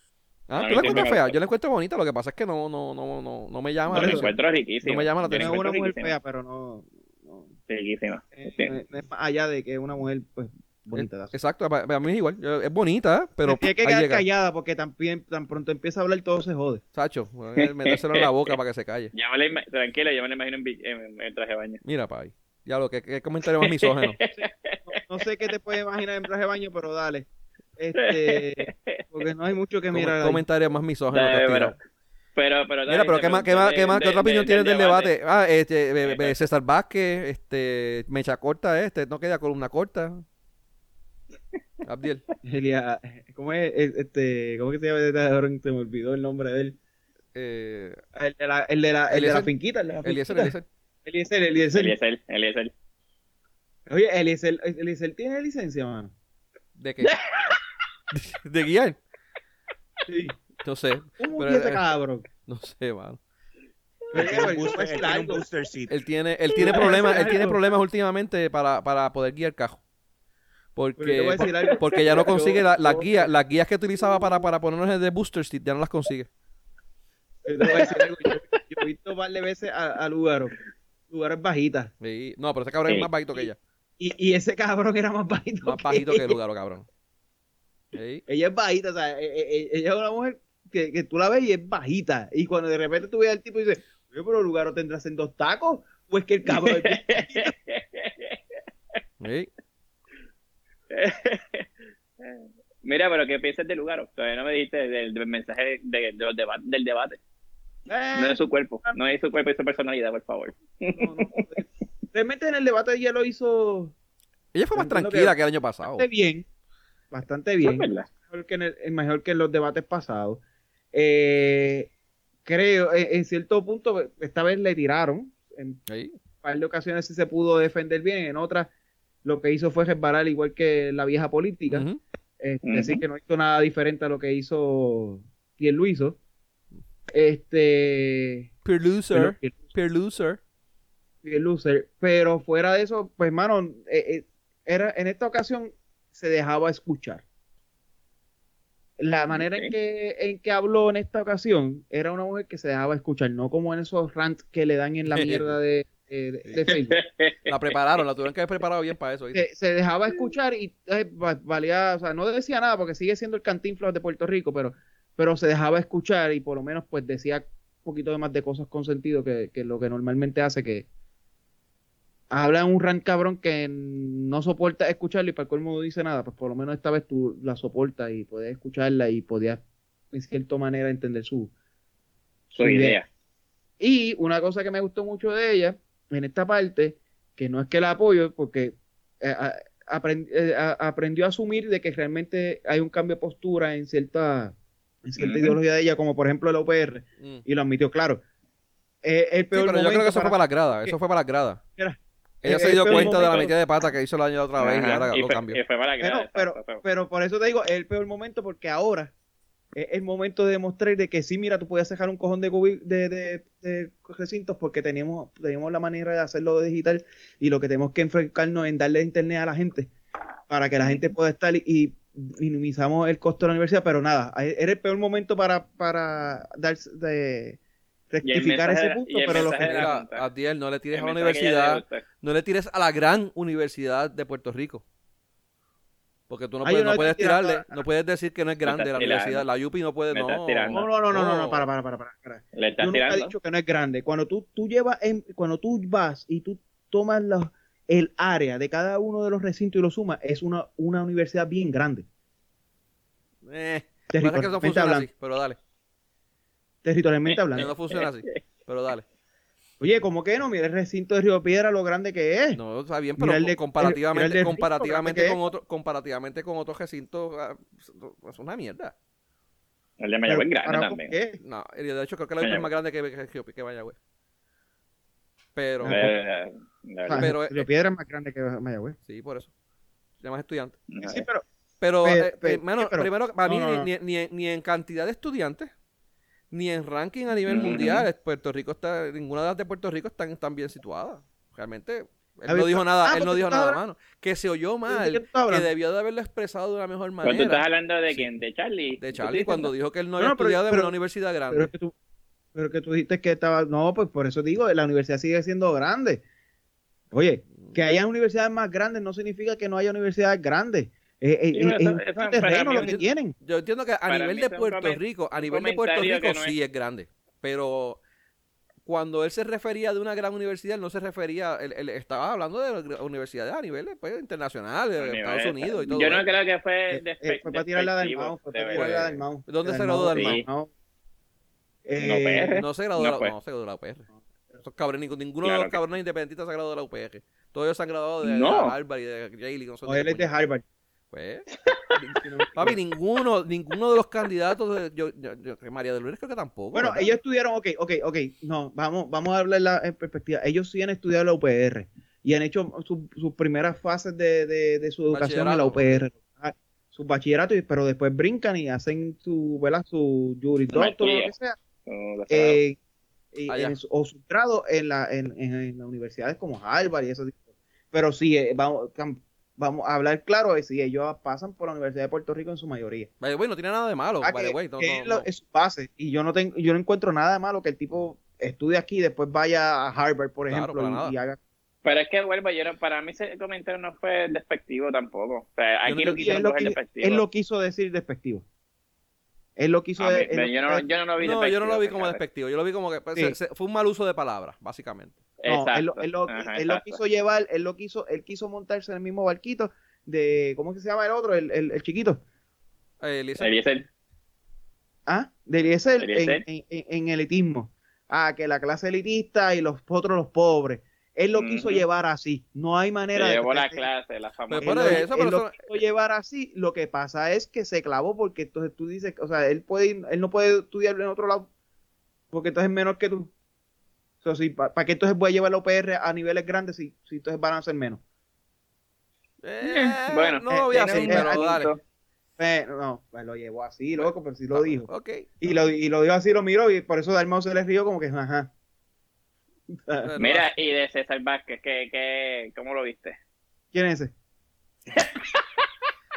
Ah, ¿tú la encuentras fea? Yo la encuentro bonita, lo que pasa es que no, no, no, no, no me llama Yo la encuentro riquísima. No me llama la atención. No es una mujer riquísima. fea, pero no, no, Riquísima. eh, Sí. no es, no es más allá de que es una mujer pues bonita. Exacto, para, para mí es igual. Es bonita, pero tiene que quedar llega. callada porque también tan pronto empieza a hablar todo se jode. Sacho, a metérselo en la boca para que se calle. Ya me tranquila, yo me la imagino en, bi- en- en traje de baño. Mira, pa' ahí. Ya lo que, qué comentario más misógeno. No, no sé qué te puedes imaginar en traje de baño, pero dale. Este, porque no hay mucho que Come- mirar. ahí. comentario más misógeno. Dale, pero, pero, pero, Mira, pero ¿qué más, qué más, qué de- más, qué de- otra opinión de- tienes del debate? Ah, este. César Vázquez, este, Mecha Corta, este, no queda columna corta. Abdiel. Elia- ¿Cómo es? Es- Este, ¿Cómo que se llama? este cabrón? Se me olvidó el nombre de él. Eh, El de la, el de la, el de la finquita. El de la Eliezer, finquita. Eliezer. Eliezer, Eliezer. Eliezer, Eliezer. Oye, Eliezer, Eliezer tiene licencia, mano. ¿De qué? ¿De guiar? Sí. No sé, ¿Cómo Pero, ese cabrón? no sé, mano. Él tiene booster- es él tiene un algo. booster seat. Él tiene, él tiene problemas, él tiene problemas últimamente para, para poder guiar cajo. Porque, porque ya no consigue la- las guías, las guías que utilizaba para, para ponernos el de booster seat, ya no las consigue. Yo algo. Yo, yo he visto un par de veces a, a Lugaro. Lugaro es bajita. Sí. No, pero ese cabrón es Sí. más bajito que ella. Y, y ese cabrón era más bajito. Más bajito que el lugar, cabrón. Sí. Ella es bajita, o sea, e- e- e- ella es una mujer que, que tú la ves y es bajita. Y cuando de repente tú ves al tipo y dices, oye, pero Lugaro tendrás en dos tacos. O es que el cabrón. Sí. Mira, pero ¿qué piensas de Lugaro? Todavía no me dijiste del, del mensaje de, de los deba- del debate. No de su cuerpo, no de su cuerpo y su personalidad, por favor. No, no. Realmente en el debate ella lo hizo Ella fue más que- tranquila que el año pasado. bastante bien. Bastante Es bien. Mejor que en, el- eh, mejor que en los debates pasados. Eh, creo, eh, en cierto punto, esta vez le tiraron. En Sí. un par de ocasiones sí se pudo defender bien, en otras lo que hizo fue resbalar igual que la vieja política. Ujú. Este, Ujú. Así que no hizo nada diferente a lo que hizo Pierluiso. Este. Pure loser. Pierlu- Pure loser. Pierluiser. Pero fuera de eso, pues, mano, eh, eh, era, en esta ocasión se dejaba escuchar. La manera en que, en que habló en esta ocasión era una mujer que se dejaba escuchar, no como en esos rants que le dan en la mierda de, de- de- de Facebook. La prepararon, la tuvieron que haber preparado bien para eso. se, se dejaba escuchar y eh, va- valía, o sea, no decía nada porque sigue siendo el cantinflas de Puerto Rico, pero, pero se dejaba escuchar y por lo menos pues decía un poquito de más de cosas con sentido que, que lo que normalmente hace que habla un rant cabrón que no soporta escucharlo y para el colmo no dice nada, pues por lo menos esta vez tú la soportas y puedes escucharla y podías en cierta manera entender su, Su idea. y una cosa que me gustó mucho de ella, en esta parte, que no es que la apoyo, porque eh, a- aprend- eh, a- aprendió a asumir de que realmente hay un cambio de postura en cierta, en cierta ideología de ella, como por ejemplo el OPR, Mm. y lo admitió, claro. Eh, el Sí, peor pero yo creo que eso fue para las gradas. Eso fue para las gradas. Mira, Ella eh, se dio cuenta de la metida de pata que hizo el año otra vez y Ajá, ahora y lo fue- cambió. y fue para la Pero, grada, pero, pero por eso te digo, es el peor momento porque ahora es el momento de demostrar de que sí, mira, tú podías dejar un cojón de, cubi- de, de, de recintos porque teníamos, teníamos la manera de hacerlo digital y lo que tenemos que enfocarnos en darle internet a la gente para que la gente pueda estar y, y minimizamos el costo de la universidad, pero nada, era el peor momento para, para dar, de rectificar ese era- punto, pero lo que era- Mira, Junta. Adiel, no le tires el a la universidad, no le tires a la gran universidad de Puerto Rico. Porque tú no puedes, no puedes tirarle, no puedes decir que no es grande la tirando. universidad. La UPI no puede, no. no, no, no, no, no, no, No. para, para, para, para, para. Le estás Yo nunca he dicho que no es grande. Cuando tú, tú llevas, en- cuando tú vas y tú tomas el área de cada uno de los recintos y lo sumas, es una, una universidad bien grande. Eh, que eso no Territorialmente funciona hablando. así, pero dale. Territorialmente Que hablando. no funciona así, pero dale. Oye, ¿cómo que no? Mira el recinto de Río Piedra, lo grande que es. No, está bien, pero el de- comparativamente, el de comparativamente con otro, comparativamente con otros recintos, ah, es una mierda. El de Pero, Mayagüez es grande ¿para también. qué? No, de hecho creo que la UPI es más grande que, que, que, que Mayagüez. Pero, Ah, Eh, verdad. Pero, Río eh, Piedra es más grande que Mayagüez. sí, por eso. Llamas estudiantes. Sí, pero Pero, eh, eh, pero- primero, para no, mí, no, ni- no. Ni, ni- ni en cantidad de estudiantes, ni en ranking a nivel mundial, Puerto Rico está, ninguna de las de Puerto Rico están, están bien situadas. Realmente, él no dijo nada, ah, él no dijo nada, mano. Que se oyó ¿de qué mal, que debió de haberlo expresado de una mejor Pero tú estás manera. hablando de quién? ¿De Charlie? De ¿Tú Charlie, cuando dijo que él no No, había no, pero- estudiado en pero- una universidad Pero grande. es que tú, pero que tú dijiste que estaba, no, pues por eso digo, la universidad sigue siendo grande. Oye, que haya universidades más grandes no significa que no haya universidades grandes. Eh, eh, Sí, eh, eso- es un terreno lo que tienen. Yo entiendo que a Para nivel de Puerto Rico, a nivel de Puerto Rico que no sí es grande, pero cuando él se refería de una gran universidad, él no se refería, él, él estaba hablando de universidades a nivel pues, internacional, de Nivel- Estados Unidos y todo. Yo no eso. creo que fue Eh, para tirarla del fue para tirarla mouse. ¿Dónde se graduó del mouse? no. No, PR. No se graduó, No de la, no se graduó de la UPR. Esos cabrones, ninguno, Claro de los que- cabrones independentistas se ha graduado de la UPR. Todos ellos se han graduado de, No. de Harvard y de Yale. y no sé o de él es de. Harvard. Pues, papi, ninguno, ninguno de los candidatos, de, yo, yo, yo- María de Lourdes creo que tampoco. Bueno, ¿verdad? ellos estudiaron, ok, ok, ok, no, vamos, vamos a hablar la en perspectiva. Ellos sí han estudiado la UPR y han hecho su- sus primeras fases de, de, de su educación en la. UPR. Ah, Sus bachilleratos, pero después brincan y hacen su, ¿verdad? Su jurisdoctor o lo que sea. Eh, y Allá. en su- o su grado en, la, en, en, en las universidades como Harvard y eso. Pero sí, eh, vamos, vamos a hablar claro, de si ellos pasan por la Universidad de Puerto Rico en su mayoría. The way, no tiene nada de malo. Ah, by the que- way, no- que no- es, lo- no. es su base. Y yo no tengo, yo no encuentro nada de malo que el tipo estudie aquí y después vaya a Harvard, por Claro, ejemplo, para y- nada. y, haga. Pero es que vuelvo, yo para mí ese comentario no fue despectivo tampoco. O sea, Yo aquí no- lo quisieron coger despectivo. él lo quiso decir despectivo. Él lo quiso mí- él yo, no, quiso- yo no lo vi No, yo no lo vi despectivo, como despectivo. Yo lo vi como que pues, Sí. se- se- fue un mal uso de palabras, básicamente. No, él, lo- él lo, Ajá, él lo exacto. quiso llevar, él lo quiso, él quiso montarse en el mismo barquito de, ¿cómo es que se llama el otro? El, el, el chiquito. Eh, Eliezer, Eliezer. ¿Ah? De Eliezer en, Eliezer. en, en- en elitismo. Ah, que la clase elitista y los otros los pobres. Él lo quiso llevar así. No hay Se manera de... llevó la clase, la famosa. Él lo- eso, él lo quiso llevar así. Lo que pasa es que se clavó porque entonces tú dices, o sea, él puede él no puede estudiar en otro lado porque entonces es menor que tú. O sea, si, ¿Para qué entonces voy a llevar la UPR a niveles grandes si, si entonces van a ser menos? Eh, Bueno, no lo eh, así, eh, pero eh, dale. Eh, no, pues lo llevó así, loco, pero sí lo dijo. Ok. Y lo, y lo dijo así, lo miró y por eso Dalmau se le rió como que, ajá. Mira, y de César Vázquez, ¿qué, qué, ¿cómo lo viste? ¿Quién es ese?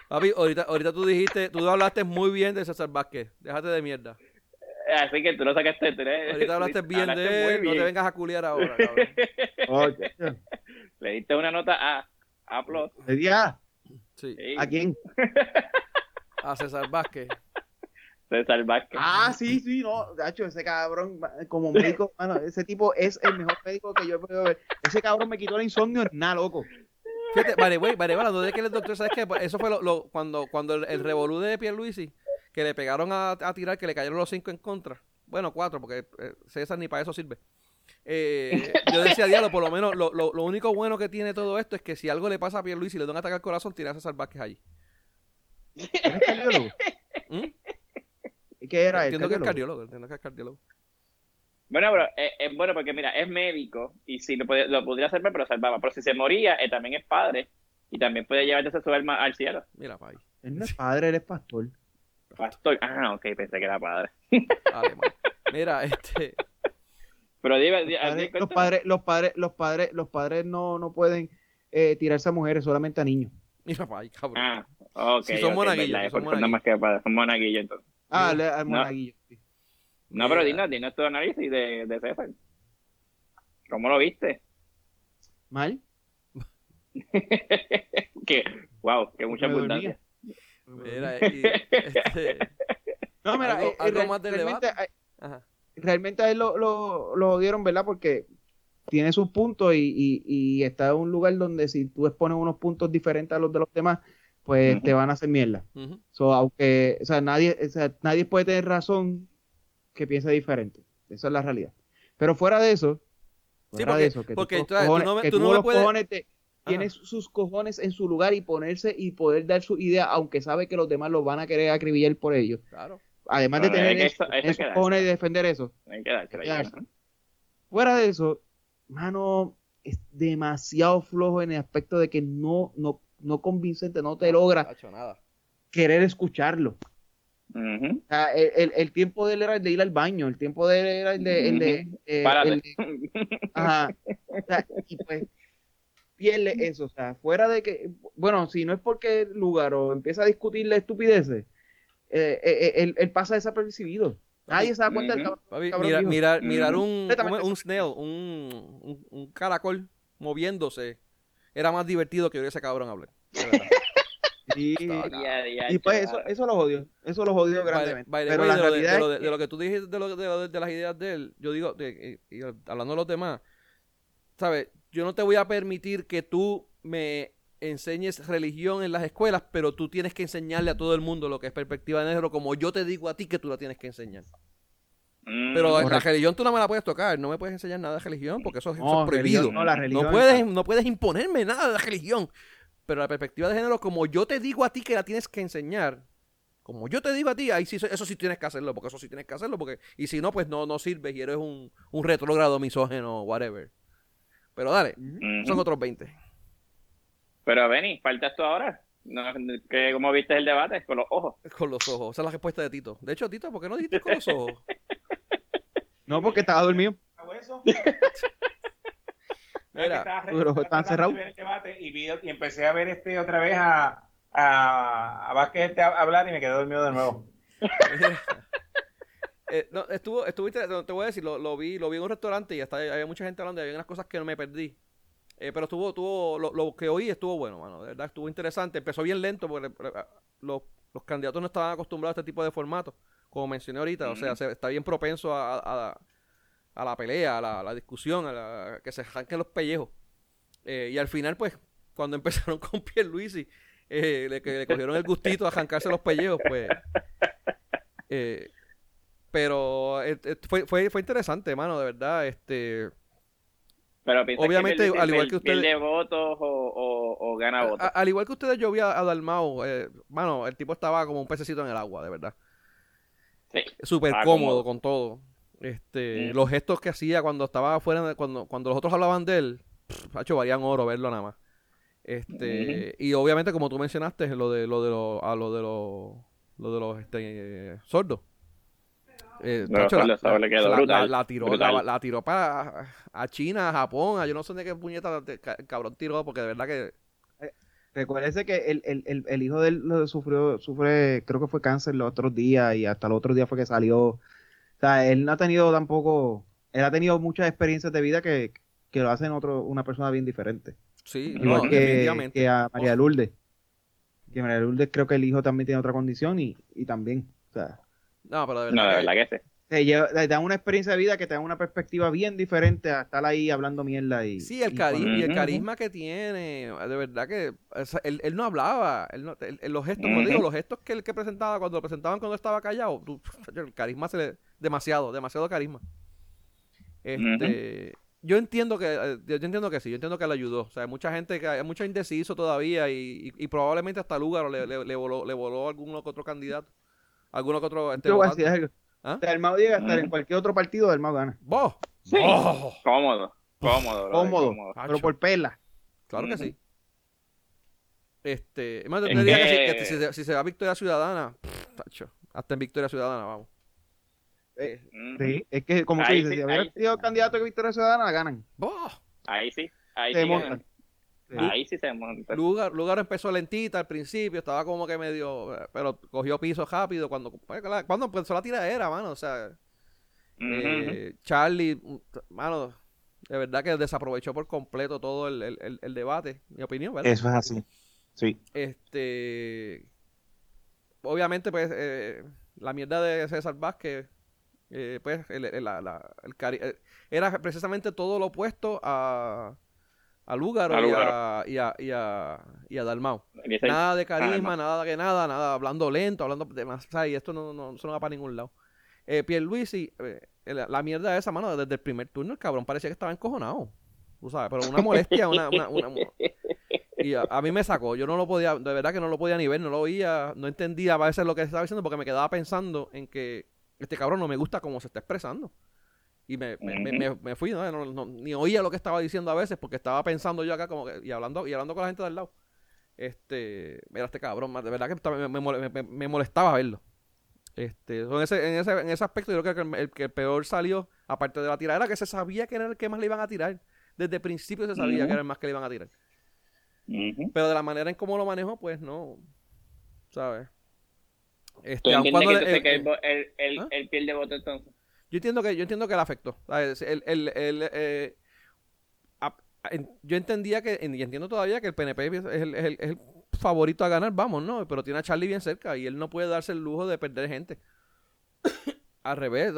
Papi, ahorita, ahorita tú dijiste, tú hablaste muy bien de César Vázquez. Déjate de mierda. Así que tú lo sacaste. Tú eres- Ahorita hablaste bien hablaste de. No te vengas a culiar ahora, cabrón. Oye, Le diste una nota A. A plus. le di a, Sí, Sí. ¿a quién? a César Vázquez. César Vázquez. Ah, sí, sí, no, Gacho, ese cabrón, como médico, mano, ese tipo es el mejor médico que yo he podido ver. Ese cabrón me quitó el insomnio en nada, loco. Fíjate, vale, güey, vale, de que es doctor, ¿sabes qué? Eso fue lo, lo- cuando, cuando el, el revolú de Pierluisi, que le pegaron a, a tirar, que le cayeron los cinco en contra. Bueno, cuatro, porque eh, César ni para eso sirve. Eh, yo decía, diablo, por lo menos lo, lo, lo único bueno que tiene todo esto es que si algo le pasa a Pierluisi y le da un ataque al corazón, tiene a César Vázquez allí. ¿Eres cardiólogo? ¿Mm? ¿Y qué era? entiendo que es cardiólogo? entiendo que es cardiólogo. Bueno, pero es, es bueno porque mira, es médico y si lo, lo podría salvar, pero salvaba. Pero si se moría, él también es padre y también puede llevarse a su alma al cielo. Mira, pa' ahí. Él no es padre, él es pastor. Pastor. Ah, ok, pensé que era padre. Man. Mira, este. Pero dime, di- Los padres, los padres, los padres, los padres, los padres no, no pueden eh, tirarse a mujeres, solamente a niños. Mira, cabrón. Ah, ok. Sí, son monaguillos, verdad, son Nada más que son monaguillos entonces. Ah, le- al No. monaguillo. sí. No, pero dinos, dinos tu análisis de, de César. ¿Cómo lo viste? ¿Mal? que, wow, que mucha abundancia. Mira, y, este, No, mira, Algo- eh, algo real- más del realmente, eh, ajá. realmente a él lo, lo, lo dieron, ¿verdad? Porque tiene sus puntos y, y, y está en un lugar donde si tú expones unos puntos diferentes a los de los demás, pues te van a hacer mierda. So, aunque, o sea, nadie, o sea, nadie puede tener razón que piense diferente. Esa es la realidad. Pero fuera de eso, Sí, fuera porque- de eso, que porque, tú, no me- que tú tú no me los puedes- cojones te- Ajá. tienes sus cojones en su lugar y ponerse y poder dar su idea, aunque sabe que los demás los van a querer acribillar por ello. Claro. Además de tener que eso, cojones y defender eso. Hay que ¿no? Fuera de eso, mano, es demasiado flojo en el aspecto de que no, no, no convincente, no te logra nada. querer escucharlo. Ujú. O sea, el, el- el tiempo de él era el de ir al baño, el tiempo de él era el de... El de Párate. el de- ajá. O sea, y pues pierde eso. O sea, fuera de que... Bueno, si no es porque el lugar o empieza a discutirle estupideces, eh, eh, eh, él, él pasa desapercibido. Nadie se da cuenta del cabrón. Papi, cabrón mira- dijo. mirar, un, snail, un, un, un caracol moviéndose, era más divertido que oír ese cabrón hablar. Sí. Y pues eso, eso lo jodió. Eso lo the- grandemente. by the Pero way, la de, lo de, realidad de lo es de- de lo que tú dijiste de, lo, de, las ideas de él, yo digo, hablando de los demás, ¿sabes? Yo no te voy a permitir que tú me enseñes religión en las escuelas, pero tú tienes que enseñarle a todo el mundo lo que es perspectiva de negro, como yo te digo a ti que tú la tienes que enseñar. Mm, Pero la religión tú no me la puedes tocar, no me puedes enseñar nada de religión porque eso, es- eso No, es prohibido. religión, no, la religión No puedes, no puedes imponerme nada de la religión. Pero la perspectiva de género, como yo te digo a ti que la tienes que enseñar, como yo te digo a ti, ahí sí, eso sí tienes que hacerlo, porque eso sí tienes que hacerlo, porque, y si no, pues no, no sirves y eres un, un retrógrado misógeno, whatever. Pero dale, son otros 20. Pero Benny, faltas tú ahora. No, que, ¿Cómo viste el debate? Con los ojos. Con los ojos. Esa es la respuesta de Tito. De hecho, Tito, ¿por qué no dijiste con los ojos? No, porque estaba dormido. ¿Hago eso? Mira, pero estaba están cerrados. de ver el debate Y, vi- y empecé a ver este otra vez a, a, a Vázquez este a- hablar y me quedé dormido de nuevo. Eh, no, estuvo, estuvo inter- no, te voy a decir, lo, lo vi, lo vi en un restaurante y hasta había mucha gente hablando y había unas cosas que no me perdí. Eh, pero estuvo, estuvo, lo, lo que oí estuvo bueno, mano, de verdad estuvo interesante. Empezó bien lento porque eh, los, los candidatos no estaban acostumbrados a este tipo de formato, como mencioné ahorita, o sea, se- está bien propenso a, a- a la pelea, a la, discusión, a la- que se arranquen los pellejos. Eh, y al final, pues, cuando empezaron con Pierluisi, eh, le, que le cogieron el gustito a arrancarse los pellejos, pues... eh, pero eh, eh, fue, fue, fue interesante, mano, de verdad. Este, Pero Obviamente, al igual que ustedes- votos o, o, o gana votos. a- al igual que ustedes, yo vi a, a Dalmau, eh, mano, el tipo estaba como un pececito en el agua, de verdad. Sí. Súper cómodo con todo. Este, Mm. Los gestos que hacía cuando estaba afuera, de- cuando, cuando los otros hablaban de él, ha hecho valían oro verlo nada más. Este, y obviamente como tú mencionaste, lo de lo de los a lo de los lo de los este, eh, sordos. Eh, Los tacho, la, la- brutal, la- la tiró, brutal. la, la tiró para a China, a Japón, a yo no sé de qué puñeta de- ca- cabrón tiró, porque de verdad que Recuérdese que el, el, el, el hijo de él lo sufrió, sufre, creo que fue cáncer los otros días y hasta el otro día fue que salió. O sea, él no ha tenido tampoco, él ha tenido muchas experiencias de vida que, que lo hacen otro, una persona bien diferente. sí, Igual no, que a María Lourdes. Que María Lourdes creo que el hijo también tiene otra condición y, y también. O sea, No, pero de No, verdad. de que- verdad que sí. te, lleva- te dan una experiencia de vida que te da una perspectiva bien diferente a estar ahí hablando mierda y Sí, el, y cari cuando- y el carisma que tiene, de verdad que o sea, él, él no hablaba, él no- los gestos, como Ujú. digo, los gestos que él que presentaba cuando lo presentaban cuando estaba callado, tú- el carisma se le, demasiado, demasiado carisma. Este, yo entiendo que eh, yo entiendo que sí, yo entiendo que le ayudó, o sea, hay mucha gente que hay mucho indeciso todavía y, y- y probablemente hasta Lugaro le, le, le voló, le voló algún que otro candidato Alguno que otro. Este, Te voy a decir algo. ¿Ah? Dalmau llega a estar en cualquier otro partido, Dalmau gana. ¡Vos! Sí. ¡Oh! Cómodo, cómodo. Cómodo, pero por pela. Claro que sí. Este, es más, yo te diría que, si, que- si se, si se va a Victoria Ciudadana, pff, tacho, hasta en Victoria Ciudadana, vamos. Eh. Sí, es que como que Ahí dices, sí, si sí. sido candidato que Victoria Ciudadana, la ganan. ¡Vos! Ahí sí, ahí Se sí. montan. Sí. Ahí sí se monta. Lugar, lugar empezó lentita al principio, estaba como que medio, pero cogió piso rápido cuando, pues, cuando empezó la tiradera, mano, o sea, eh, Charlie, mano, de verdad que desaprovechó por completo todo el, el- el- el debate, mi opinión, ¿verdad? Eso es así. Sí. Este, obviamente, pues, eh, la mierda de César Vázquez, eh, pues, el, el- la- la- era precisamente todo lo opuesto a, a Lúgaro, A y, a, y, a, y, a, y a Dalmau. Nada de carisma, nada de nada, nada, hablando lento, hablando de más, ¿sabes? Y esto no, no, eso no va para ningún lado. Eh, Pierluisi, eh, la, la mierda esa, mano, desde el primer turno el cabrón parecía que estaba encojonado. Tú sabes, pero una molestia, una, una, una- Y a, a mí me sacó, yo no lo podía, de verdad que no lo podía ni ver, no lo oía, no entendía a veces lo que estaba diciendo porque me quedaba pensando en que este cabrón no me gusta cómo se está expresando. Y me, me, me- me- fui, ¿no? No- no- ni oía lo que estaba diciendo a veces porque estaba pensando yo acá como que, y hablando, y hablando con la gente del lado. Este, mira este cabrón, de verdad que me, me mole- me- me molestaba verlo. Este, en ese, en ese, en ese aspecto yo creo que el, el que peor salió, aparte de la tirada, era que se sabía que era el que más le iban a tirar. Desde el principio se sabía que era el más que le iban a tirar. Ujú. Pero de la manera en cómo lo manejó, pues no. ¿Sabes? Este, ¿Tú entiendes que, le- entonces eh, que él, él, ¿Ah? él pierde voto entonces? Yo entiendo que yo entiendo que le afectó. ¿sabes? El- el- el, eh, a- yo entendía que y entiendo todavía que el PNP es el, favorito a ganar, vamos, ¿no? Pero tiene a Charlie bien cerca y él no puede darse el lujo de perder gente. Al revés,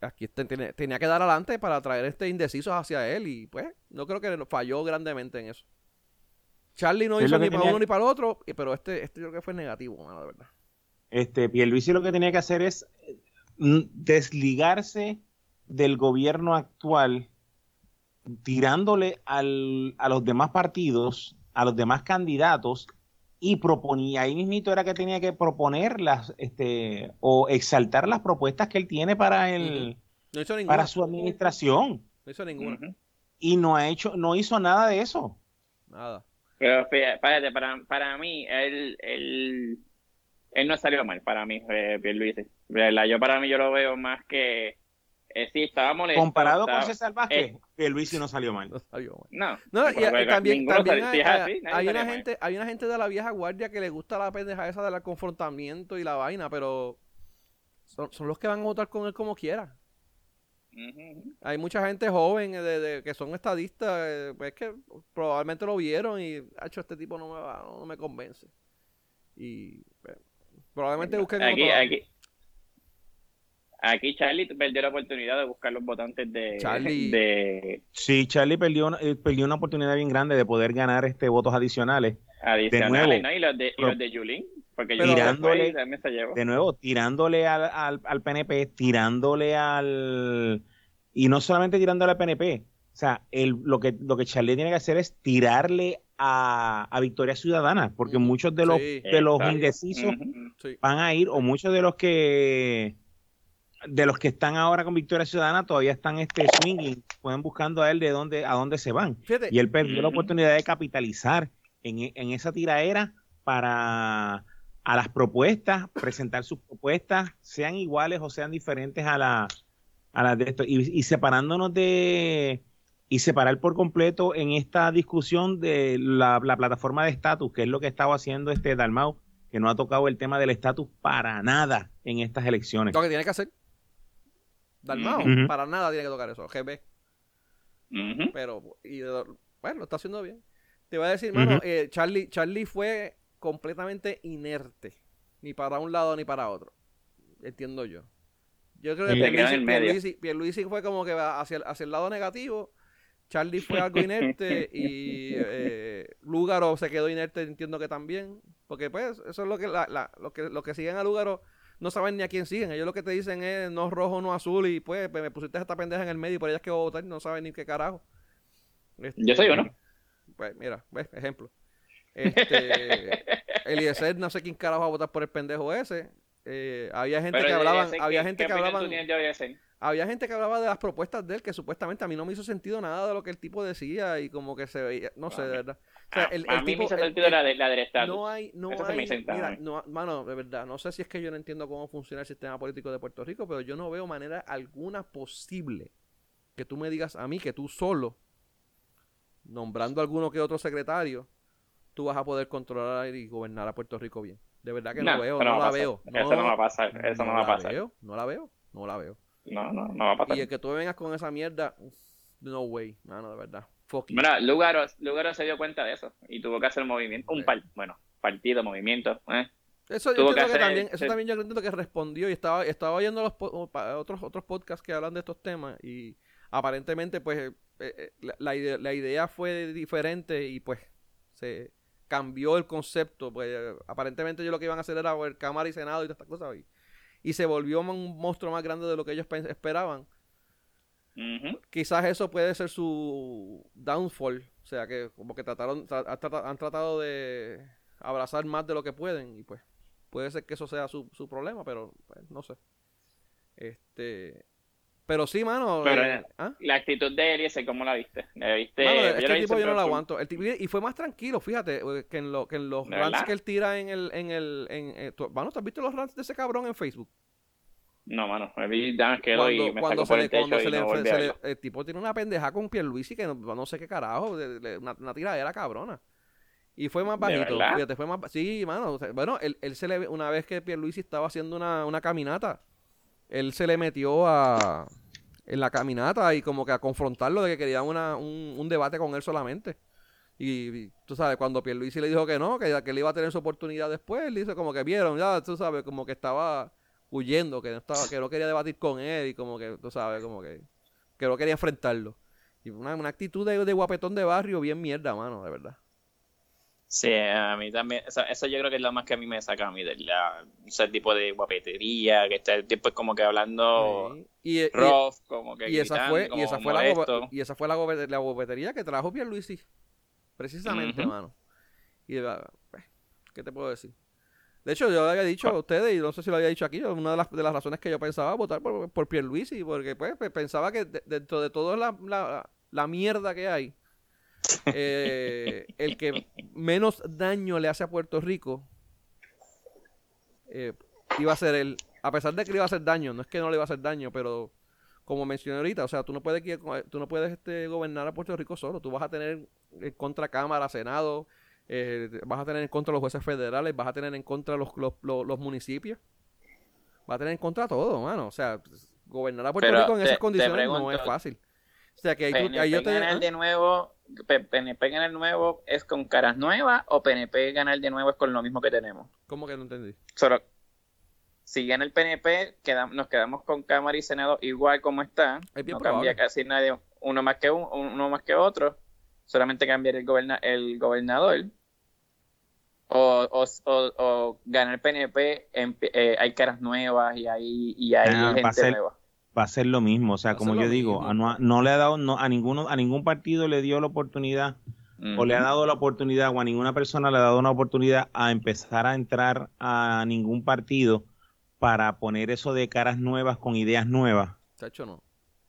aquí tenía que dar adelante para traer este indecisos hacia él y pues no creo que falló grandemente en eso. Charlie no hizo ni para uno ni para el otro, pero este, este yo creo que fue negativo, mano, de verdad. Este, Pierluisi lo que tenía que hacer es desligarse del gobierno actual, tirándole al- a los demás partidos, a los demás candidatos, y proponía, ahí mismito era que tenía que proponer las, este, o exaltar las propuestas que él tiene para el, No hizo ninguna. para su administración. No hizo ninguna. Y no ha hecho, no hizo nada de eso. Nada. Pero espérate, para, para mí, él, él, él no salió mal, para mí, eh, Pierluisi. ¿Verdad? Yo para mí yo lo veo más que, eh, sí, estaba molesto. Comparado con César Vázquez, eh. Pierluisi no salió mal. No salió mal. No, No, y, y también, también salió- hay, es así, una mal. gente, hay una gente de la vieja guardia que le gusta la pendeja esa del confrontamiento y la vaina, pero son, son los que van a votar con él como quiera. Hay mucha gente joven eh, de, de- que son estadistas, eh, pues que probablemente lo vieron y, hecho este tipo no me va, no me convence. Y pues, probablemente busquen Aquí, otro- aquí, aquí Charlie perdió la oportunidad de buscar los votantes de, Charlie- de Sí, Charlie perdió, una- eh, perdió una oportunidad bien grande de poder ganar este votos adicionales. adicionales, nuevo, ¿no? Y los de, y los de Yulín, porque Yulín Tirándole- después también se llevó. De nuevo, tirándole al, al, al PNP, tirándole al... Y no solamente tirándole al PNP. O sea, el, lo, que, lo que Charlie tiene que hacer es tirarle a, a Victoria Ciudadana, porque muchos de los, Sí. de los indecisos van a ir, o muchos de los que de los que están ahora con Victoria Ciudadana todavía están este swinging, pueden buscando a él de dónde, a dónde se van. Fíjate, Y él perdió la Ujú. oportunidad de capitalizar en, en esa tiraera para a las propuestas, presentar sus propuestas, sean iguales o sean diferentes a, la, a las de esto. Y, y separándonos de y separar por completo en esta discusión de la, la plataforma de estatus, que es lo que estaba haciendo este Dalmau, que no ha tocado el tema del estatus para nada en estas elecciones. lo que tiene que hacer. Dalmao, para nada tiene que tocar eso. GB. Pero, y, bueno, lo está haciendo bien. Te voy a decir, mano, eh, Charlie, Charlie fue completamente inerte. Ni para un lado ni para otro. Entiendo yo. Yo creo que Pierluisi. Pierluisi- Pierluisi fue como que va hacia el, hacia el lado negativo. Charlie fue algo inerte y eh, Lúgaro se quedó inerte, entiendo que también. Porque pues eso es lo que, la, la- lo que los que siguen a Lúgaro no saben ni a quién siguen. Ellos lo que te dicen es no rojo, no azul y pues me pusiste esta pendeja en el medio y por ellas que voy a votar no saben ni qué carajo. Este, Yo soy uno. Pues mira, ves, ejemplo. Este, Eliezer, no sé quién carajo va a votar por el pendejo ese. Eh, había gente Pero que hablaban, había ¿qué- gente que hablaban, había gente que hablaba de las propuestas de él que supuestamente a mí no me hizo sentido nada de lo que el tipo decía y como que se veía, no sé, de verdad. O sea, Ah, el, a mí tipo, me hizo sentido el- la, de, la del estatus. no hay, no Eso se me hay, mira, no, mano, de verdad, no sé si es que yo no entiendo cómo funciona el sistema político de Puerto Rico, pero yo no veo manera alguna posible que tú me digas a mí que tú solo, nombrando alguno que otro secretario, tú vas a poder controlar y gobernar a Puerto Rico bien. De verdad que no, No, veo, no, la veo. Eso no va a pasar, eso no va a pasar. Veo, no la veo, no la veo. No, no, no va a pasar. Y el que tú vengas con esa mierda, no way, mano, de verdad. Fuck. Mira, Lugaro, Lugaro se dio cuenta de eso y tuvo que hacer movimiento, un par, bueno, partido, movimiento, ¿eh? Eso yo que entiendo que, hacer- también, eso sí. también yo entiendo que respondió y estaba, estaba oyendo los po- otros otros podcasts que hablan de estos temas y aparentemente pues eh, eh, la, la ide- la idea fue diferente y pues se cambió el concepto, pues aparentemente ellos lo que iban a hacer era ver Cámara y Senado y todas estas cosas y, y se volvió un monstruo más grande de lo que ellos esperaban. Quizás eso puede ser su downfall, o sea que como que trataron tra- han trata- han tratado de abrazar más de lo que pueden y pues puede ser que eso sea su, su problema, pero pues, no sé. Este, pero sí, mano. Pero, eh, ¿ah? La actitud de Eliezer, ¿cómo la viste? ¿La viste? Mano, es Yo que la el vi tipo yo no cool. aguanto. El tipo- y fue más tranquilo, fíjate, eh, que en, lo, que en los ¿De rants que él tira en el, en el, en, eh, tú- mano, ¿tú has visto los rants de ese cabrón en Facebook? No, mano, me vi Dan y me cuando se le, el techo cuando se y le, no se le- el tipo tiene una pendeja con Pierluisi que no, no sé qué carajo, de- de- una, una tiradera cabrona. Y fue más ¿De bajito, fíjate, fue más, sí, mano, o sea, bueno, él, él se le, una vez que Pierluisi estaba haciendo una, una caminata, él se le metió a, en la caminata y como que a confrontarlo de que quería una, un, un debate con él solamente. Y, tú sabes, cuando Pierluisi le dijo que no, que, que él iba a tener su oportunidad después, él dice como que vieron, ya, tú sabes, como que estaba huyendo, que no, estaba, que no quería debatir con él y como que, tú sabes, como que, que no quería enfrentarlo. Y una, una actitud de, de guapetón de barrio bien mierda, mano, de verdad. Sí, a mí también. Eso, eso yo creo que es lo más que a mí me saca a mí de la, ese tipo de guapetería, que está el tipo es como que hablando Sí. Y, y- rough, como que y esa fue, y esa fue la, molesto. y esa fue la, la guapetería que trajo Pierluisi. Precisamente, Ujú. mano. Y ah, pues, ¿qué te puedo decir? De hecho, yo le había dicho a ustedes, y no sé si lo había dicho aquí, una de las, de las razones que yo pensaba votar por, por Pierluisi, porque pues, pensaba que de- dentro de toda la, la, la mierda que hay, eh, el que menos daño le hace a Puerto Rico eh, iba a ser él. A pesar de que le iba a hacer daño, no es que no le iba a hacer daño, pero como mencioné ahorita, o sea, tú no puedes, tú no puedes este, gobernar a Puerto Rico solo, tú vas a tener en contra Cámara, Senado, eh, vas a tener en contra los jueces federales, vas a tener en contra los, los, los, los municipios, vas a tener en contra todo, mano. O sea, gobernar a Puerto Pero Rico en te- esas condiciones no es fácil. O sea, que ahí, tú- ahí yo te... ¿ah? de nuevo, PNP ganar nuevo es con caras nuevas o PNP ganar de nuevo es con lo mismo que tenemos. ¿Cómo que no entendí? Solo, si gana el PNP, queda- nos quedamos con Cámara y Senado igual como está. Es no probable. cambia casi nadie, uno más que un- uno más que otro. Solamente cambiar el, goberna, el gobernador. O, o, o, o gana el PNP, en- eh, hay caras nuevas y hay, y hay Ah, gente nueva. Va a ser lo mismo, o sea, como yo digo, a no, no le ha dado no, a ninguno a ningún partido le dio la oportunidad o le ha dado la oportunidad o a ninguna persona le ha dado una oportunidad a empezar a entrar a ningún partido para poner eso de caras nuevas con ideas nuevas Chacho, no.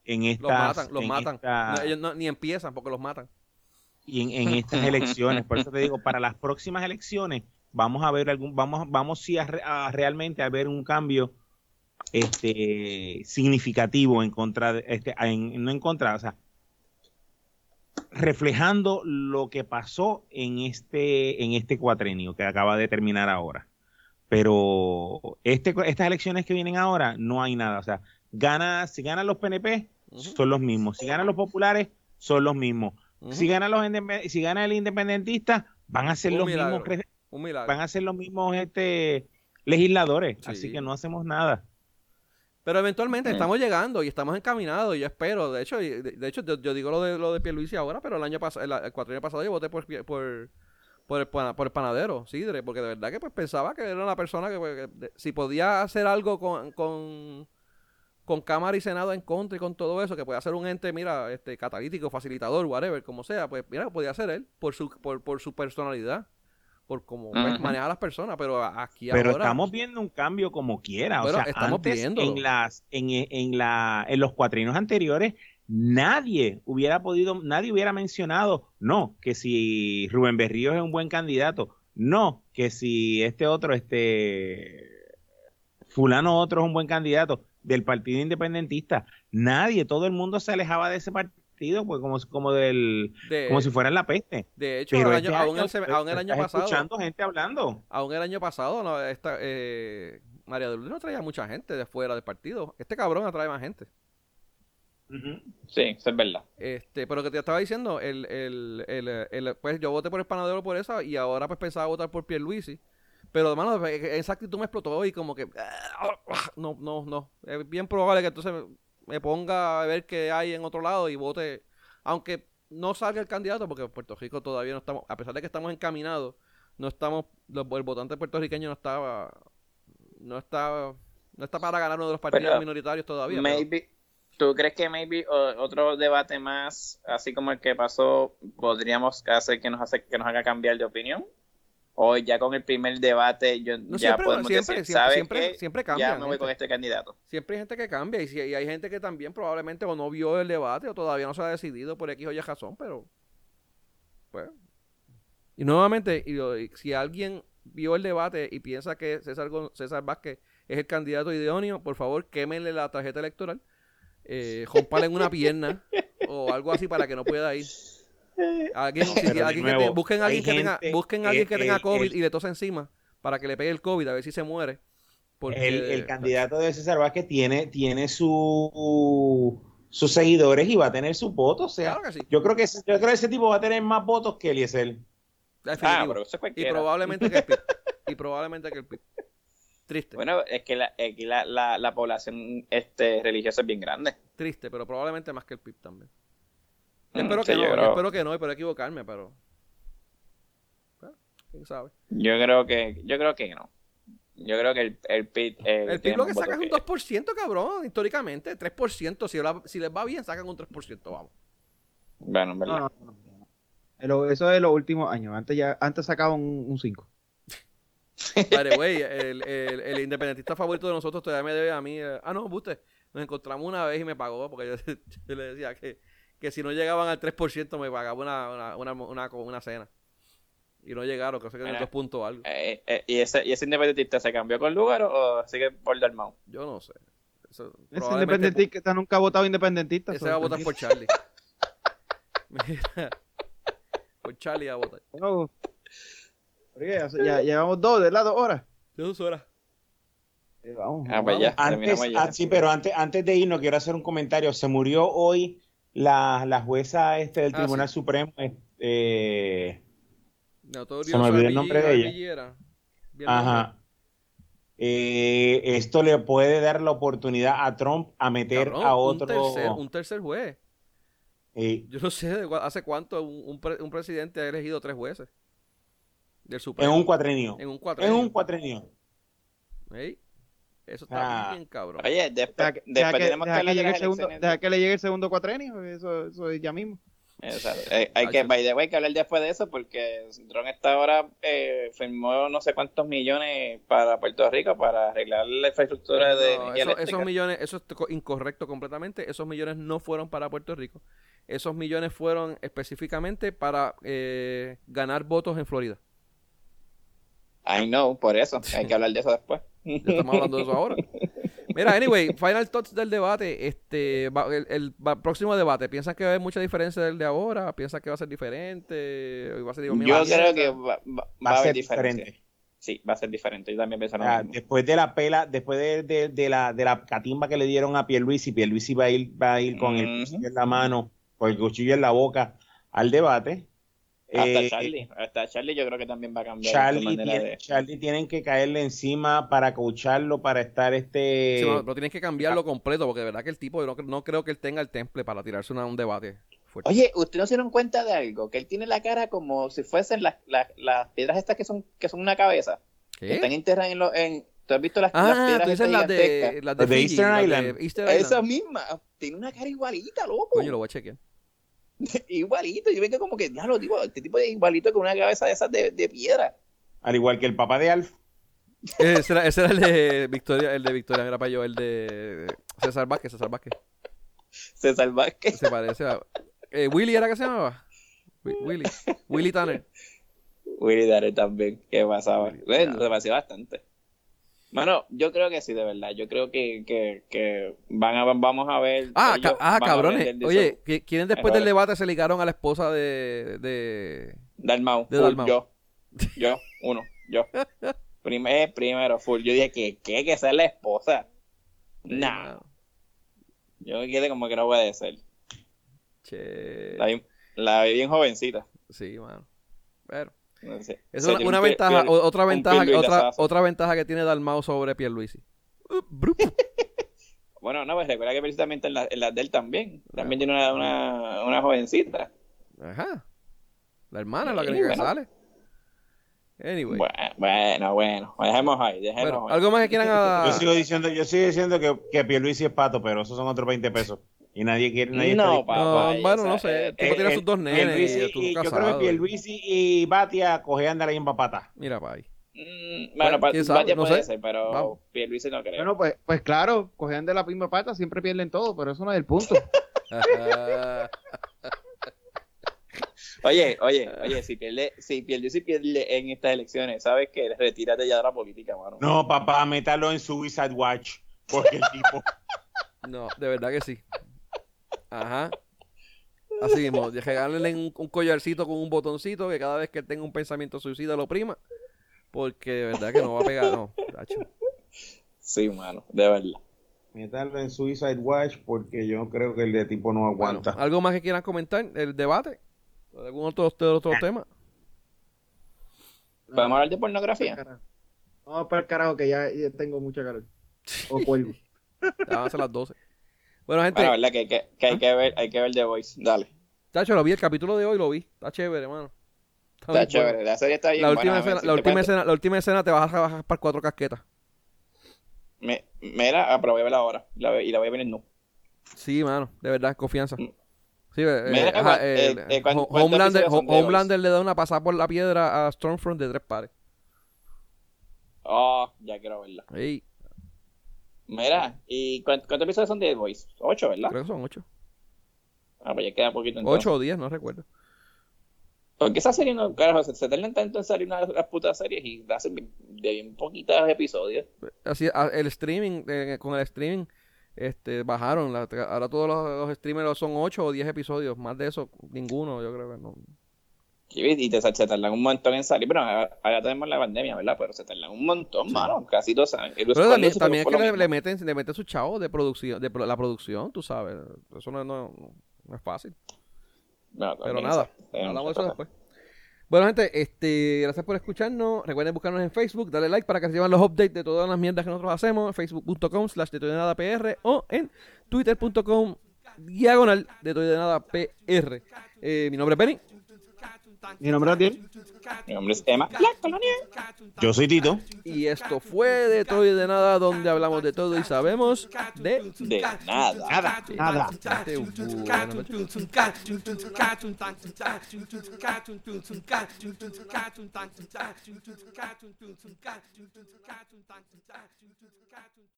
en Los estas matan, los matan. esta- No, ellos ni empiezan porque los matan. y en, en estas elecciones. Por eso te digo, para las próximas elecciones vamos a ver algún, vamos, vamos sí a, re- a realmente a ver un cambio este significativo en contra de este, en, no en contra, o sea, reflejando lo que pasó en este, en este cuatrenio que acaba de terminar ahora. Pero este, estas elecciones que vienen ahora, no hay nada. O sea, gana, si ganan los PNP, son los mismos. Si ganan los populares, son los mismos. Si gana los si gana el independentista, van a ser Un los milagro. mismos van a ser los mismos este legisladores, Sí. así que no hacemos nada. Pero eventualmente estamos llegando y estamos encaminados y yo espero. De hecho, de, de hecho yo, yo digo lo de lo de Pierluisi ahora, pero el año pasado, el, el cuatro años pasado yo voté por, por, por, el, por el panadero, Sidre, porque de verdad que pues pensaba que era una persona que, pues, que si podía hacer algo con, con, con Cámara y Senado en contra y con todo eso, que puede hacer un ente, mira, este catalítico, facilitador, whatever, como sea, pues mira, podía ser él por su, por, por su personalidad. Por cómo pues, Ujú. maneja a las personas, pero aquí Pero ahora... estamos viendo un cambio como quiera. Bueno, o sea, estamos antes, viéndolo. en las, en, en la, en los cuatrinos anteriores, nadie hubiera podido, nadie hubiera mencionado, no, que si Rubén Berrío es un buen candidato, no, que si este otro, este fulano otro es un buen candidato del partido independentista. Nadie, todo el mundo se alejaba de ese partido, pues como, como del, de, como si fueran la peste. de hecho, Pero el este año- aún, año, el, seme- aún el año estás pasado... escuchando gente hablando. Aún el año pasado, no, esta, eh, María de Lourdes no traía mucha gente de fuera del partido. Este cabrón atrae más gente. Sí, eso es verdad. Este, pero que te estaba diciendo, el, el, el, el- pues yo voté por el panadero por esa y ahora pues pensaba votar por Pierluisi. Pero hermano, esa actitud me explotó y como que no, no, no. Es bien probable que entonces me, ponga a ver qué hay en otro lado y vote, aunque no salga el candidato, porque en Puerto Rico todavía no estamos, a pesar de que estamos encaminados, no estamos, los- el votante puertorriqueño no estaba, no está, no está para ganar uno de los partidos Pero, minoritarios todavía. pero- Maybe, ¿Tú crees que maybe otro debate más, así como el que pasó, podríamos hacer que nos hace que nos haga cambiar de opinión? O ya con el primer debate yo No, ya siempre, podemos siempre, decir, siempre, ¿sabes siempre, cambia. Ya me voy con este candidato. Siempre hay gente que cambia y, si, y hay gente que también probablemente o no vio el debate o todavía no se ha decidido por X o Y razón, pero pues y nuevamente y lo- y si alguien vio el debate y piensa que César, César Vázquez es el candidato idóneo, por favor quémenle la tarjeta electoral, eh, en una pierna o algo así para que no pueda ir. Alguien, si- alguien que nuevo, te- busquen a alguien que tenga, busquen a alguien que que tenga el- COVID el- y le tose encima para que le pegue el COVID a ver si se muere. Porque, el, el candidato de César Vázquez tiene, tiene su, sus seguidores y va a tener su voto. O sea, Claro que sí. yo creo que ese- yo creo que ese tipo va a tener más votos que Eliezer. Ah, pero eso es y probablemente que el PIB. y probablemente que el PIB. Triste. Bueno, es que la, es que la, la, la población este, religiosa es bien grande. Triste, pero probablemente más que el PIB también. Mm, Yo espero sí, que no, yo yo creo- espero que no, y espero equivocarme, pero. Bueno, quién sabe. Yo creo que, yo creo que no. Yo creo que el, el PIB, eh, El PIB tiene lo que saca es un votos 2%, cabrón, históricamente. 3%. Si, la- si les va bien, sacan un 3%, vamos. Bueno, en verdad. No, no, no, no. Lo- Eso es de los últimos años. Antes ya antes sacaba un, un 5. Vale, güey, el, el, el independentista favorito de nosotros todavía me debe a mí. eh, ah, no, usted. Nos encontramos una vez y me pagó, porque yo, yo le decía que, que si no llegaban al 3% me pagaba una, una, una, una, una cena. Y no llegaron, creo que eran dos puntos o algo. Eh, eh, ¿y, ese, ¿Y ese independentista se cambió con lugar o sigue por Dalmau? Yo no sé. Eso, Ese independentista nunca ha votado independentista. ese va a votar por Charlie. Mira, por Charlie va a votar. No. Oye, ya, llevamos dos, ¿verdad? Dos horas. De dos horas. Eh, vamos, Ah, pues vamos. ya. Antes, terminamos ya. ah, sí, pero antes, antes de irnos quiero hacer un comentario. Se murió hoy la, la jueza este del Ah, Tribunal sí. Supremo. eh, Notorio Se me olvidó el nombre de ella. Villera. Ajá. Eh, esto le puede dar la oportunidad a Trump a meter Cabrón, a un otro. tercer, un tercer juez. eh, Yo no sé hace cuánto un, un pre- un presidente ha elegido tres jueces. Del en Supremo. un cuatrenio. En un En cuatrenio. un cuatrenio. Eso está Ah. bien, cabrón. Oye, después, que, después que- tenemos que deja que hablar de llegue el segundo, deja que le llegue el segundo cuatrenio. Eso, eso es ya mismo. Exacto. Eh, hay que, by the way, que hablar después de eso porque Trump está ahora eh, firmó no sé cuántos millones para Puerto Rico para arreglar la infraestructura de energía eso- esos millones, eso es co- incorrecto completamente. Esos millones no fueron para Puerto Rico. Esos millones fueron específicamente para eh, ganar votos en Florida. I know, por eso. Hay que hablar de eso después. Ya estamos hablando de eso ahora. Mira, anyway, final thoughts del debate. Este, el, próximo debate. ¿Piensan que va a haber mucha diferencia del de ahora? ¿Piensan que va a ser diferente? ¿O va a ser Yo creo que va, va- va Va a ser diferente. Sí, va a ser diferente. Yo también pienso lo Ah, mismo. después de la pela, después de, de- de la, de la catimba que le dieron a Pierluisi, Pierluisi va a ir, va a ir con el cuchillo en la mano, con el cuchillo en la boca al debate. Hasta Eh, Charlie. Hasta Charlie yo creo que también va a cambiar Charlie, manera tiene- de... Charlie tienen que caerle encima para coacharlo, para estar este... Sí, bueno, pero tienes que cambiarlo completo porque de verdad que el tipo, yo no, no creo que él tenga el temple para tirarse una- un debate fuerte. Oye, ¿ustedes no se dieron cuenta de algo? Que él tiene la cara como si fuesen las, las, las piedras estas que son, que son una cabeza. Que están ¿Qué? enterradas en los... En, ¿Tú has visto las, las Ah, piedras tú dices estas las de, las de, Eastern Island. Esa misma. Tiene una cara igualita, loco. Coño, lo voy a chequear. igualito. Yo vengo como que, ya lo digo, este tipo es igualito con una cabeza de esas de, de piedra. Al igual que el papá de Alf. Ese era, ese era el de Victoria, el de Victoria, era para yo, el de César Vázquez, César Vázquez. César Vázquez. Se parece a... Eh, Willy era que se llamaba. Wi- Willy. Willy Tanner. Willy Darrell también, que pasaba. Bueno, se pareció bastante. Bueno, yo creo que sí, de verdad. Yo creo que, que, que van a, vamos a ver. Ah, ca- ah a cabrones. Oye, eso. ¿qui- ¿quiénes después del debate se ligaron a la esposa de... de... Dalmau, De Dalmau. yo. Yo, uno, yo. Primer, primero, full. Yo dije que, que, que ser la esposa. Nah, yo quedé como que no puede ser. Che. La vi, la vi bien jovencita. Sí, mano. Pero... No sé. Es una, un ventaja, otra ventaja, otra, otra ventaja que tiene Dalmau sobre Pierluisi. Bueno, no, pues recuerda que precisamente en la, en la de él también. También tiene una, una, una jovencita. Ajá. La hermana es la que, Sí, que bueno. sale. Anyway. Bueno, bueno, bueno. Dejemos ahí, dejemos Bueno, ahí. algo más que quieran a... Yo sigo diciendo, yo sigo diciendo que, que Pierluisi es pato, pero esos son otros 20 pesos. Y nadie quiere, nadie No, papá. No, bueno, o no sé. eh, El tipo Eh, tiene eh, sus dos nenes Pierluisi y y- yo creo que Pierluisi y Batia cogean de la misma pata. Mira, pa' ahí. Mm, bueno, Bueno, Batia no puede sé. ser, pero Vamos. Pierluisi no creo. Bueno, pues, pues claro, cogían de la misma pata, siempre pierden todo, pero eso no es el punto. Oye, oye, oye, si pierde, si pierde, si pierde en estas elecciones, ¿sabes qué? Retírate ya de la política, mano. No, papá, métalo en Suicide Watch. Porque el tipo. no, de verdad que sí. Ajá. Así mismo, de regalarle un, un collarcito con un botoncito que cada vez que él tenga un pensamiento suicida lo prima. Porque de verdad que no va a pegar, no. tacho. Sí, mano, de verdad. Métalo en Suicide Watch porque yo creo que el de tipo no Bueno, aguanta. ¿Algo más que quieran comentar? ¿El debate? ¿Algún otro, otro, otro tema? ¿Podemos hablar de pornografía? Vamos para el carajo que ya, ya tengo mucha calor. O cuelgo. Ya van a ser las 12. Bueno, gente, Bueno, verdad que, que, que hay que ver, hay que ver The Voice. Dale. Tacho, lo vi, el capítulo de hoy lo vi. Está chévere, hermano. Está chévere, bueno. la serie está bien La última, buena, escena, si la, te última escena, la última escena te vas a bajar para cuatro casquetas. Me, mira, ah, pero voy a verla ahora. La y la voy a ver en nu. Sí, mano, de verdad, confianza. Mm. Sí, eh, ajá, eh, eh, eh, ¿cuán- Ho- cuántos Homelander, le da una pasada por la piedra a Stormfront de tres pares. Oh, ya quiero verla. Ey, Mira, ¿y cuántos, cuántos episodios son de The Voice? Ocho, ¿verdad? creo que son ocho. Ah, pues ya queda poquito entonces. Ocho o diez, no recuerdo. Porque esa serie no, carajo, se, se tardan tanto en salir una de las putas series y hacen de bien poquitos episodios. Así, a- el streaming, eh, con el streaming, este, bajaron. la- ahora todos los, los streamers son ocho o diez episodios. Más de eso, ninguno, yo creo que no. Y, te, se tardan un montón en salir. Pero ahora, ahora tenemos la pandemia, ¿verdad? Pero se tardan un montón, mano. Casi dos años. Pero también, también es que le, meten, le meten sus chavos de producción, de pro- la producción, tú sabes. Eso no, no, no es fácil. No, Pero nada, hablamos de eso después. Bueno, gente, este, gracias por escucharnos. Recuerden buscarnos en Facebook, darle like para que reciban los updates de todas las mierdas que nosotros hacemos. Facebook.com slash de nada PR o en Twitter.com diagonal de nada PR. Eh, mi nombre es Benny. Mi nombre es Adiel. Mi nombre es Emma. La colonia. Yo soy Tito. Y esto fue de todo y de nada, donde hablamos de todo y sabemos de De nada. Nada. Nada. Nada.